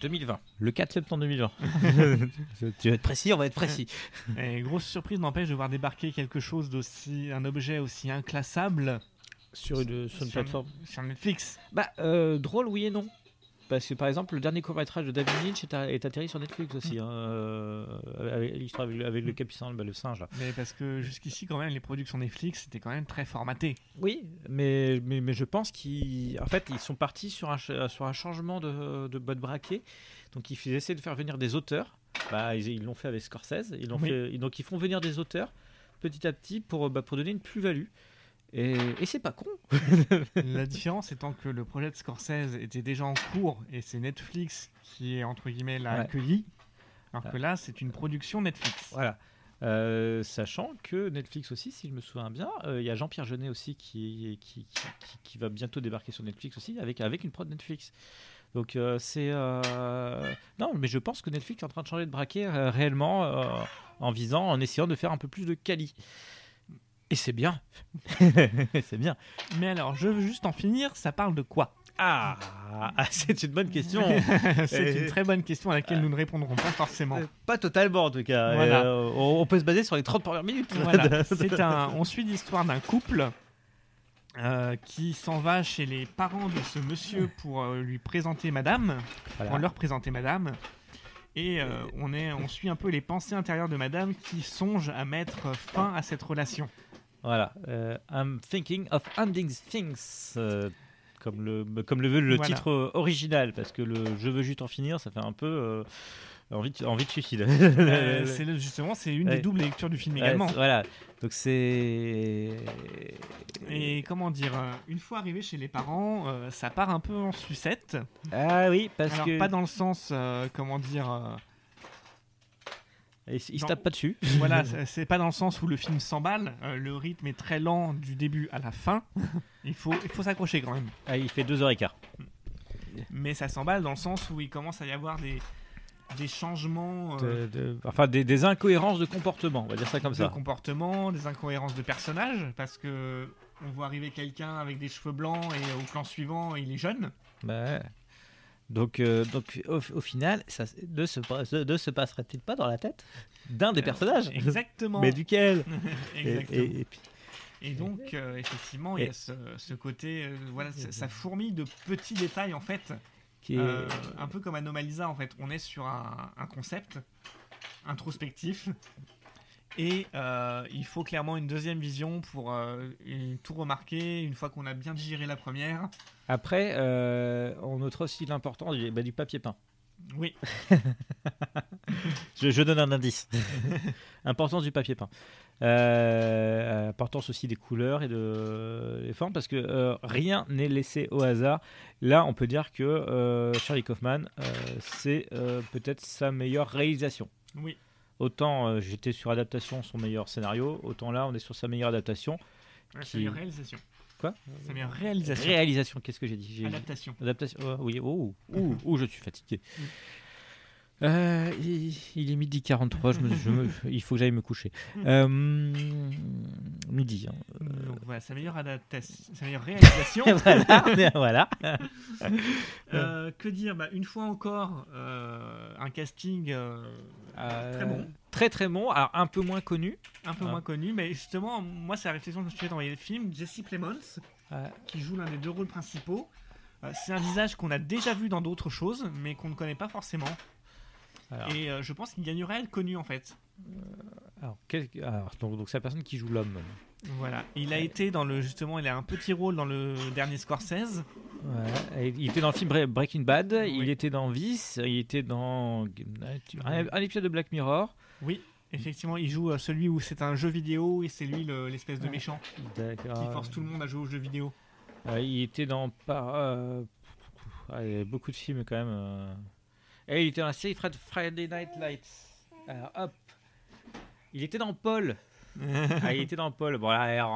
2020, le 4 septembre 2020. tu vas être précis, on va être précis. Et grosse surprise n'empêche de voir débarquer quelque chose d'aussi, un objet aussi inclassable Sur une, sur une plateforme. sur Netflix. Bah, euh, drôle, oui et non. Parce que par exemple, le dernier court-métrage de David Lynch est, atterri sur Netflix aussi. hein, euh, avec l'histoire avec, le- avec le singe là. Mais parce que jusqu'ici, quand même, les productions Netflix étaient quand même très formatées. Oui, mais, mais, mais je pense qu'ils en fait, ils sont partis sur un, sur un changement de, de mode braquet. Donc ils essaient de faire venir des auteurs. Bah, ils ils l'ont fait avec Scorsese. Ils l'ont Oui. fait, donc ils font venir des auteurs petit à petit pour, bah, pour donner une plus-value. Et, et c'est pas con. La différence étant que le projet de Scorsese était déjà en cours et c'est Netflix qui est entre guillemets l'a Ouais. accueilli, alors que là c'est une production Netflix. Voilà. Euh, sachant que Netflix aussi, si je me souviens bien, euh, il y a Jean-Pierre Jeunet aussi qui, qui, qui, qui- qui va bientôt débarquer sur Netflix aussi avec, avec une prod Netflix. Donc euh, c'est... Non, mais je pense que Netflix est en train de changer de braquet réellement en visant, en essayant de faire un peu plus de quali. Et c'est bien. c'est bien. Mais alors, je veux juste en finir, ça parle de quoi? Ah, ah, c'est une bonne question. c'est une très bonne question à laquelle nous ne répondrons pas forcément. Euh, Pas totalement en tout cas. Voilà. Euh, on, peut se baser sur les 30 premières minutes. Voilà, un, on suit l'histoire d'un couple euh, qui s'en va chez les parents de ce monsieur pour euh, lui présenter madame, Voilà. pour leur présenter madame. Et on, est, on suit un peu les pensées intérieures de madame qui songe à mettre fin à cette relation. Voilà. euh, I'm thinking of ending things. euh, comme, le, comme le veut le Voilà. titre euh, original, parce que le Je veux juste en finir, ça fait un peu euh, envie, de, envie de suicide. C'est justement, c'est une Ouais. des doubles lectures du film également. voilà. Donc c'est. Et comment dire, une fois arrivé chez les parents, euh, ça part un peu en sucette. Ah oui, parce Alors, que. pas dans le sens, euh, comment dire. Il, se tape pas dessus. voilà, c'est- pas dans le sens où le film s'emballe. euh, le rythme est très lent du début à la fin. il faut, il faut s'accrocher quand même. Ah, il fait 2h15. Mais ça s'emballe dans le sens où il commence à y avoir des, des changements euh, De- de- enfin, des, des incohérences de comportement, on va dire ça comme de ça. comportement, des incohérences de personnages, parce que on voit arriver quelqu'un avec des cheveux blancs et au plan suivant il est jeune. Bah. Donc, euh, donc au, au final, ça ne se, ne se passerait-il pas dans la tête d'un des Euh, personnages Exactement. Mais duquel Et- Exactement. et- et puis- Et donc, euh, effectivement, il y a ce, ce côté, euh, voilà, ça, fourmille de petits détails en fait, Qui est- un peu comme Anomalisa en fait. On est sur un, un concept introspectif et il faut clairement une deuxième vision pour tout remarquer une fois qu'on a bien digéré la première. Après, euh, on notera aussi l'importance du, bah, du papier peint. Oui. je, je donne un indice. importance du papier peint. Euh, importance aussi des couleurs et de des formes parce que euh, rien n'est laissé au hasard. Là, on peut dire que euh, Charlie Kaufman, euh, c'est euh, peut-être sa meilleure réalisation. Oui. Autant euh, j'étais sur adaptation, son meilleur scénario, autant là, on est sur sa meilleure adaptation. Ouais, qui- Sa meilleure réalisation. Quoi Sa meilleure réalisation. Réalisation, qu'est-ce que j'ai dit Adaptation. Adaptation, oh, oui, oh, oh, oh, je suis fatigué. Euh, il, il est midi 43, je me, je me- il faut que j'aille me coucher. Euh, midi. hein. Donc voilà, sa meilleure adaptation, sa meilleure réalisation. Voilà, voilà. Euh, que dire? Bah, Une fois encore, un casting très bon. Très très bon. Alors un peu moins connu. Un peu Ah. moins connu, mais justement, moi, c'est la réflexion que je me suis dans les films. Jesse Plemons, qui joue l'un des deux rôles principaux. Euh, c'est un visage qu'on a déjà vu dans d'autres choses, mais qu'on ne connaît pas forcément. Alors. Et euh, je pense qu'il gagnerait à être connu en fait. Alors, quel- alors, donc, donc c'est la personne qui joue l'homme. Voilà. Il a été dans le justement, il a un petit rôle dans le dernier Scorsese. Ouais, il était dans le film Bre- Breaking Bad, il était dans Vice, il était dans un épisode de Black Mirror. Oui, effectivement, il joue euh, celui où c'est un jeu vidéo et c'est lui le- l'espèce de méchant qui force tout le monde à jouer aux jeux vidéo. Euh, il était dans par, euh, beaucoup de films quand même. Et il était dans la série Fred- Friday Night Lights. Alors, hop. Il était dans Paul. ah, il était dans Paul. Bon, là,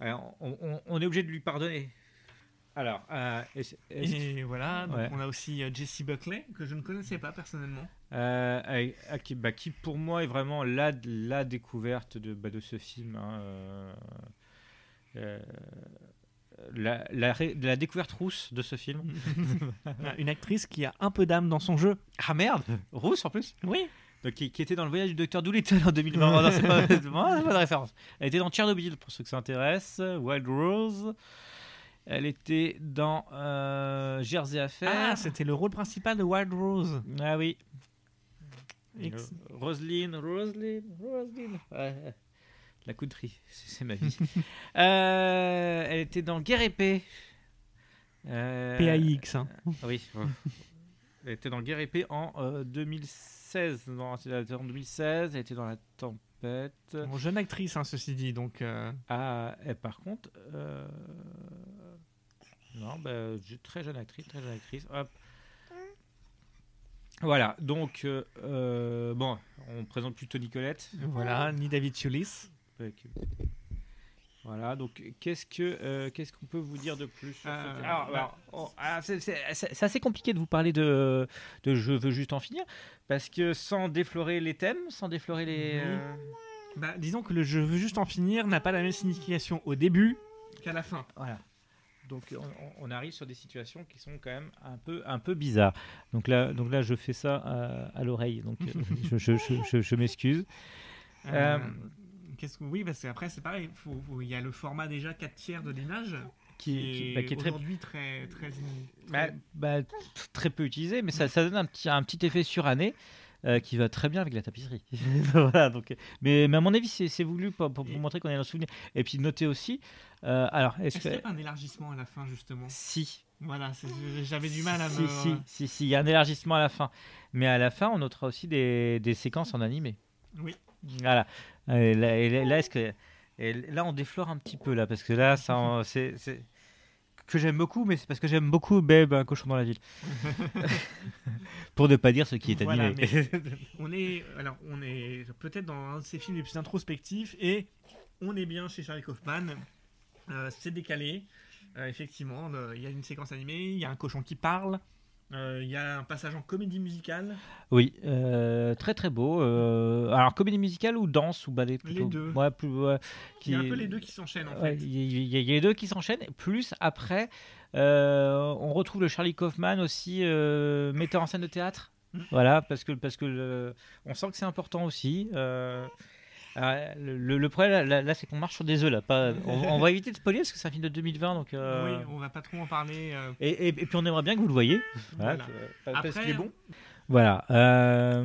on, on- on est obligé de lui pardonner. Alors, euh, Et voilà, donc Ouais. on a aussi Jesse Buckley que je ne connaissais pas personnellement. Euh, ah, qui, bah, qui, pour moi est vraiment la, la découverte de, bah, de ce film. hein, euh, euh, la, la, ré- la découverte rousse de ce film. Une actrice qui a un peu d'âme dans son jeu. Ah merde Rousse en plus? Oui. Donc, qui, qui était dans le voyage du docteur Doolittle en 2020. Oh, non, c'est pas, c'est pas de référence. Elle était dans Tchernobyl pour ceux que ça intéresse. Wild Rose. Elle était dans Jersey Affair. Ah, c'était le rôle principal de Wild Rose. Ah oui. Euh, Roselyne, Roselyne, Roselyne. Ouais. La country, c'est ma vie. Euh, elle était dans Guerre épée. Euh, PAIX, hein. Oui. ouais. elle était dans Guerre épée en euh, 2016. Non, elle était en 2016. Elle était dans La Tempête. Bon, jeune actrice, hein, ceci dit, donc. euh, Ah, et par contre. euh, Non, bah, très jeune actrice, très jeune actrice. Hop. Voilà, donc, euh, euh, bon, on présente plutôt Nicolette. Voilà, ni David Chulis. Voilà, donc qu'est-ce que euh, qu'est-ce qu'on peut vous dire de plus sur Euh, Alors, bah, alors, oh, ah, c'est- assez compliqué de vous parler de, de Je veux juste en finir, parce que sans déflorer les thèmes, sans déflorer les... Euh, Bah, disons que le je veux juste en finir n'a pas la même signification au début qu'à la fin. Voilà. Donc on, arrive sur des situations qui sont quand même un peu, un peu bizarres. Donc là, donc là je fais ça à, à l'oreille, donc euh, je, je, je, je- je m'excuse. Euh, Euh, Qu'est-ce que oui, parce qu'après c'est pareil. faut- faut- Il y a le format déjà 4 tiers de l'image Qui- est, bah, qui est très- aujourd'hui très très, Bah, très- bah, très peu utilisé, mais ça, ça donne un petit, un petit effet suranné euh, qui va très bien avec la tapisserie. voilà, donc, mais, mais à mon avis, c'est voulu pour, pour- pour montrer qu'on est dans le souvenir. Et puis notez aussi, euh, alors, est-ce qu'il n'y a pas un élargissement à la fin justement? Si. Voilà, j'avais du mal à si, me. si, si, si, il y a un élargissement à la fin. Mais à la fin, on notera aussi des, des séquences en animé. Oui. Voilà. Et là, est-ce que, et là, on déflore un petit peu là, parce que là, ça, c'est- que j'aime beaucoup, mais c'est parce que j'aime beaucoup Babe, un cochon dans la ville. Pour ne pas dire ce qui est Voilà, animé. on est alors on est peut-être dans un de ses films les plus introspectifs et on est bien chez Charlie Kaufman. Euh, c'est décalé. Euh, effectivement, le- il y a une séquence animée, il y a un cochon qui parle, euh, il y a un passage en comédie musicale. Oui, euh, très très beau. euh, alors comédie musicale ou danse ou ballet plutôt? Deux. Ouais, plus, ouais, Il y a un peu les deux qui s'enchaînent en Ouais, fait. Il y, a- il y a les deux qui s'enchaînent. Plus après, on retrouve le Charlie Kaufman aussi metteur en scène de théâtre. Mm. Voilà, parce que parce que on sent que c'est important aussi. Euh, alors, le, le- problème là, là, c'est qu'on marche sur des œufs là. Pas, on, on va éviter de spoiler parce que c'est un film de 2020 donc. euh, Oui, on va pas trop en parler. euh, et, et- et puis on aimerait bien que vous le voyez. Voilà, Voilà. euh, parce Après, qu'il est bon. Voilà. ah,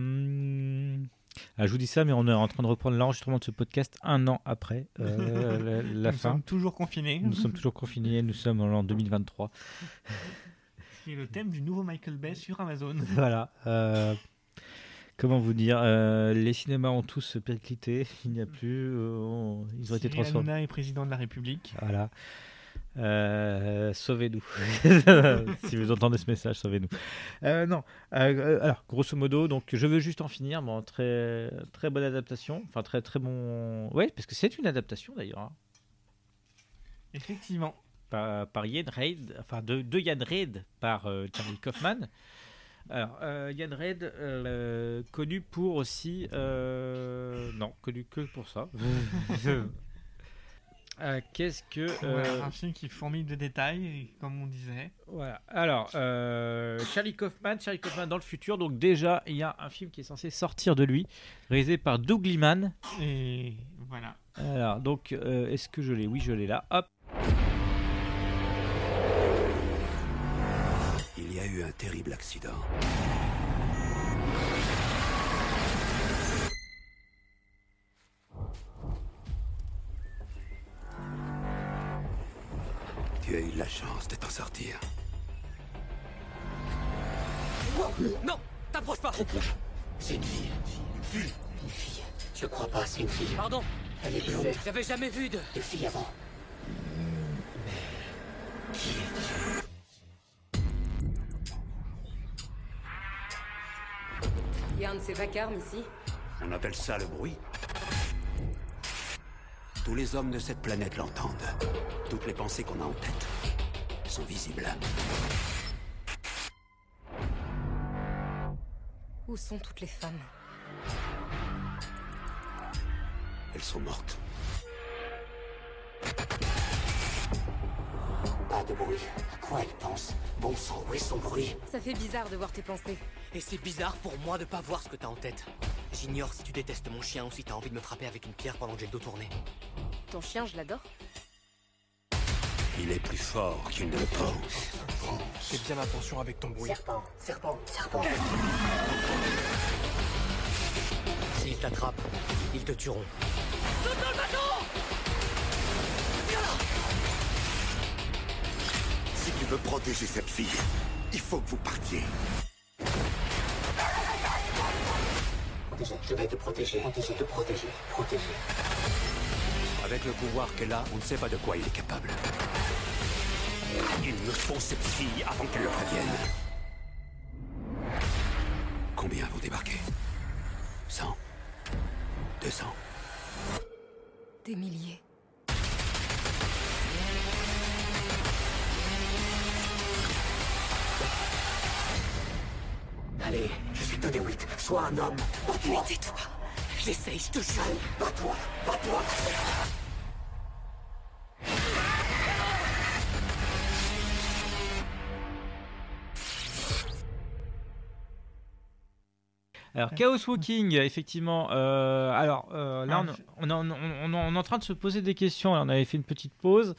je vous dis ça, mais on est en train de reprendre l'enregistrement de ce podcast un an après la, la Nous fin. sommes toujours confinés. Nous sommes toujours confinés. Nous sommes en 2023. qui est le thème du nouveau Michael Bay sur Amazon. voilà. Comment vous dire euh, Les cinémas ont tous périclité. Il n'y a plus. euh, on- ils ont été transformés. Hanouna est président de la République. Voilà. Euh, sauvez-nous. si vous entendez ce message, sauvez-nous. Euh, non. Euh, alors, grosso modo, donc je veux juste en finir. Bon, très très bonne adaptation. Enfin, très très bon. Ouais, parce que c'est une adaptation d'ailleurs. hein. Effectivement. Par, par Ian Reid, enfin de, de Ian Reid par Charlie Kaufman. Alors, euh, Ian Reid, euh, connu pour aussi. euh, non, connu que pour ça. Euh, Qu'est-ce que. Voilà, un film qui fourmille de détails, comme on disait. Voilà. Alors, Charlie Kaufman, Charlie Kaufman dans le futur. Donc déjà, il y a un film qui est censé sortir de lui, réalisé par Doug Liman. Et voilà. Alors, donc, est-ce que je l'ai? Oui, je l'ai là. Hop. Terrible accident. Tu as eu la chance de t'en sortir. Non T'approches pas C'est une fille. Une fille Une fille. Je crois pas, c'est une fille. Pardon Elle est blonde. J'avais jamais vu de... De fille avant. Il y a un de ces vacarmes ici. On appelle ça le bruit. Tous les hommes de cette planète l'entendent. Toutes les pensées qu'on a en tête sont visibles. Où sont toutes les femmes? Elles sont mortes. Pas de bruit. À quoi elle pense Bon sang, où est son bruit? Ça fait bizarre de voir tes pensées. Et c'est bizarre pour moi de pas voir ce que t'as en tête. J'ignore si tu détestes mon chien ou si t'as envie de me frapper avec une pierre pendant que j'ai le dos tourné. Ton chien, je l'adore. Il est plus fort qu'il ne le pense. Fais bien attention avec ton bruit. Serpent, serpent, serpent. S'ils t'attrapent, ils te tueront. Si tu veux protéger cette fille, il faut que vous partiez. Protéger, je vais te protéger. Protéger, te protéger. Protéger. Avec le pouvoir qu'elle a, on ne sait pas de quoi il est capable. Il me faut cette fille avant qu'elle le revienne. Combien vous débarquez? 100 200 Des milliers. Allez, je suis donné 8. Sois un homme. Bats-toi. Mais tais-toi. J'essaye, je te jure. Bats-toi. Bats-toi. Alors, Chaos Walking, effectivement. euh, alors, euh, là, Ah, on, on, on- on- on est en train de se poser des questions. Là, on avait fait une petite pause.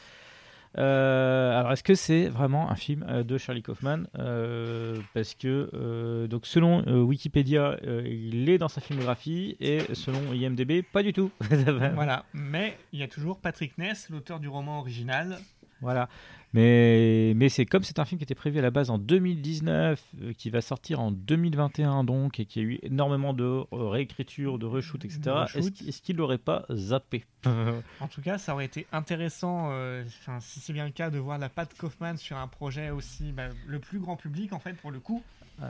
Euh, alors, est-ce que c'est vraiment un film euh, de Charlie Kaufman Euh, Parce que, euh, donc, selon Wikipédia, il est dans sa filmographie et selon IMDb, pas du tout. Voilà. Mais il y a toujours Patrick Ness, l'auteur du roman original. Voilà. Mais, mais c'est comme c'est un film qui était prévu à la base en 2019, euh, qui va sortir en 2021 donc, et qui a eu énormément de euh, réécriture, de reshoot, etc. Est-ce qu'il- est-ce qu'il l'aurait pas zappé En tout cas, ça aurait été intéressant, euh, si c'est bien le cas, de voir la patte Kaufman sur un projet aussi bah, le plus grand public, en fait, pour le coup. Ouais.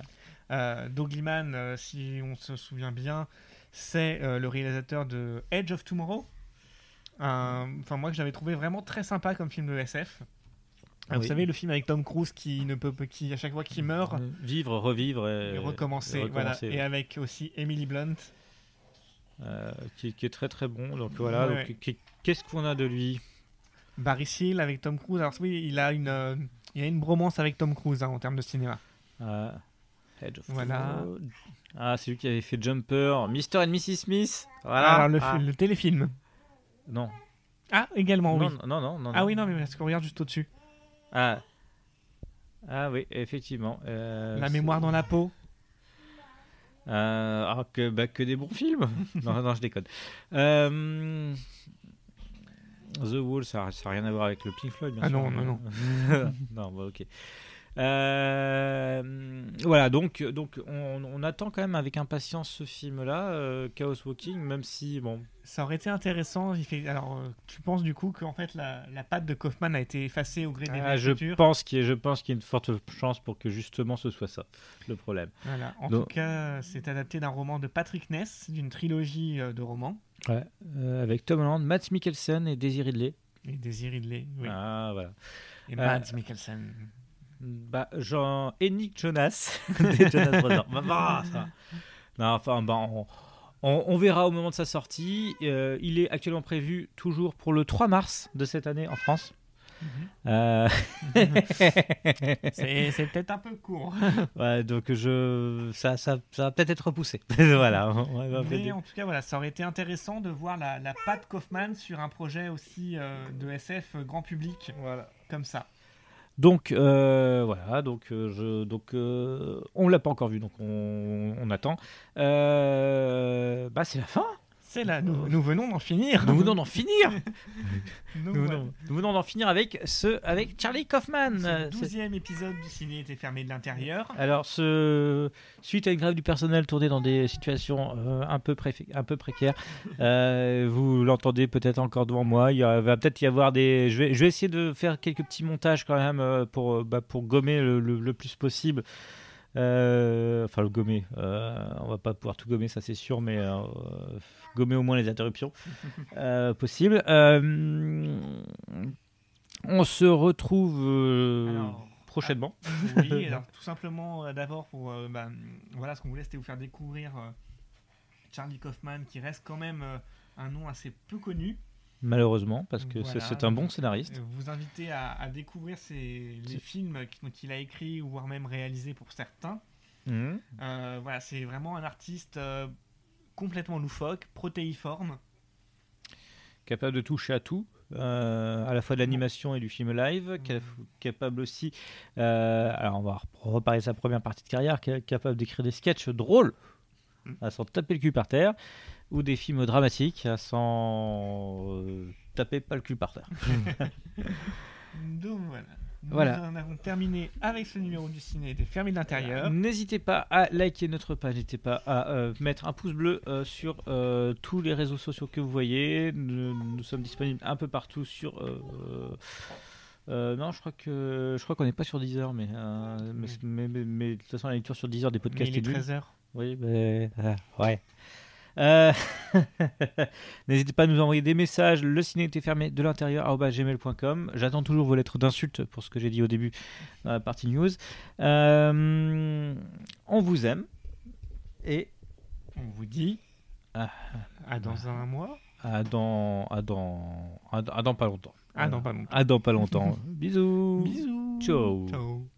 Euh, Doug Liman, euh, si on se souvient bien, c'est le réalisateur de Edge of Tomorrow. Enfin, moi, que j'avais trouvé vraiment très sympa comme film de SF. Ah, Vous Oui. savez, le film avec Tom Cruise qui ne peut, qui à chaque fois qu'il meurt, Vivre, revivre et, et recommencer. et voilà. Et avec aussi Emily Blunt. Euh, qui, qui est très très bon. Donc voilà. Ouais, Qu'est-ce qu'on a de lui? Barry Seal avec Tom Cruise. Alors oui, il a une, euh, il a une bromance avec Tom Cruise hein, en termes de cinéma. Ah, Edge of Voilà. Ah, c'est lui qui avait fait Jumper, Mr. and Mrs. Smith. Voilà. Alors le, Ah. le téléfilm. Non. Ah, également, non, oui. Non, non, non. Ah non. oui, non, mais parce qu'on regarde juste au-dessus. Ah. Ah oui, effectivement. Euh, La mémoire dans la peau. Euh, alors que, bah, que des bons films. non, non, je déconne. Euh, The Wall, ça n'a rien à voir avec le Pink Floyd, bien Ah sûr. non, non, non. non, bah, ok. Euh, voilà, donc, donc on, on attend quand même avec impatience ce film-là, euh, Chaos Walking, même si, bon, Ça aurait été intéressant. Il fait... Alors, euh, tu penses du coup qu'en fait la, la patte de Kaufman a été effacée au gré des ah, je pense qu'il y, a- je pense qu'il y a une forte chance pour que justement ce soit ça, le problème. Voilà. En Donc- tout cas, c'est adapté d'un roman de Patrick Ness, d'une trilogie de romans. Ouais, euh, avec Tom Holland, Matt Mikkelsen et Daisy Ridley. Et Daisy Ridley, oui. Ah, voilà. Et Mads Mikkelsen. Bah, Jean Nick Jonas des Jonas Brothers. Bah, bah, ça. Non, enfin, bah, on- On, on verra au moment de sa sortie. Euh, il est actuellement prévu toujours pour le 3 mars de cette année en France. Euh, C'est peut-être un peu court. ouais, donc je, ça, ça, ça va peut-être être repoussé. voilà. on va Mais en tout cas, voilà, ça aurait été intéressant de voir la, la patte Kaufman sur un projet aussi euh, de SF grand public. Voilà. Comme ça. Donc euh, voilà, donc euh, je, donc euh, on l'a pas encore vu, donc on, on attend. Euh, bah c'est la fin. C'est là, nous, nous venons d'en finir. Nous venons d'en finir. Nous, voilà. venons, nous venons d'en finir avec ce, avec Charlie Kaufman. Euh, Ce c'est- douzième épisode du ciné était fermé de l'intérieur. Alors, ce... suite à une grève du personnel tournée dans des situations euh, un, peu pré- un peu précaires, euh, vous l'entendez peut-être encore devant moi. Il va peut-être y avoir des. Je vais, je vais essayer de faire quelques petits montages quand même euh, pour, euh, bah, pour gommer le, le- le plus possible. Euh, enfin, le gommer. Euh, on va pas pouvoir tout gommer, ça c'est sûr, mais euh, gommer au moins les interruptions euh, possibles. Euh, on se retrouve prochainement. Oui, alors tout simplement, d'abord, pour euh, bah, voilà, ce qu'on voulait, c'était vous faire découvrir euh, Charlie Kaufman, qui reste quand même euh, un nom assez peu connu. Malheureusement, parce que c'est- Voilà. c'est un bon scénariste. Euh, Vous inviter à, à découvrir les films qu'il a écrits, ou voire même réalisés pour certains. Mhm. Euh, voilà, c'est vraiment un artiste euh, complètement loufoque, protéiforme. capable de toucher à tout, euh, à la fois de l'animation et du film live, ca- capable aussi, alors on va rep- reparler de sa première partie de carrière, ca- capable d'écrire des sketchs drôles à s'en taper le cul par terre, ou des films dramatiques s'en euh, taper pas le cul par terre. Donc voilà. Nous Voilà. en avons terminé avec ce numéro du ciné des fermés de l'intérieur. N'hésitez pas à liker notre page, n'hésitez pas à euh, mettre un pouce bleu euh, sur euh, tous les réseaux sociaux que vous voyez. Nous, nous sommes disponibles un peu partout sur. euh, euh, non, je crois que je crois qu'on n'est pas sur Deezer, mais, euh, mais, mais, mais- mais de toute façon la lecture sur Deezer des podcasts Mais il est nul. 13 heures. Oui, ben ah, ouais. Euh, N'hésitez pas à nous envoyer des messages. Le ciné était fermé de l'intérieur gmail.com. J'attends toujours vos lettres d'insultes pour ce que j'ai dit au début dans la partie news. Euh, on vous aime et on vous dit à, dans un mois. À dans, à dans, à, dans- pas longtemps. À dans pas longtemps. À dans pas longtemps. Bisous. Bisous. Ciao. Ciao.